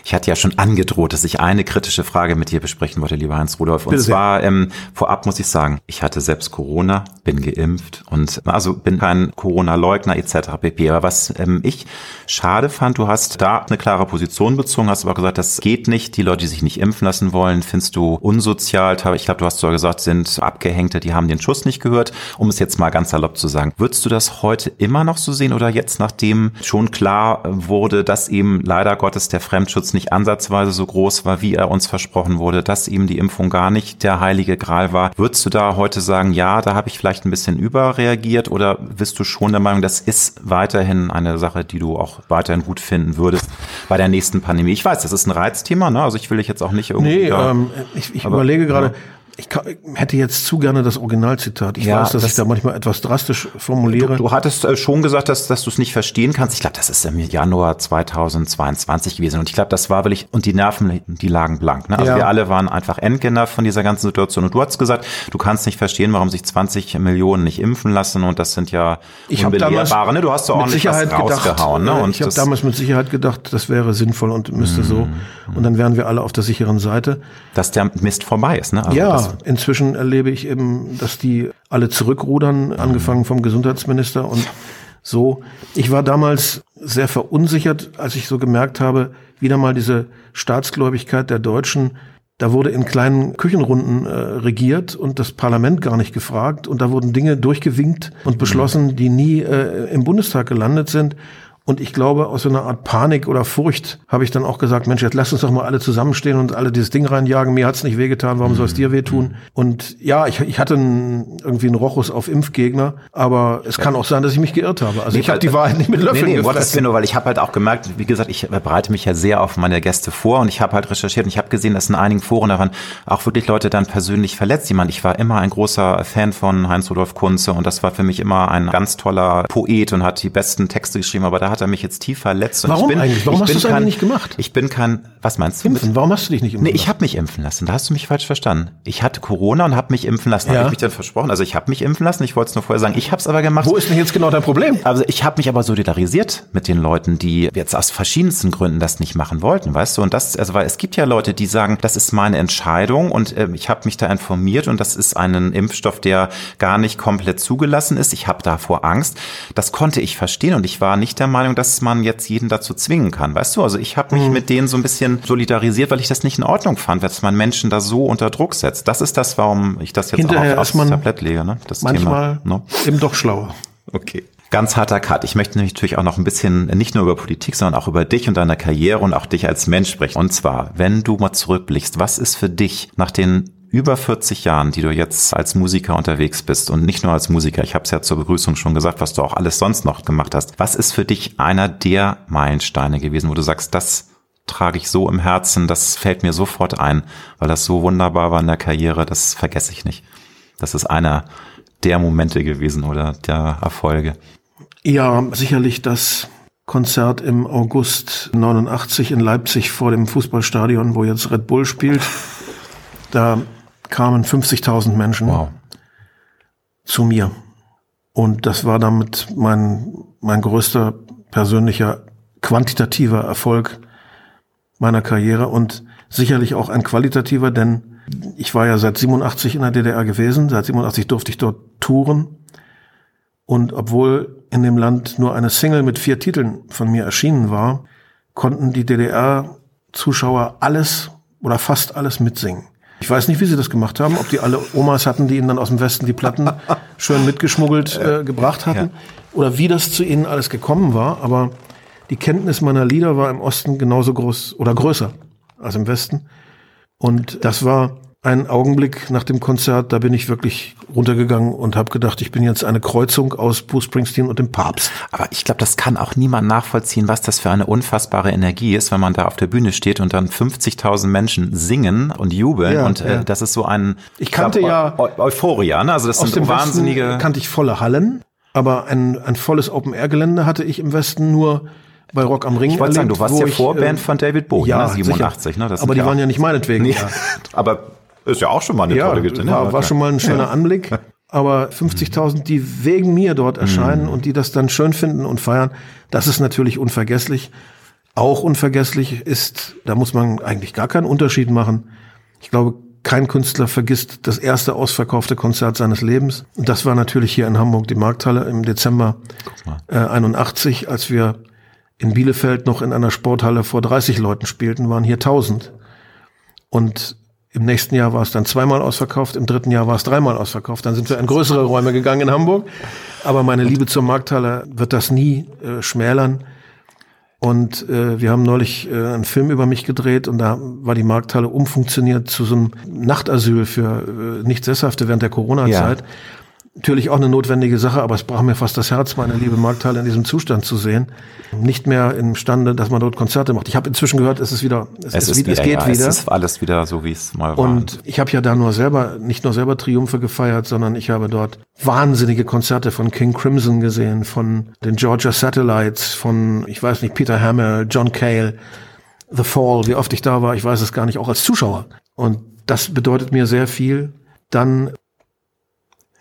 Ich hatte ja schon angedroht, dass ich eine kritische Frage mit dir besprechen wollte, lieber Heinz Rudolf. Und Bitte zwar ähm, vorab muss ich sagen, ich hatte selbst Corona, bin geimpft und also bin kein Corona-Leugner etc. pp. Aber was ähm, ich schade fand, du hast da eine klare Position bezogen, hast aber gesagt, das geht nicht. Die Leute, die sich nicht impfen lassen wollen, findest du unsozial. Ich glaube, du hast sogar gesagt, sind Abgehängte, die haben den Schuss nicht gehört. Um es jetzt mal ganz salopp zu sagen, würdest du das heute immer noch so sehen oder jetzt, nachdem schon klar wurde, dass eben leider Gottes der Fremdschutz nicht ansatzweise so groß war, wie er uns versprochen wurde, dass ihm die Impfung gar nicht der heilige Gral war. Würdest du da heute sagen, ja, da habe ich vielleicht ein bisschen überreagiert oder bist du schon der Meinung, das ist weiterhin eine Sache, die du auch weiterhin gut finden würdest bei der nächsten Pandemie? Ich weiß, das ist ein Reizthema, ne? also ich will dich jetzt auch nicht irgendwie... Nee, ähm, ich, ich überlege gerade, ja. Ich hätte jetzt zu gerne das Originalzitat. Ich ja, weiß, dass das, ich da manchmal etwas drastisch formuliere. Du, du hattest äh, schon gesagt, dass, dass du es nicht verstehen kannst. Ich glaube, das ist im Januar 2022 gewesen. Und ich glaube, das war wirklich, und die Nerven, die lagen blank. Ne? Also ja. wir alle waren einfach endgenervt von dieser ganzen Situation. Und du hast gesagt, du kannst nicht verstehen, warum sich 20 Millionen nicht impfen lassen. Und das sind ja ich unbelehrbare. Ne? Du hast so ordentlich Sicherheit was rausgehauen. Gedacht, ne? Und ich habe damals mit Sicherheit gedacht, das wäre sinnvoll und müsste mm, so. Und dann wären wir alle auf der sicheren Seite. Dass der Mist vorbei ist. Ne? Also ja, inzwischen erlebe ich eben, dass die alle zurückrudern, angefangen vom Gesundheitsminister und so. Ich war damals sehr verunsichert, als ich so gemerkt habe, wieder mal diese Staatsgläubigkeit der Deutschen. Da wurde in kleinen Küchenrunden äh, regiert und das Parlament gar nicht gefragt und da wurden Dinge durchgewinkt und beschlossen, die nie äh, im Bundestag gelandet sind. Und ich glaube, aus so einer Art Panik oder Furcht habe ich dann auch gesagt, Mensch, jetzt lass uns doch mal alle zusammenstehen und alle dieses Ding reinjagen. Mir hat's nicht wehgetan, warum soll es dir wehtun? Und ja, ich, ich hatte einen, irgendwie einen Rochus auf Impfgegner, aber es ja. kann auch sein, dass ich mich geirrt habe. Also nee, ich habe die Wahrheit nicht mit Löffeln nee, nee, gefressen. Nur, weil ich habe halt auch gemerkt, wie gesagt, ich bereite mich ja sehr auf meine Gäste vor und ich habe halt recherchiert und ich habe gesehen, dass in einigen Foren daran auch wirklich Leute dann persönlich verletzt. Ich meine, ich war immer ein großer Fan von Heinz-Rudolf Kunze und das war für mich immer ein ganz toller Poet und hat die besten Texte geschrieben, aber da hat er mich jetzt tief verletzt. Und Warum bin, eigentlich? Warum hast du es eigentlich nicht gemacht? Ich bin kein, was meinst du? Impfen. Warum hast du dich nicht impfen Nee, ich habe mich impfen lassen. Da hast du mich falsch verstanden. Ich hatte Corona und habe mich impfen lassen. Ja. Habe ich mich dann versprochen? Also ich habe mich impfen lassen. Ich wollte es nur vorher sagen. Ich habe es aber gemacht. Wo ist denn jetzt genau dein Problem? Also ich habe mich aber solidarisiert mit den Leuten, die jetzt aus verschiedensten Gründen das nicht machen wollten, weißt du? Und das, also weil es gibt ja Leute, die sagen, das ist meine Entscheidung und äh, ich habe mich da informiert und das ist ein Impfstoff, der gar nicht komplett zugelassen ist. Ich habe davor Angst. Das konnte ich verstehen und ich war nicht der Meinung, dass man jetzt jeden dazu zwingen kann. Weißt du, also ich habe mich mhm. mit denen so ein bisschen solidarisiert, weil ich das nicht in Ordnung fand, dass man Menschen da so unter Druck setzt. Das ist das, warum ich das jetzt Hinterher auch aufs Tablett lege. Ne? Das manchmal Thema, ne? eben doch schlauer. Okay. Ganz harter Cut. Ich möchte natürlich auch noch ein bisschen nicht nur über Politik, sondern auch über dich und deine Karriere und auch dich als Mensch sprechen. Und zwar, wenn du mal zurückblickst, was ist für dich nach den über 40 Jahren, die du jetzt als Musiker unterwegs bist und nicht nur als Musiker, ich habe es ja zur Begrüßung schon gesagt, was du auch alles sonst noch gemacht hast. Was ist für dich einer der Meilensteine gewesen, wo du sagst, das trage ich so im Herzen, das fällt mir sofort ein, weil das so wunderbar war in der Karriere, das vergesse ich nicht. Das ist einer der Momente gewesen oder der Erfolge. Ja, sicherlich das Konzert im August 89 in Leipzig vor dem Fußballstadion, wo jetzt Red Bull spielt. Da kamen 50.000 Menschen wow. zu mir. Und das war damit mein, mein größter persönlicher quantitativer Erfolg meiner Karriere und sicherlich auch ein qualitativer, denn ich war ja seit 87 in der DDR gewesen, seit 87 durfte ich dort touren. Und obwohl in dem Land nur eine Single mit vier Titeln von mir erschienen war, konnten die DDR-Zuschauer alles oder fast alles mitsingen. Ich weiß nicht, wie sie das gemacht haben, ob die alle Omas hatten, die ihnen dann aus dem Westen die Platten schön mitgeschmuggelt äh, gebracht hatten, oder wie das zu ihnen alles gekommen war. Aber die Kenntnis meiner Lieder war im Osten genauso groß oder größer als im Westen. Und das war ein Augenblick nach dem Konzert, da bin ich wirklich runtergegangen und habe gedacht, ich bin jetzt eine Kreuzung aus Bruce Springsteen und dem Papst. Aber ich glaube, das kann auch niemand nachvollziehen, was das für eine unfassbare Energie ist, wenn man da auf der Bühne steht und dann 50.000 Menschen singen und jubeln ja, und äh, das ist so ein ich kannte glaub, ja Euphoria, ne? also das sind dem wahnsinnige Westen kannte ich volle Hallen, aber ein ein volles Open Air Gelände hatte ich im Westen nur bei Rock am Ring. Ich wollte sagen, du warst ja Vorband äh, von David Bowie, ja, ne? 87, ne? Das aber die ja waren ja nicht meinetwegen. Nee, ja. aber ist ja auch schon mal eine ja, tolle Geschichte. War, war schon mal ein schöner Anblick. Aber 50.000, die wegen mir dort erscheinen mhm. und die das dann schön finden und feiern, das ist natürlich unvergesslich. Auch unvergesslich ist, da muss man eigentlich gar keinen Unterschied machen. Ich glaube, kein Künstler vergisst das erste ausverkaufte Konzert seines Lebens. Und das war natürlich hier in Hamburg, die Markthalle im Dezember äh, 81, als wir in Bielefeld noch in einer Sporthalle vor 30 Leuten spielten, waren hier 1000. Und im nächsten Jahr war es dann zweimal ausverkauft, im dritten Jahr war es dreimal ausverkauft. Dann sind wir in größere Räume gegangen in Hamburg. Aber meine Liebe zur Markthalle wird das nie äh, schmälern. Und äh, wir haben neulich äh, einen Film über mich gedreht und da war die Markthalle umfunktioniert zu so einem Nachtasyl für äh, nicht Sesshafte während der Corona-Zeit. Ja natürlich auch eine notwendige Sache, aber es brach mir fast das Herz, meine liebe Markthalle in diesem Zustand zu sehen. Nicht mehr imstande, dass man dort Konzerte macht. Ich habe inzwischen gehört, es ist wieder, es, es, ist, wieder, es geht ja, wieder. Es ist alles wieder so, wie es mal war. Und ich habe ja da nur selber, nicht nur selber Triumphe gefeiert, sondern ich habe dort wahnsinnige Konzerte von King Crimson gesehen, von den Georgia Satellites, von, ich weiß nicht, Peter Hamill, John Cale, The Fall, wie oft ich da war, ich weiß es gar nicht, auch als Zuschauer. Und das bedeutet mir sehr viel. Dann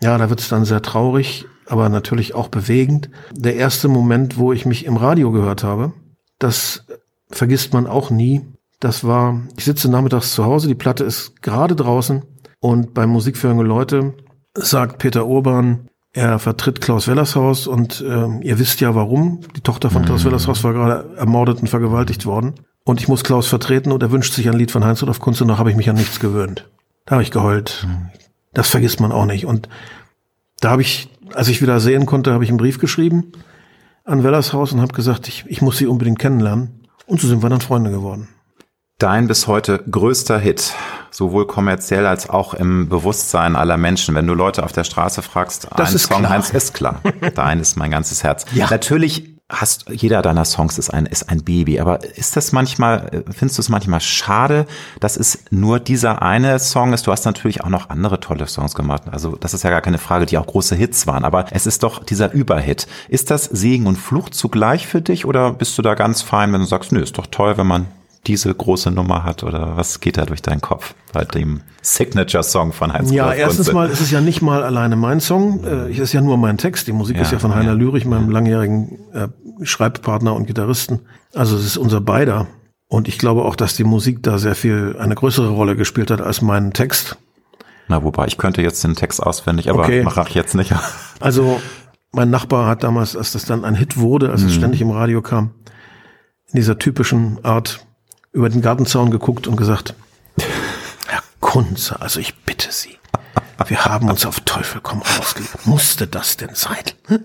ja, da wird es dann sehr traurig, aber natürlich auch bewegend. Der erste Moment, wo ich mich im Radio gehört habe, das vergisst man auch nie. Das war, ich sitze nachmittags zu Hause, die Platte ist gerade draußen und beim Musikführende Leute sagt Peter Urban, er vertritt Klaus Wellershaus und äh, ihr wisst ja warum. Die Tochter von Klaus mhm. Wellershaus war gerade ermordet und vergewaltigt worden. Und ich muss Klaus vertreten und er wünscht sich ein Lied von Heinz Rudolf Kunst und noch habe ich mich an nichts gewöhnt. Da habe ich geheult. Das vergisst man auch nicht. Und da habe ich, als ich wieder sehen konnte, habe ich einen Brief geschrieben an Wellershaus und habe gesagt, ich, ich muss sie unbedingt kennenlernen. Und so sind wir dann Freunde geworden. Dein bis heute größter Hit, sowohl kommerziell als auch im Bewusstsein aller Menschen. Wenn du Leute auf der Straße fragst, das ein Song, klar. eins ist klar. Dein ist mein ganzes Herz. Ja. Natürlich hast jeder deiner Songs ist ein ist ein Baby, aber ist das manchmal findest du es manchmal schade, dass es nur dieser eine Song ist? Du hast natürlich auch noch andere tolle Songs gemacht. Also, das ist ja gar keine Frage, die auch große Hits waren, aber es ist doch dieser Überhit. Ist das Segen und Flucht zugleich für dich oder bist du da ganz fein, wenn du sagst, nö, ist doch toll, wenn man diese große Nummer hat oder was geht da durch deinen Kopf bei dem Signature-Song von Heinz Ja, erstens mal ist es ja nicht mal alleine mein Song, äh, ist ja nur mein Text. Die Musik ja, ist ja von Heiner ja. Lürich, meinem langjährigen äh, Schreibpartner und Gitarristen. Also es ist unser beider. Und ich glaube auch, dass die Musik da sehr viel eine größere Rolle gespielt hat als mein Text. Na, wobei ich könnte jetzt den Text auswendig, aber okay. mache ich jetzt nicht. Also mein Nachbar hat damals, als das dann ein Hit wurde, als es mhm. ständig im Radio kam, in dieser typischen Art über den Gartenzaun geguckt und gesagt, Herr Kunze, also ich bitte Sie, wir haben uns auf Teufel komm ausgelegt. Musste das denn sein?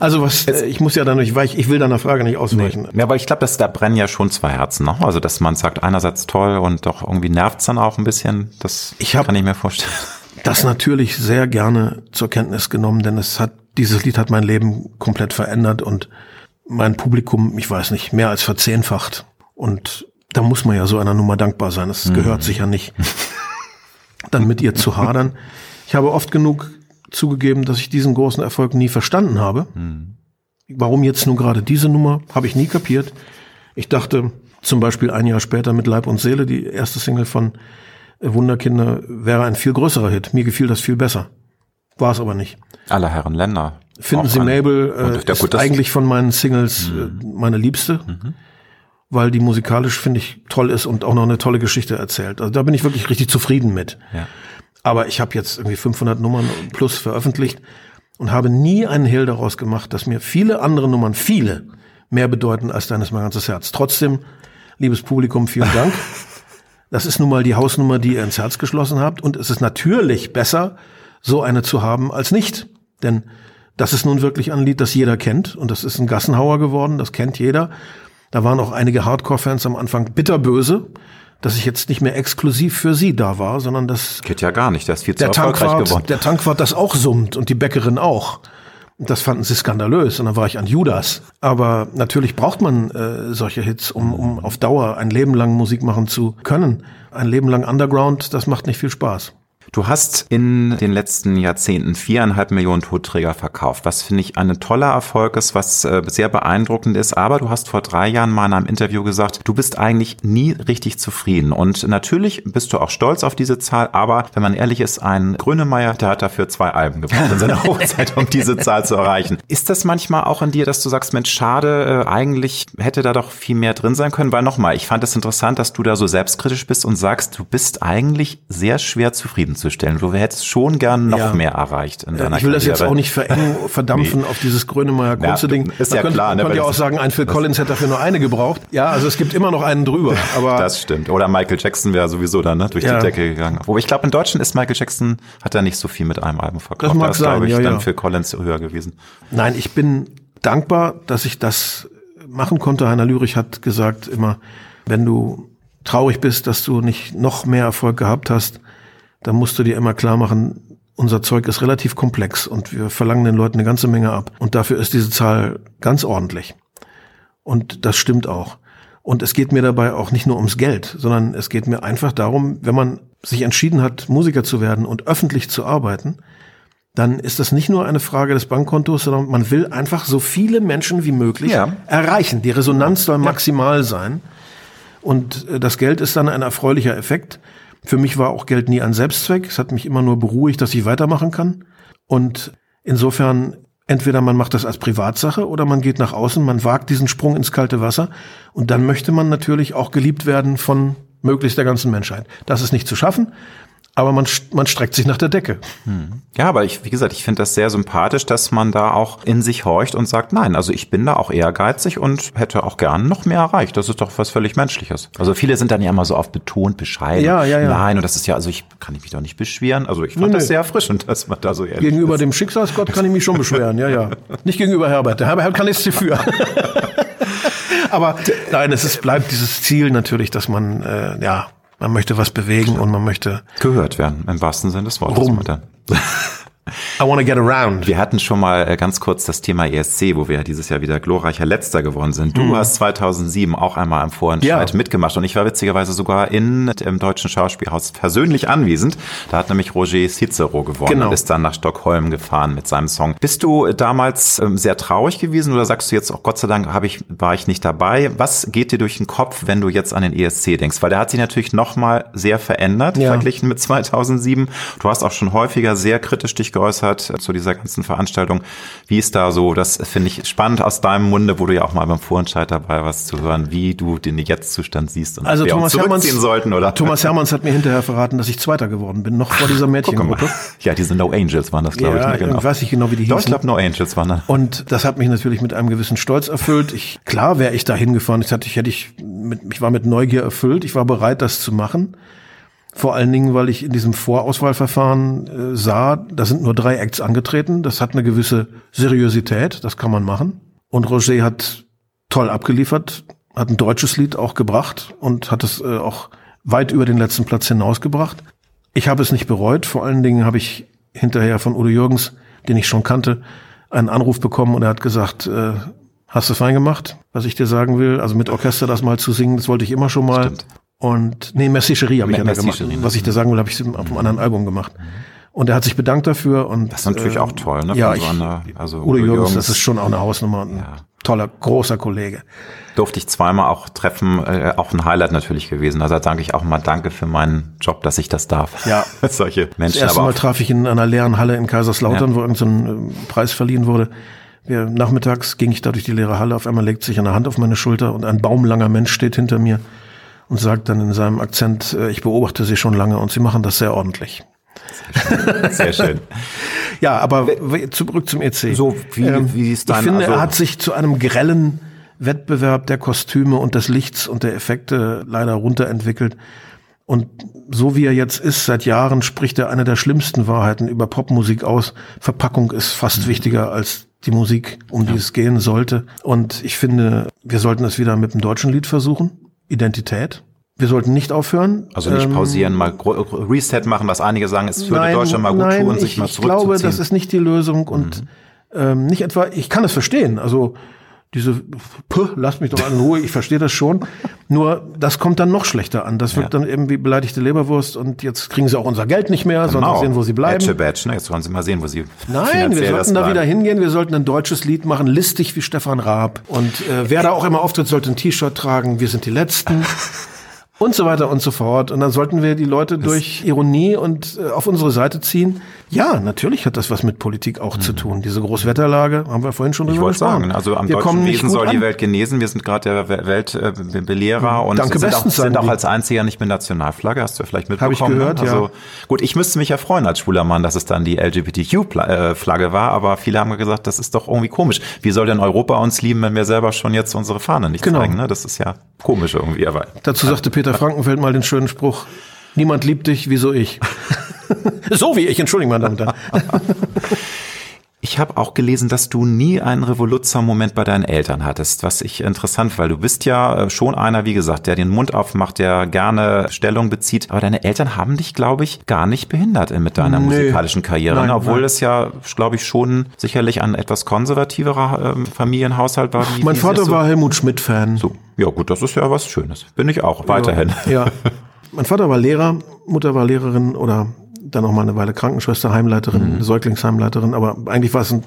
Also was, ich muss ja dann nicht, weil ich will deiner Frage nicht ausweichen. Nee. Ja, aber ich glaube, dass da brennen ja schon zwei Herzen noch. Also dass man sagt, einerseits toll und doch irgendwie nervt's dann auch ein bisschen. Das ich kann ich mir vorstellen. Das natürlich sehr gerne zur Kenntnis genommen, denn es hat dieses Lied hat mein Leben komplett verändert und mein Publikum, ich weiß nicht, mehr als verzehnfacht. Und da muss man ja so einer Nummer dankbar sein. Es mhm. gehört sich ja nicht, dann mit ihr zu hadern. Ich habe oft genug zugegeben, dass ich diesen großen Erfolg nie verstanden habe. Mhm. Warum jetzt nun gerade diese Nummer, habe ich nie kapiert. Ich dachte zum Beispiel ein Jahr später mit Leib und Seele, die erste Single von Wunderkinder, wäre ein viel größerer Hit. Mir gefiel das viel besser. War es aber nicht. Aller Herren Länder. Finden Sie Mabel äh, ist eigentlich von meinen Singles mhm. äh, meine Liebste, mhm. weil die musikalisch finde ich toll ist und auch noch eine tolle Geschichte erzählt. Also da bin ich wirklich richtig zufrieden mit. Ja. Aber ich habe jetzt irgendwie 500 Nummern plus veröffentlicht und habe nie einen Hehl daraus gemacht, dass mir viele andere Nummern, viele, mehr bedeuten als deines mein ganzes Herz. Trotzdem, liebes Publikum, vielen Dank. Das ist nun mal die Hausnummer, die ihr ins Herz geschlossen habt. Und es ist natürlich besser, so eine zu haben als nicht. Denn das ist nun wirklich ein Lied, das jeder kennt und das ist ein Gassenhauer geworden, das kennt jeder. Da waren auch einige Hardcore-Fans am Anfang bitterböse, dass ich jetzt nicht mehr exklusiv für sie da war, sondern dass Geht ja gar nicht, das ist viel zu der erfolgreich Tankwart, geworden. der Tankwart das auch summt und die Bäckerin auch. Das fanden sie skandalös und dann war ich an Judas. Aber natürlich braucht man äh, solche Hits, um, um auf Dauer ein Leben lang Musik machen zu können. Ein Leben lang Underground, das macht nicht viel Spaß. Du hast in den letzten Jahrzehnten viereinhalb Millionen Tonträger verkauft, was finde ich ein toller Erfolg ist, was äh, sehr beeindruckend ist. Aber du hast vor drei Jahren mal in einem Interview gesagt, du bist eigentlich nie richtig zufrieden. Und natürlich bist du auch stolz auf diese Zahl, aber wenn man ehrlich ist, ein Grönemeyer, der hat dafür zwei Alben gebraucht in seiner Hochzeit, um diese Zahl zu erreichen. Ist das manchmal auch in dir, dass du sagst, Mensch, schade, äh, eigentlich hätte da doch viel mehr drin sein können? Weil nochmal, ich fand es interessant, dass du da so selbstkritisch bist und sagst, du bist eigentlich sehr schwer zufriedenzustellen. Du hättest schon gern noch Ja. mehr erreicht in deiner Ich will das jetzt Karriere. auch nicht verengen, verdampfen auf dieses Grönemeyer kurze Ja, Ding. ist Man ja könnte, klar, Man ne, könnte ja auch sagen, ein Phil Collins hätte dafür nur eine gebraucht. Ja, also es gibt immer noch einen drüber. Aber Das stimmt. Oder Michael Jackson wäre sowieso dann ne, durch Ja. die Decke gegangen. Wobei ich glaube, in Deutschland ist Michael Jackson, hat er nicht so viel mit einem Album verkauft. Das mag da ist, sein, glaube ich, ja, dann ja. Phil Collins höher gewesen. Nein, ich bin dankbar, dass ich das machen konnte. Heiner Lürich hat gesagt immer, wenn du traurig bist, dass du nicht noch mehr Erfolg gehabt hast, dann musst du dir immer klar machen, unser Zeug ist relativ komplex und wir verlangen den Leuten eine ganze Menge ab. Und dafür ist diese Zahl ganz ordentlich. Und das stimmt auch. Und es geht mir dabei auch nicht nur ums Geld, sondern es geht mir einfach darum, wenn man sich entschieden hat, Musiker zu werden und öffentlich zu arbeiten, dann ist das nicht nur eine Frage des Bankkontos, sondern man will einfach so viele Menschen wie möglich Ja. erreichen. Die Resonanz soll maximal sein. Und äh, das Geld ist dann ein erfreulicher Effekt. Für mich war auch Geld nie ein Selbstzweck. Es hat mich immer nur beruhigt, dass ich weitermachen kann. Und insofern, entweder man macht das als Privatsache oder man geht nach außen, man wagt diesen Sprung ins kalte Wasser. Und dann möchte man natürlich auch geliebt werden von möglichst der ganzen Menschheit. Das ist nicht zu schaffen, aber man, man streckt sich nach der Decke. Ja, aber ich, wie gesagt, ich finde das sehr sympathisch, dass man da auch in sich horcht und sagt, nein, also ich bin da auch ehrgeizig und hätte auch gern noch mehr erreicht. Das ist doch was völlig Menschliches. Also viele sind dann ja immer so oft betont, bescheiden. Ja, ja, ja. Nein, und das ist ja, also ich kann ich mich doch nicht beschweren. Also ich fand Nö, das nö. sehr erfrischend, dass man da so ehrlich Gegenüber ist. dem Schicksalsgott kann ich mich schon beschweren, ja, ja. Nicht gegenüber Herbert. Der Herbert kann nichts dafür. Aber nein, es ist, bleibt dieses Ziel natürlich, dass man, äh, ja, man möchte was bewegen und man möchte, gehört werden, im wahrsten Sinne des Wortes. Rum. I wanna get around. Wir hatten schon mal äh, ganz kurz das Thema ESC, wo wir ja dieses Jahr wieder glorreicher Letzter geworden sind. Du hast 2007 auch einmal am Vorentscheid Ja. mitgemacht und ich war witzigerweise sogar in im Deutschen Schauspielhaus persönlich anwesend. Da hat nämlich Roger Cicero gewonnen Genau. und ist dann nach Stockholm gefahren mit seinem Song. Bist du damals ähm, sehr traurig gewesen oder sagst du jetzt, oh Gott sei Dank habe ich, war ich nicht dabei? Was geht dir durch den Kopf, wenn du jetzt an den ESC denkst? Weil der hat sich natürlich nochmal sehr verändert, Ja. verglichen mit 2007. Du hast auch schon häufiger sehr kritisch dich geäußert äh, zu dieser ganzen Veranstaltung. Wie ist da so, das finde ich spannend aus deinem Munde, wo du ja auch mal beim Vorentscheid dabei warst, zu hören, wie du den Jetzt-Zustand siehst und Also wir Thomas Hermanns, zurückziehen sollten, oder? Thomas Hermanns hat mir hinterher verraten, dass ich Zweiter geworden bin, noch vor dieser. Mädchengruppe. Ja, diese No Angels waren das, glaube Ja, ich. Ne? Genau. ich weiß nicht genau, wie die Doch, ich hießen. glaube No Angels waren das. Und das hat mich natürlich mit einem gewissen Stolz erfüllt. Ich, klar wäre ich da hingefahren. Ich hatte, ich hätte ich mit, ich war mit Neugier erfüllt. Ich war bereit, das zu machen. Vor allen Dingen, weil ich in diesem Vorauswahlverfahren äh, sah, da sind nur drei Acts angetreten. Das hat eine gewisse Seriosität. Das kann man machen. Und Roger hat toll abgeliefert, hat ein deutsches Lied auch gebracht und hat es äh, auch weit über den letzten Platz hinausgebracht. Ich habe es nicht bereut. Vor allen Dingen habe ich hinterher von Udo Jürgens, den ich schon kannte, einen Anruf bekommen und er hat gesagt, äh, hast du fein gemacht, was ich dir sagen will? Also mit Orchester das mal zu singen, das wollte ich immer schon mal. Stimmt. Und nee, Merci Cherie habe ich ja da gemacht. Ne? Was ich dir sagen will, habe ich auf einem anderen Album gemacht. Und er hat sich bedankt dafür und Das ist natürlich äh, auch toll, ne? Ja, von so ich, einer- also Udo Jürgens, das ist schon auch eine Hausnummer, und ein Ja. toller, großer Kollege. durfte ich zweimal auch treffen, äh, auch ein Highlight natürlich gewesen. Also da danke ich auch mal Danke für meinen Job, dass ich das darf. Ja. Solche Das Menschen, erste aber Mal traf ich in einer leeren Halle in Kaiserslautern, wo irgendein so ein, äh, Preis verliehen wurde. Wir, nachmittags ging ich da durch die leere Halle, auf einmal legt sich eine Hand auf meine Schulter und ein baumlanger Mensch steht hinter mir und sagt dann in seinem Akzent, äh, ich beobachte Sie schon lange und Sie machen das sehr ordentlich. sehr schön. Ja, aber zurück zum EC. So, wie- wie ist dein- Ich finde, also- er hat sich zu einem grellen Wettbewerb der Kostüme und des Lichts und der Effekte leider runterentwickelt. Und so wie er jetzt ist, seit Jahren spricht er eine der schlimmsten Wahrheiten über Popmusik aus. Verpackung ist fast mhm. wichtiger als die Musik, um ja. die es gehen sollte. Und ich finde, wir sollten es wieder mit dem deutschen Lied versuchen. Identität. Wir sollten nicht aufhören. Also nicht ähm, pausieren, ähm, mal Reset machen, was einige sagen, es würde Deutschland mal gut nein, tun, sich ich, mal zurückzuziehen. Ich glaube, das ist nicht die Lösung und mhm. ähm, nicht etwa, ich kann es verstehen. Also diese, puh, lasst mich doch in Ruhe, ich verstehe das schon. Nur, das kommt dann noch schlechter an. Das wird ja. dann eben wie beleidigte Leberwurst und jetzt kriegen sie auch unser Geld nicht mehr, genau. sondern sehen, wo sie bleiben. Badge, Badge, ne? Jetzt wollen sie mal sehen, wo sie Nein, wir sollten da wieder hingehen, wir sollten ein deutsches Lied machen, listig wie Stefan Raab. Und äh, wer da auch immer auftritt, sollte ein T-Shirt tragen, wir sind die Letzten. und so weiter und so fort. Und dann sollten wir die Leute durch Ironie und äh, auf unsere Seite ziehen. Ja, natürlich hat das was mit Politik auch mhm. zu tun. Diese Großwetterlage haben wir vorhin schon drüber ich wollte sagen, also am wir deutschen Wesen soll an. die Welt genesen. Wir sind gerade der Weltbelehrer äh, und Danke sind, auch, sind auch als einziger nicht mit Nationalflagge. Hast du vielleicht mitbekommen? Habe ich gehört, also, ja. Gut, ich müsste mich ja freuen als schwuler Mann, dass es dann die LGBTQ-Flagge war, aber viele haben gesagt, das ist doch irgendwie komisch. Wie soll denn Europa uns lieben, wenn wir selber schon jetzt unsere Fahne nicht genau. zeigen? Ne? Das ist ja komisch irgendwie. Aber, Dazu sagte Peter Frankenfeld mal den schönen Spruch, niemand liebt dich, wieso ich? so wie ich, entschuldigen meine Damen und Herren. Ich habe auch gelesen, dass du nie einen Revoluzzer-Moment bei deinen Eltern hattest, was ich interessant, weil du bist ja äh, schon einer, wie gesagt, der den Mund aufmacht, der gerne Stellung bezieht. Aber deine Eltern haben dich, glaube ich, gar nicht behindert mit deiner nee. musikalischen Karriere, nein, obwohl nein. es ja, glaube ich, schon sicherlich ein etwas konservativerer ähm, Familienhaushalt war. Wie, mein wie Vater so? war Helmut Schmidt-Fan. So, ja gut, das ist ja was Schönes. Bin ich auch weiterhin. Ja. ja. Mein Vater war Lehrer, Mutter war Lehrerin oder dann noch mal eine Weile Krankenschwester, Heimleiterin, mhm. Säuglingsheimleiterin, aber eigentlich war es ein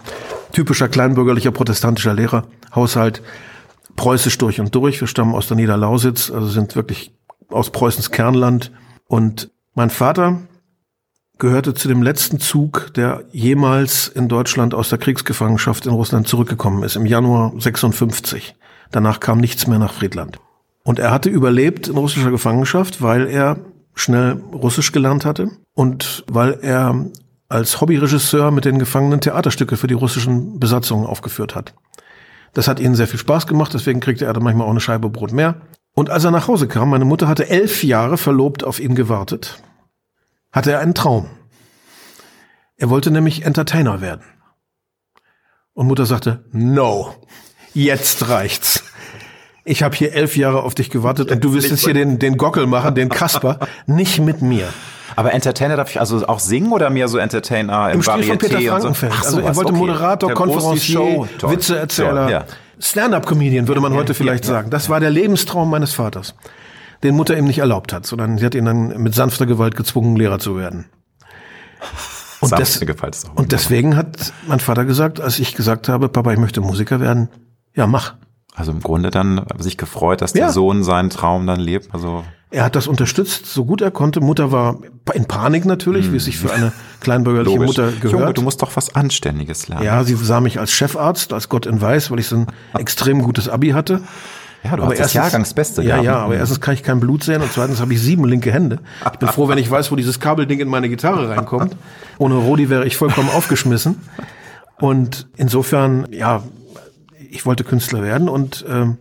typischer kleinbürgerlicher protestantischer Lehrerhaushalt, preußisch durch und durch. Wir stammen aus der Niederlausitz, also sind wirklich aus Preußens Kernland. Und mein Vater gehörte zu dem letzten Zug, der jemals in Deutschland aus der Kriegsgefangenschaft in Russland zurückgekommen ist, im Januar 56. Danach kam nichts mehr nach Friedland. Und er hatte überlebt in russischer Gefangenschaft, weil er schnell Russisch gelernt hatte und weil er als Hobbyregisseur mit den Gefangenen Theaterstücke für die russischen Besatzungen aufgeführt hat. Das hat ihnen sehr viel Spaß gemacht, deswegen kriegte er dann manchmal auch eine Scheibe Brot mehr. Und als er nach Hause kam, meine Mutter hatte elf Jahre verlobt auf ihn gewartet, hatte er einen Traum. Er wollte nämlich Entertainer werden. Und Mutter sagte, no, jetzt reicht's ich habe hier elf Jahre auf dich gewartet und du wirst jetzt hier den, den Gockel machen, den Kasper, nicht mit mir. Aber Entertainer darf ich also auch singen oder mehr so Entertainer im, Im Stil von Peter Frankenfeld. So? also er wollte okay. Moderator, Konferencier, Witzeerzähler, ja. Stand-up-Comedian würde man heute vielleicht ja, sagen. Das war der Lebenstraum meines Vaters, den Mutter ihm nicht erlaubt hat, sondern sie hat ihn dann mit sanfter Gewalt gezwungen, Lehrer zu werden. Und, des, und deswegen hat mein Vater gesagt, als ich gesagt habe, Papa, ich möchte Musiker werden, ja, mach. Also im Grunde dann sich gefreut, dass der ja. Sohn seinen Traum dann lebt. Also er hat das unterstützt, so gut er konnte. Mutter war in Panik natürlich, hm. wie es sich für eine kleinbürgerliche Logisch. Mutter gehört. Junge, du musst doch was Anständiges lernen. Ja, sie sah mich als Chefarzt, als Gott in Weiß, weil ich so ein extrem gutes Abi hatte. Ja, du aber hast erstens, das Jahrgangsbeste. Ja, ja, aber erstens kann ich kein Blut sehen und zweitens habe ich sieben linke Hände. Ich bin froh, wenn ich weiß, wo dieses Kabelding in meine Gitarre reinkommt. Ohne Rodi wäre ich vollkommen aufgeschmissen. Und insofern, ja, ich wollte Künstler werden und ähm,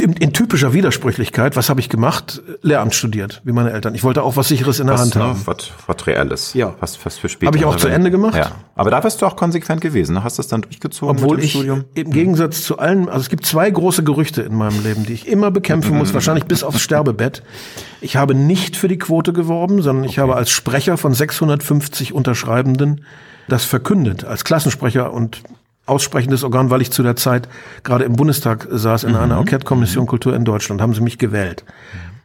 in, typischer Widersprüchlichkeit, was habe ich gemacht? Lehramt studiert, wie meine Eltern. Ich wollte auch was sicheres in der was, Hand haben. Was, was Reelles. Ja. Was, was für später. Habe ich auch zu Ende gemacht. Ja. Aber da bist du auch konsequent gewesen. Ne? Hast du das dann durchgezogen Obwohl ich Studium? im Gegensatz zu allen, also es gibt zwei große Gerüchte in meinem Leben, die ich immer bekämpfen muss, wahrscheinlich bis aufs Sterbebett. Ich habe nicht für die Quote geworben, sondern ich okay. habe als Sprecher von 650 Unterschreibenden das verkündet, als Klassensprecher und aussprechendes Organ, weil ich zu der Zeit gerade im Bundestag saß in mhm. einer Enquete-Kommission Kultur in Deutschland, haben sie mich gewählt.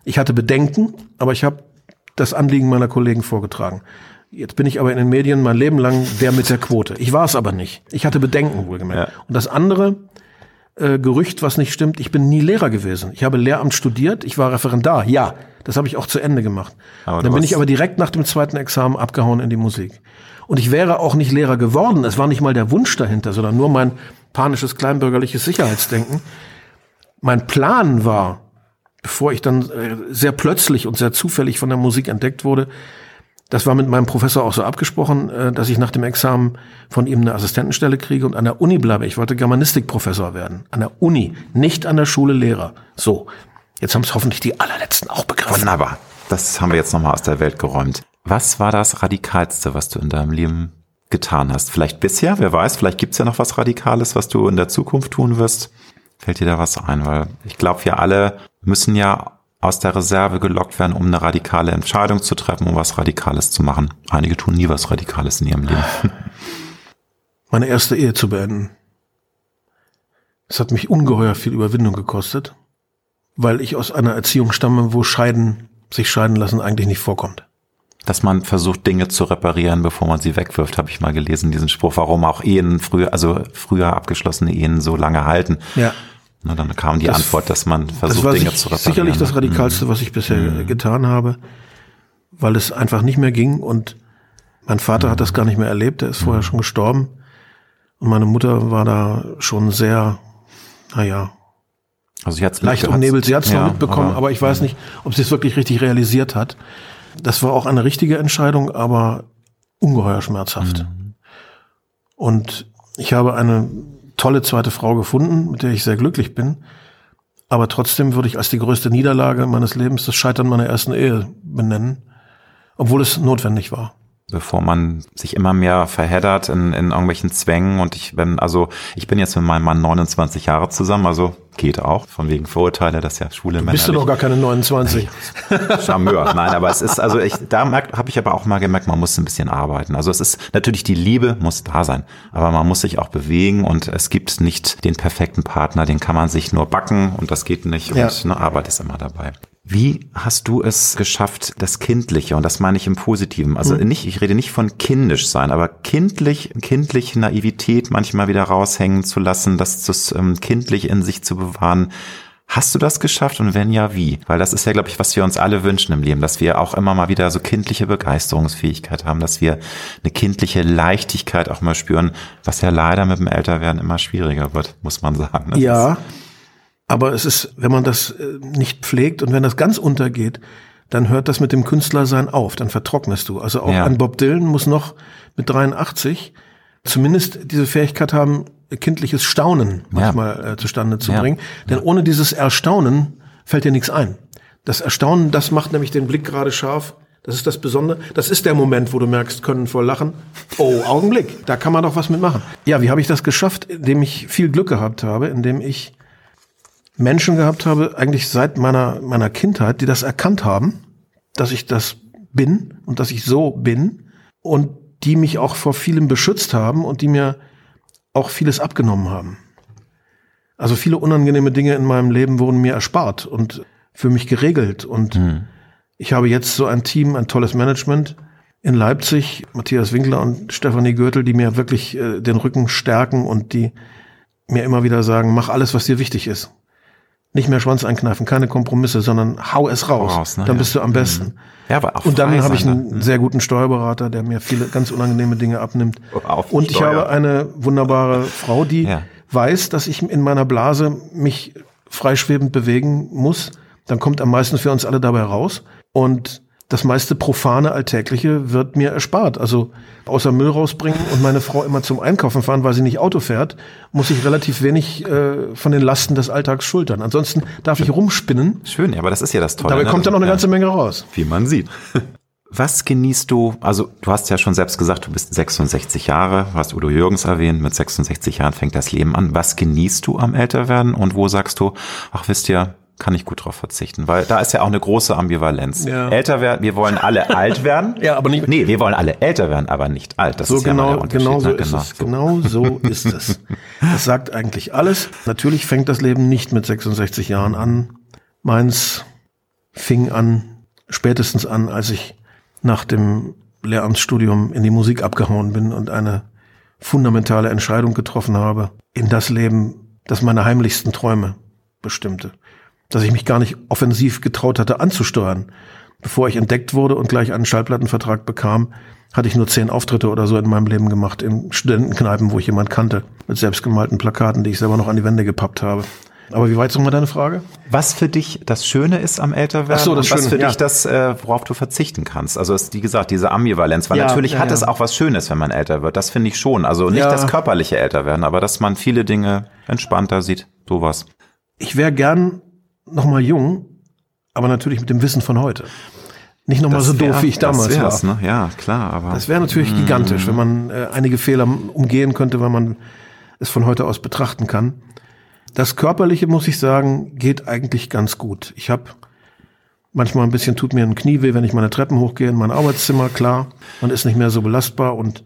Ich hatte Bedenken, aber ich habe das Anliegen meiner Kollegen vorgetragen. Jetzt bin ich aber in den Medien mein Leben lang der mit der Quote. Ich war es aber nicht. Ich hatte Bedenken wohlgemerkt. Ja. Und das andere äh, Gerücht, was nicht stimmt, ich bin nie Lehrer gewesen. Ich habe Lehramt studiert, ich war Referendar. Ja, das habe ich auch zu Ende gemacht. Aber Dann bin ich aber direkt nach dem zweiten Examen abgehauen in die Musik. Und ich wäre auch nicht Lehrer geworden. Es war nicht mal der Wunsch dahinter, sondern nur mein panisches kleinbürgerliches Sicherheitsdenken. Mein Plan war, bevor ich dann äh, sehr plötzlich und sehr zufällig von der Musik entdeckt wurde, das war mit meinem Professor auch so abgesprochen, äh, dass ich nach dem Examen von ihm eine Assistentenstelle kriege und an der Uni bleibe. Ich wollte Germanistikprofessor werden. An der Uni, nicht an der Schule Lehrer. So. Jetzt haben es hoffentlich die allerletzten auch begriffen. Wunderbar. das haben wir jetzt nochmal aus der Welt geräumt. Was war das Radikalste, was du in deinem Leben getan hast? Vielleicht bisher, wer weiß, vielleicht gibt's ja noch was Radikales, was du in der Zukunft tun wirst. Fällt dir da was ein? Weil ich glaube, wir alle müssen ja aus der Reserve gelockt werden, um eine radikale Entscheidung zu treffen, um was Radikales zu machen. Einige tun nie was Radikales in ihrem Leben. Meine erste Ehe zu beenden. Es hat mich ungeheuer viel Überwindung gekostet, weil ich aus einer Erziehung stamme, wo Scheiden, sich scheiden lassen eigentlich nicht vorkommt. Dass man versucht, Dinge zu reparieren, bevor man sie wegwirft, habe ich mal gelesen, diesen Spruch, warum auch Ehen früher, also früher abgeschlossene Ehen so lange halten. Ja. Na, dann kam die das, Antwort, dass man versucht, Dinge sich, zu reparieren. Sicherlich das ne? Radikalste, mhm. was ich bisher mhm. getan habe, weil es einfach nicht mehr ging und mein Vater mhm. hat das gar nicht mehr erlebt, er ist vorher mhm. schon gestorben. Und meine Mutter war da schon sehr, naja, also sie hat's leicht umnebelt. Sie hat es ja, noch mitbekommen, aber, aber ich weiß nicht, ob sie es wirklich richtig realisiert hat. Das war auch eine richtige Entscheidung, aber ungeheuer schmerzhaft. Mhm. Und ich habe eine tolle zweite Frau gefunden, mit der ich sehr glücklich bin. Aber trotzdem würde ich als die größte Niederlage meines Lebens das Scheitern meiner ersten Ehe benennen, obwohl es notwendig war bevor man sich immer mehr verheddert in, in irgendwelchen Zwängen. Und ich bin, also ich bin jetzt mit meinem Mann 29 Jahre zusammen, also geht auch, von wegen Vorurteile, dass ja schwule Männer. Bist du doch gar keine 29. Charmeur. Nein, aber es ist, also ich, da habe ich aber auch mal gemerkt, man muss ein bisschen arbeiten. Also es ist natürlich die Liebe muss da sein, aber man muss sich auch bewegen und es gibt nicht den perfekten Partner, den kann man sich nur backen und das geht nicht und ja. eine Arbeit ist immer dabei. Wie hast du es geschafft, das Kindliche, und das meine ich im Positiven, also mhm. nicht, ich rede nicht von kindisch sein, aber kindlich, kindliche Naivität manchmal wieder raushängen zu lassen, das, das ähm, kindlich in sich zu bewahren. Hast du das geschafft und wenn ja, wie? Weil das ist ja, glaube ich, was wir uns alle wünschen im Leben, dass wir auch immer mal wieder so kindliche Begeisterungsfähigkeit haben, dass wir eine kindliche Leichtigkeit auch mal spüren, was ja leider mit dem Älterwerden immer schwieriger wird, muss man sagen. Das ja, aber es ist, wenn man das äh, nicht pflegt und wenn das ganz untergeht, dann hört das mit dem Künstlersein auf, dann vertrocknest du. Also auch ja. ein Bob Dylan muss noch mit 83 zumindest diese Fähigkeit haben, kindliches Staunen manchmal ja. äh, zustande zu ja. bringen. Denn ohne dieses Erstaunen fällt dir nichts ein. Das Erstaunen, das macht nämlich den Blick gerade scharf. Das ist das Besondere. Das ist der Moment, wo du merkst, können voll lachen. Oh, Augenblick, da kann man doch was mitmachen. Ja, wie habe ich das geschafft? Indem ich viel Glück gehabt habe, indem ich Menschen gehabt habe, eigentlich seit meiner, meiner Kindheit, die das erkannt haben, dass ich das bin und dass ich so bin und die mich auch vor vielem beschützt haben und die mir auch vieles abgenommen haben. Also viele unangenehme Dinge in meinem Leben wurden mir erspart und für mich geregelt. Und mhm. ich habe jetzt so ein Team, ein tolles Management in Leipzig, Matthias Winkler und Stefanie Gürtel, die mir wirklich äh, den Rücken stärken und die mir immer wieder sagen, mach alles, was dir wichtig ist. Nicht mehr Schwanz einkneifen, keine Kompromisse, sondern hau es raus. raus ne? Dann bist du am besten. Mhm. Ja, aber auch und dann habe ich einen ne? sehr guten Steuerberater, der mir viele ganz unangenehme Dinge abnimmt. Auf und ich habe eine wunderbare Frau, die ja. weiß, dass ich in meiner Blase mich freischwebend bewegen muss. Dann kommt am meisten für uns alle dabei raus. Und das meiste profane Alltägliche wird mir erspart. Also außer Müll rausbringen und meine Frau immer zum Einkaufen fahren, weil sie nicht Auto fährt, muss ich relativ wenig äh, von den Lasten des Alltags schultern. Ansonsten darf ich rumspinnen. Schön, ja, aber das ist ja das Tolle. Dabei ne? kommt dann noch eine ganze Menge raus. Wie man sieht. Was genießt du? Also du hast ja schon selbst gesagt, du bist 66 Jahre, hast Udo Jürgens erwähnt, mit 66 Jahren fängt das Leben an. Was genießt du am Älterwerden und wo sagst du, ach wisst ihr, kann ich gut drauf verzichten, weil da ist ja auch eine große Ambivalenz. Ja. Älter werden, wir wollen alle alt werden. Ja, aber nicht. Nee, wir wollen alle älter werden, aber nicht alt. Das so ist genau, ja der genau so ne? ist genau. es. Genau so ist es. Das sagt eigentlich alles. Natürlich fängt das Leben nicht mit 66 Jahren an. Meins fing an, spätestens an, als ich nach dem Lehramtsstudium in die Musik abgehauen bin und eine fundamentale Entscheidung getroffen habe in das Leben, das meine heimlichsten Träume bestimmte dass ich mich gar nicht offensiv getraut hatte anzusteuern. Bevor ich entdeckt wurde und gleich einen Schallplattenvertrag bekam, hatte ich nur zehn Auftritte oder so in meinem Leben gemacht, in Studentenkneipen, wo ich jemand kannte, mit selbstgemalten Plakaten, die ich selber noch an die Wände gepappt habe. Aber wie weit ist nochmal deine Frage? Was für dich das Schöne ist am Älterwerden Ach so, das und was Schöne, für ja. dich das, äh, worauf du verzichten kannst. Also ist, wie gesagt, diese Ambivalenz, weil ja, natürlich ja, hat es auch was Schönes, wenn man älter wird. Das finde ich schon. Also nicht das körperliche Älterwerden, aber dass man viele Dinge entspannter sieht. Sowas. Ich wäre gern noch mal jung, aber natürlich mit dem Wissen von heute. Nicht nochmal so wär, doof, wie ich damals war. Ne? Ja, klar, aber. Das wäre natürlich mm. gigantisch, wenn man äh, einige Fehler umgehen könnte, weil man es von heute aus betrachten kann. Das Körperliche, muss ich sagen, geht eigentlich ganz gut. Ich habe manchmal ein bisschen, tut mir ein Knie weh, wenn ich meine Treppen hochgehe in mein Arbeitszimmer, klar. Man ist nicht mehr so belastbar und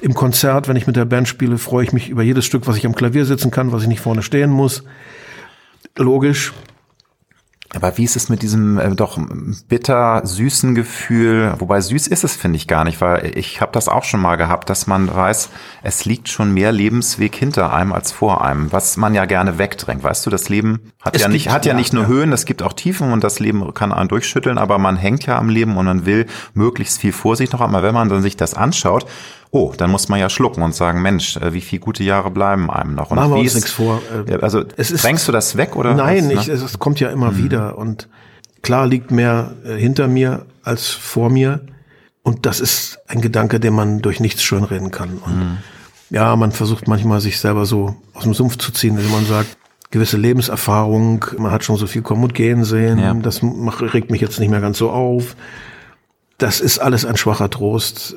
im Konzert, wenn ich mit der Band spiele, freue ich mich über jedes Stück, was ich am Klavier sitzen kann, was ich nicht vorne stehen muss. Logisch. Aber wie ist es mit diesem äh, doch bitter süßen Gefühl? Wobei süß ist es, finde ich gar nicht, weil ich habe das auch schon mal gehabt, dass man weiß, es liegt schon mehr Lebensweg hinter einem als vor einem, was man ja gerne wegdrängt. Weißt du, das Leben hat es ja nicht hat ja, ja nicht nur ja. Höhen, es gibt auch Tiefen und das Leben kann einen durchschütteln, aber man hängt ja am Leben und man will möglichst viel Vorsicht noch. Aber wenn man dann sich das anschaut, oh, dann muss man ja schlucken und sagen, Mensch, äh, wie viele gute Jahre bleiben einem noch? Und Machen wir uns nichts vor. Äh, also es ist, drängst du das weg oder? Nein, was, ne? ich, es kommt ja immer mhm. wieder und klar liegt mehr äh, hinter mir als vor mir und das ist ein Gedanke, den man durch nichts schönreden kann. Und mhm. ja, man versucht manchmal sich selber so aus dem Sumpf zu ziehen, wenn man sagt, gewisse Lebenserfahrung, man hat schon so viel kommen und gehen sehen, ja. das macht, regt mich jetzt nicht mehr ganz so auf. Das ist alles ein schwacher Trost.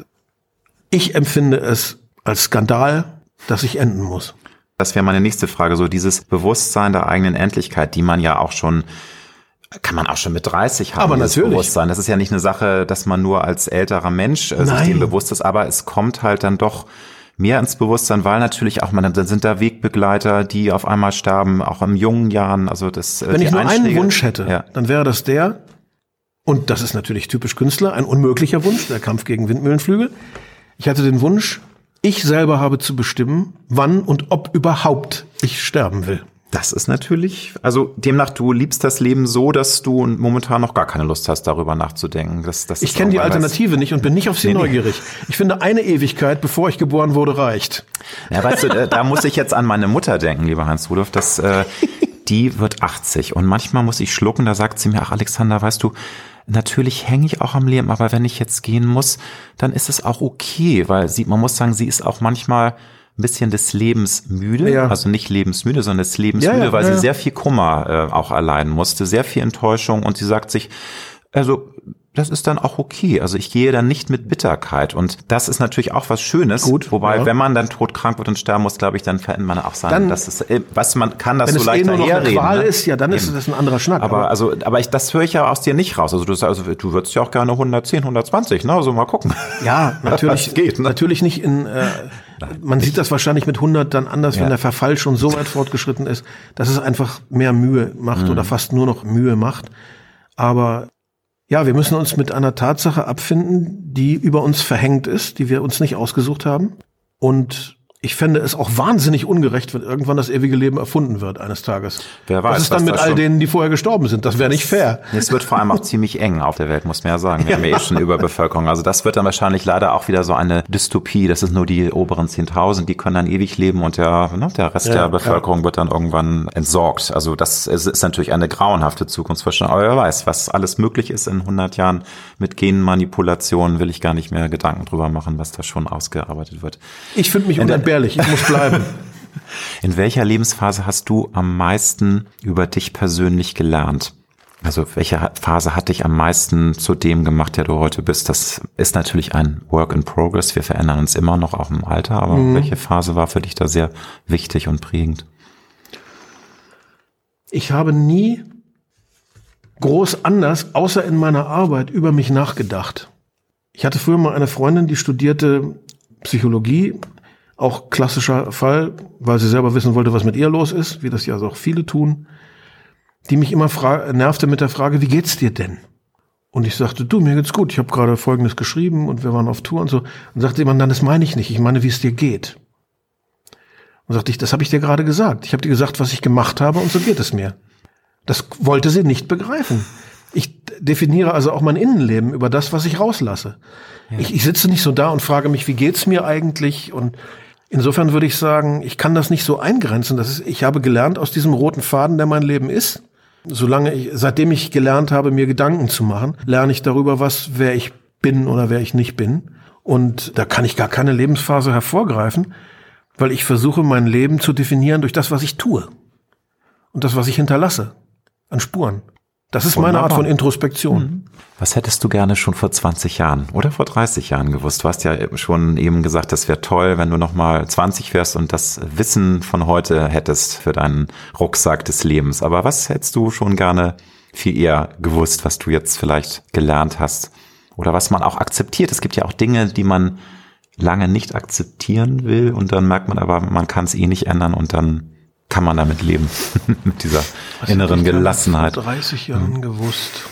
Ich empfinde es als Skandal, dass ich enden muss. Das wäre meine nächste Frage, so dieses Bewusstsein der eigenen Endlichkeit, die man ja auch schon kann man auch schon mit 30 haben, aber natürlich. Bewusstsein. Das ist ja nicht eine Sache, dass man nur als älterer Mensch äh, sich dem bewusst ist, aber es kommt halt dann doch mehr ins Bewusstsein, weil natürlich auch man, dann sind da Wegbegleiter, die auf einmal sterben, auch in jungen Jahren. Also das. Äh, Wenn ich nur Einschläge, einen Wunsch hätte, ja. dann wäre das der, und das ist natürlich typisch Künstler, ein unmöglicher Wunsch, der Kampf gegen Windmühlenflügel. Ich hatte den Wunsch, ich selber habe zu bestimmen, wann und ob überhaupt ich sterben will. Das ist natürlich, also demnach, du liebst das Leben so, dass du momentan noch gar keine Lust hast, darüber nachzudenken. Das, das ich kenne die Alternative nicht und bin nicht auf sie nee, neugierig. Ich finde, eine Ewigkeit, bevor ich geboren wurde, reicht. Ja, weißt du, da muss ich jetzt an meine Mutter denken, lieber Hans Rudolf, dass äh, die wird 80 und manchmal muss ich schlucken, da sagt sie mir, ach Alexander, weißt du, Natürlich hänge ich auch am Leben, aber wenn ich jetzt gehen muss, dann ist es auch okay, weil sie, man muss sagen, sie ist auch manchmal ein bisschen des Lebens müde, ja. also nicht lebensmüde, sondern des Lebens ja, müde, ja, weil sie sehr viel Kummer äh, auch erleiden musste, sehr viel Enttäuschung. Und sie sagt sich, also das ist dann auch okay. Also ich gehe dann nicht mit Bitterkeit. Und das ist natürlich auch was Schönes. Gut. Wobei, ja. wenn man dann todkrank wird und sterben muss, glaube ich, dann verändert man auch sein. Dann, das ist, äh, was man kann das so es eh nur noch eine Qual ne? ist, ja, dann Eben. ist das ein anderer Schnack. Aber, aber, also, aber ich, das höre ich ja aus dir nicht raus. Also du, also du würdest ja auch gerne 110, 120, ne? Also mal gucken. Ja, natürlich. geht, ne? Natürlich nicht in, äh, man sieht das wahrscheinlich mit 100 dann anders, ja. wenn der Verfall schon so weit fortgeschritten ist, dass es einfach mehr Mühe macht mhm. oder fast nur noch Mühe macht. Aber ja, wir müssen uns mit einer Tatsache abfinden, die über uns verhängt ist, die wir uns nicht ausgesucht haben. Und ich fände es auch wahnsinnig ungerecht, wenn irgendwann das ewige Leben erfunden wird eines Tages. Wer weiß. Was ist dann mit all denen, die vorher gestorben sind? Das wäre nicht fair. Es wird vor allem auch ziemlich eng auf der Welt, muss man ja sagen. Wir ja. haben ja eh schon Überbevölkerung. Also das wird dann wahrscheinlich leider auch wieder so eine Dystopie. Das ist nur die oberen 10.000, die können dann ewig leben und der, ne, der Rest ja, der Bevölkerung ja. wird dann irgendwann entsorgt. Also das ist, ist natürlich eine grauenhafte Zukunftsvorstellung. Aber wer weiß, was alles möglich ist in 100 Jahren mit Genmanipulationen, will ich gar nicht mehr Gedanken drüber machen, was da schon ausgearbeitet wird. Ich finde mich unentbehrlich. Ich muss bleiben. In welcher Lebensphase hast du am meisten über dich persönlich gelernt? Also welche Phase hat dich am meisten zu dem gemacht, der du heute bist? Das ist natürlich ein Work in Progress. Wir verändern uns immer noch auch im Alter. Aber mhm. welche Phase war für dich da sehr wichtig und prägend? Ich habe nie groß anders, außer in meiner Arbeit, über mich nachgedacht. Ich hatte früher mal eine Freundin, die studierte Psychologie auch klassischer Fall, weil sie selber wissen wollte, was mit ihr los ist, wie das ja auch viele tun, die mich immer nervte mit der Frage, wie geht's dir denn? Und ich sagte, du, mir geht's gut. Ich habe gerade Folgendes geschrieben und wir waren auf Tour und so. Und sagte jemand, dann das meine ich nicht. Ich meine, wie es dir geht. Und sagte ich, das habe ich dir gerade gesagt. Ich habe dir gesagt, was ich gemacht habe und so geht es mir. Das wollte sie nicht begreifen. Ich definiere also auch mein Innenleben über das, was ich rauslasse. Ja. Ich, ich sitze nicht so da und frage mich, wie geht's mir eigentlich? Und Insofern würde ich sagen, ich kann das nicht so eingrenzen. Das ist, ich habe gelernt aus diesem roten Faden, der mein Leben ist. Solange ich, seitdem ich gelernt habe, mir Gedanken zu machen, lerne ich darüber, was, wer ich bin oder wer ich nicht bin. Und da kann ich gar keine Lebensphase hervorgreifen, weil ich versuche, mein Leben zu definieren durch das, was ich tue. Und das, was ich hinterlasse. An Spuren. Das ist meine Art von Introspektion. Mhm. Was hättest du gerne schon vor 20 Jahren oder vor 30 Jahren gewusst? Du hast ja schon eben gesagt, das wäre toll, wenn du nochmal 20 wärst und das Wissen von heute hättest für deinen Rucksack des Lebens. Aber was hättest du schon gerne viel eher gewusst, was du jetzt vielleicht gelernt hast? Oder was man auch akzeptiert? Es gibt ja auch Dinge, die man lange nicht akzeptieren will und dann merkt man aber, man kann es eh nicht ändern und dann kann man damit leben. Mit dieser was inneren Gelassenheit. Vor 30 Jahren hm. gewusst.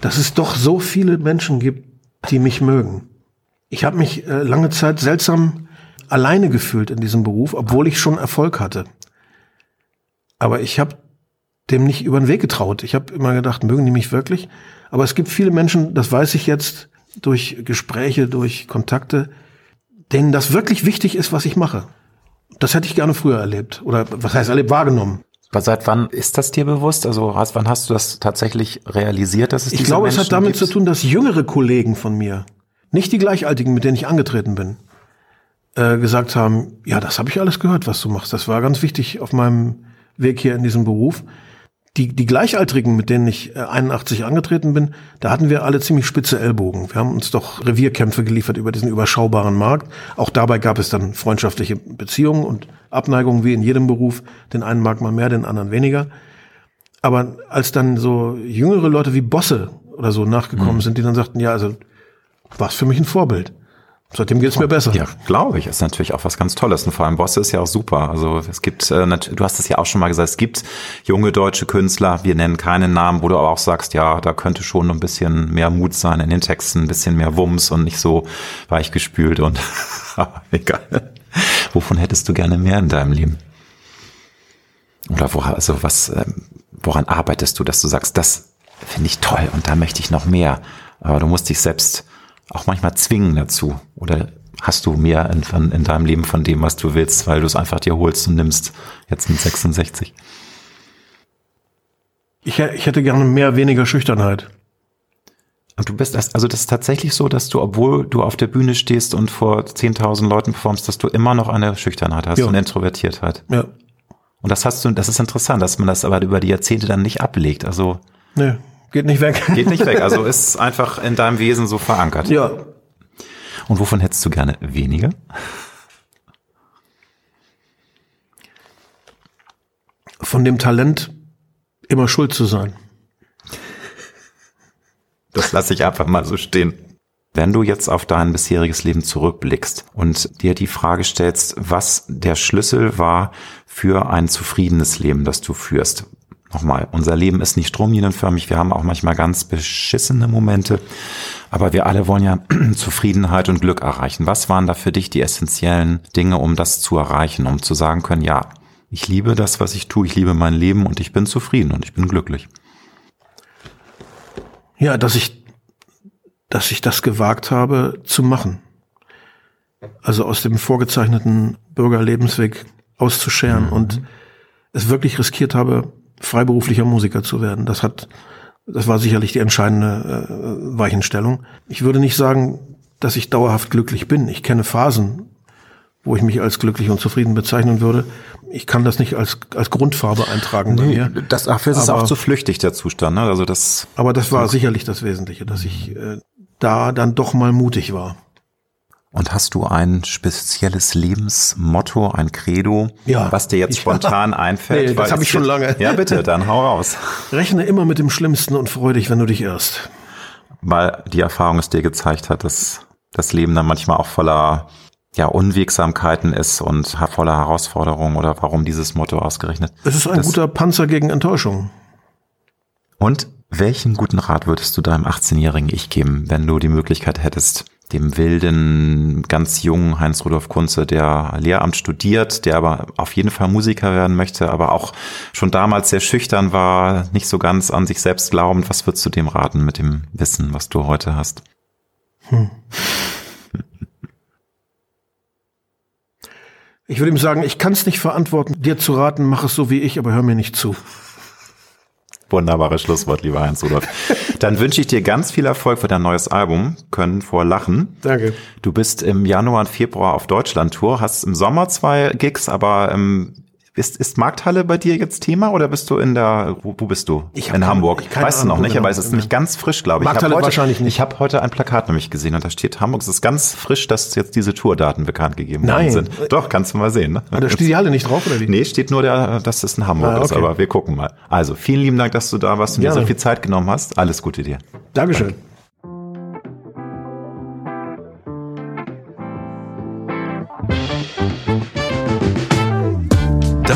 dass es doch so viele Menschen gibt, die mich mögen. Ich habe mich äh, lange Zeit seltsam alleine gefühlt in diesem Beruf, obwohl ich schon Erfolg hatte. Aber ich habe dem nicht über den Weg getraut. Ich habe immer gedacht, mögen die mich wirklich? Aber es gibt viele Menschen, das weiß ich jetzt durch Gespräche, durch Kontakte, denen das wirklich wichtig ist, was ich mache. Das hätte ich gerne früher erlebt oder was heißt erlebt wahrgenommen. Aber seit wann ist das dir bewusst? Also hast, wann hast du das tatsächlich realisiert, dass es Ich glaube, Menschen es hat damit gibt? zu tun, dass jüngere Kollegen von mir, nicht die Gleichaltigen, mit denen ich angetreten bin, äh, gesagt haben, ja, das habe ich alles gehört, was du machst. Das war ganz wichtig auf meinem Weg hier in diesem Beruf die, die Gleichaltrigen, mit denen ich 81 äh, angetreten bin, da hatten wir alle ziemlich spitze Ellbogen. Wir haben uns doch Revierkämpfe geliefert über diesen überschaubaren Markt. Auch dabei gab es dann freundschaftliche Beziehungen und Abneigungen wie in jedem Beruf. Den einen mag man mehr, den anderen weniger. Aber als dann so jüngere Leute wie Bosse oder so nachgekommen mhm. sind, die dann sagten, ja, also war es für mich ein Vorbild. Seitdem geht es mir besser. Ja, glaube ich. Ist natürlich auch was ganz Tolles. Und vor allem Bosse ist ja auch super. Also es gibt, äh, du hast es ja auch schon mal gesagt, es gibt junge deutsche Künstler, wir nennen keinen Namen, wo du aber auch sagst, ja, da könnte schon ein bisschen mehr Mut sein in den Texten, ein bisschen mehr Wumms und nicht so weichgespült und egal. Wovon hättest du gerne mehr in deinem Leben? Oder woran, also was, ähm, woran arbeitest du, dass du sagst, das finde ich toll und da möchte ich noch mehr. Aber du musst dich selbst auch manchmal zwingen dazu? Oder hast du mehr in, in deinem Leben von dem, was du willst, weil du es einfach dir holst und nimmst, jetzt mit 66? Ich, ich hätte gerne mehr, weniger Schüchternheit. Und du bist, also das ist tatsächlich so, dass du, obwohl du auf der Bühne stehst und vor 10.000 Leuten performst, dass du immer noch eine Schüchternheit hast ja. und Introvertiertheit. Ja. Und das hast du, das ist interessant, dass man das aber über die Jahrzehnte dann nicht ablegt. Also. Nee, Geht nicht weg. Geht nicht weg. Also ist einfach in deinem Wesen so verankert. Ja. Und wovon hättest du gerne weniger? Von dem Talent immer schuld zu sein. Das lasse ich einfach mal so stehen. Wenn du jetzt auf dein bisheriges Leben zurückblickst und dir die Frage stellst, was der Schlüssel war für ein zufriedenes Leben, das du führst, Nochmal, unser Leben ist nicht stromlinienförmig. Wir haben auch manchmal ganz beschissene Momente. Aber wir alle wollen ja Zufriedenheit und Glück erreichen. Was waren da für dich die essentiellen Dinge, um das zu erreichen, um zu sagen können, ja, ich liebe das, was ich tue, ich liebe mein Leben und ich bin zufrieden und ich bin glücklich. Ja, dass ich, dass ich das gewagt habe zu machen. Also aus dem vorgezeichneten Bürgerlebensweg auszuscheren mhm. und es wirklich riskiert habe, freiberuflicher Musiker zu werden. Das hat, das war sicherlich die entscheidende äh, Weichenstellung. Ich würde nicht sagen, dass ich dauerhaft glücklich bin. Ich kenne Phasen, wo ich mich als glücklich und zufrieden bezeichnen würde. Ich kann das nicht als, als Grundfarbe eintragen nee, bei mir. Das, dafür ist aber, es auch zu flüchtig, der Zustand. Ne? Also das, aber das war sicherlich das Wesentliche, dass ich äh, da dann doch mal mutig war. Und hast du ein spezielles Lebensmotto, ein Credo, ja, was dir jetzt spontan ja. einfällt? Nee, das habe ich schon lange. Ja, bitte, dann hau raus. Rechne immer mit dem Schlimmsten und freu dich, wenn du dich irrst. Weil die Erfahrung es dir gezeigt hat, dass das Leben dann manchmal auch voller ja, Unwegsamkeiten ist und voller Herausforderungen oder warum dieses Motto ausgerechnet? Es ist ein das guter Panzer gegen Enttäuschung. Und welchen guten Rat würdest du deinem 18-jährigen Ich geben, wenn du die Möglichkeit hättest, dem wilden, ganz jungen Heinz-Rudolf Kunze, der Lehramt studiert, der aber auf jeden Fall Musiker werden möchte, aber auch schon damals sehr schüchtern war, nicht so ganz an sich selbst glaubend. Was würdest du dem raten mit dem Wissen, was du heute hast? Hm. Ich würde ihm sagen, ich kann es nicht verantworten, dir zu raten, mach es so wie ich, aber hör mir nicht zu. Wunderbares Schlusswort, lieber Heinz Rudolf. Dann wünsche ich dir ganz viel Erfolg für dein neues Album, Können vor Lachen. Danke. Du bist im Januar und Februar auf Deutschland-Tour, hast im Sommer zwei Gigs, aber ähm, Ist, ist Markthalle bei dir jetzt Thema oder bist du in der, wo, wo bist du? Ich hab in Hamburg. ich- weißt du Ahnung, noch nicht, aber es ist nämlich ganz frisch, glaube ich. Ich Markthalle heute, wahrscheinlich nicht. Ich habe heute ein Plakat nämlich gesehen und da steht Hamburg. Es ist ganz frisch, dass jetzt diese Tourdaten bekannt gegeben Nein. worden sind. Doch, kannst du mal sehen. Ne? Ah, da steht die Halle nicht drauf, oder wie? Nee, steht nur, der, dass es in Hamburg Ah, ist, okay. aber wir gucken mal. Also, vielen lieben Dank, dass du da warst und dir Gerne. so viel Zeit genommen hast. Alles Gute dir. Dankeschön.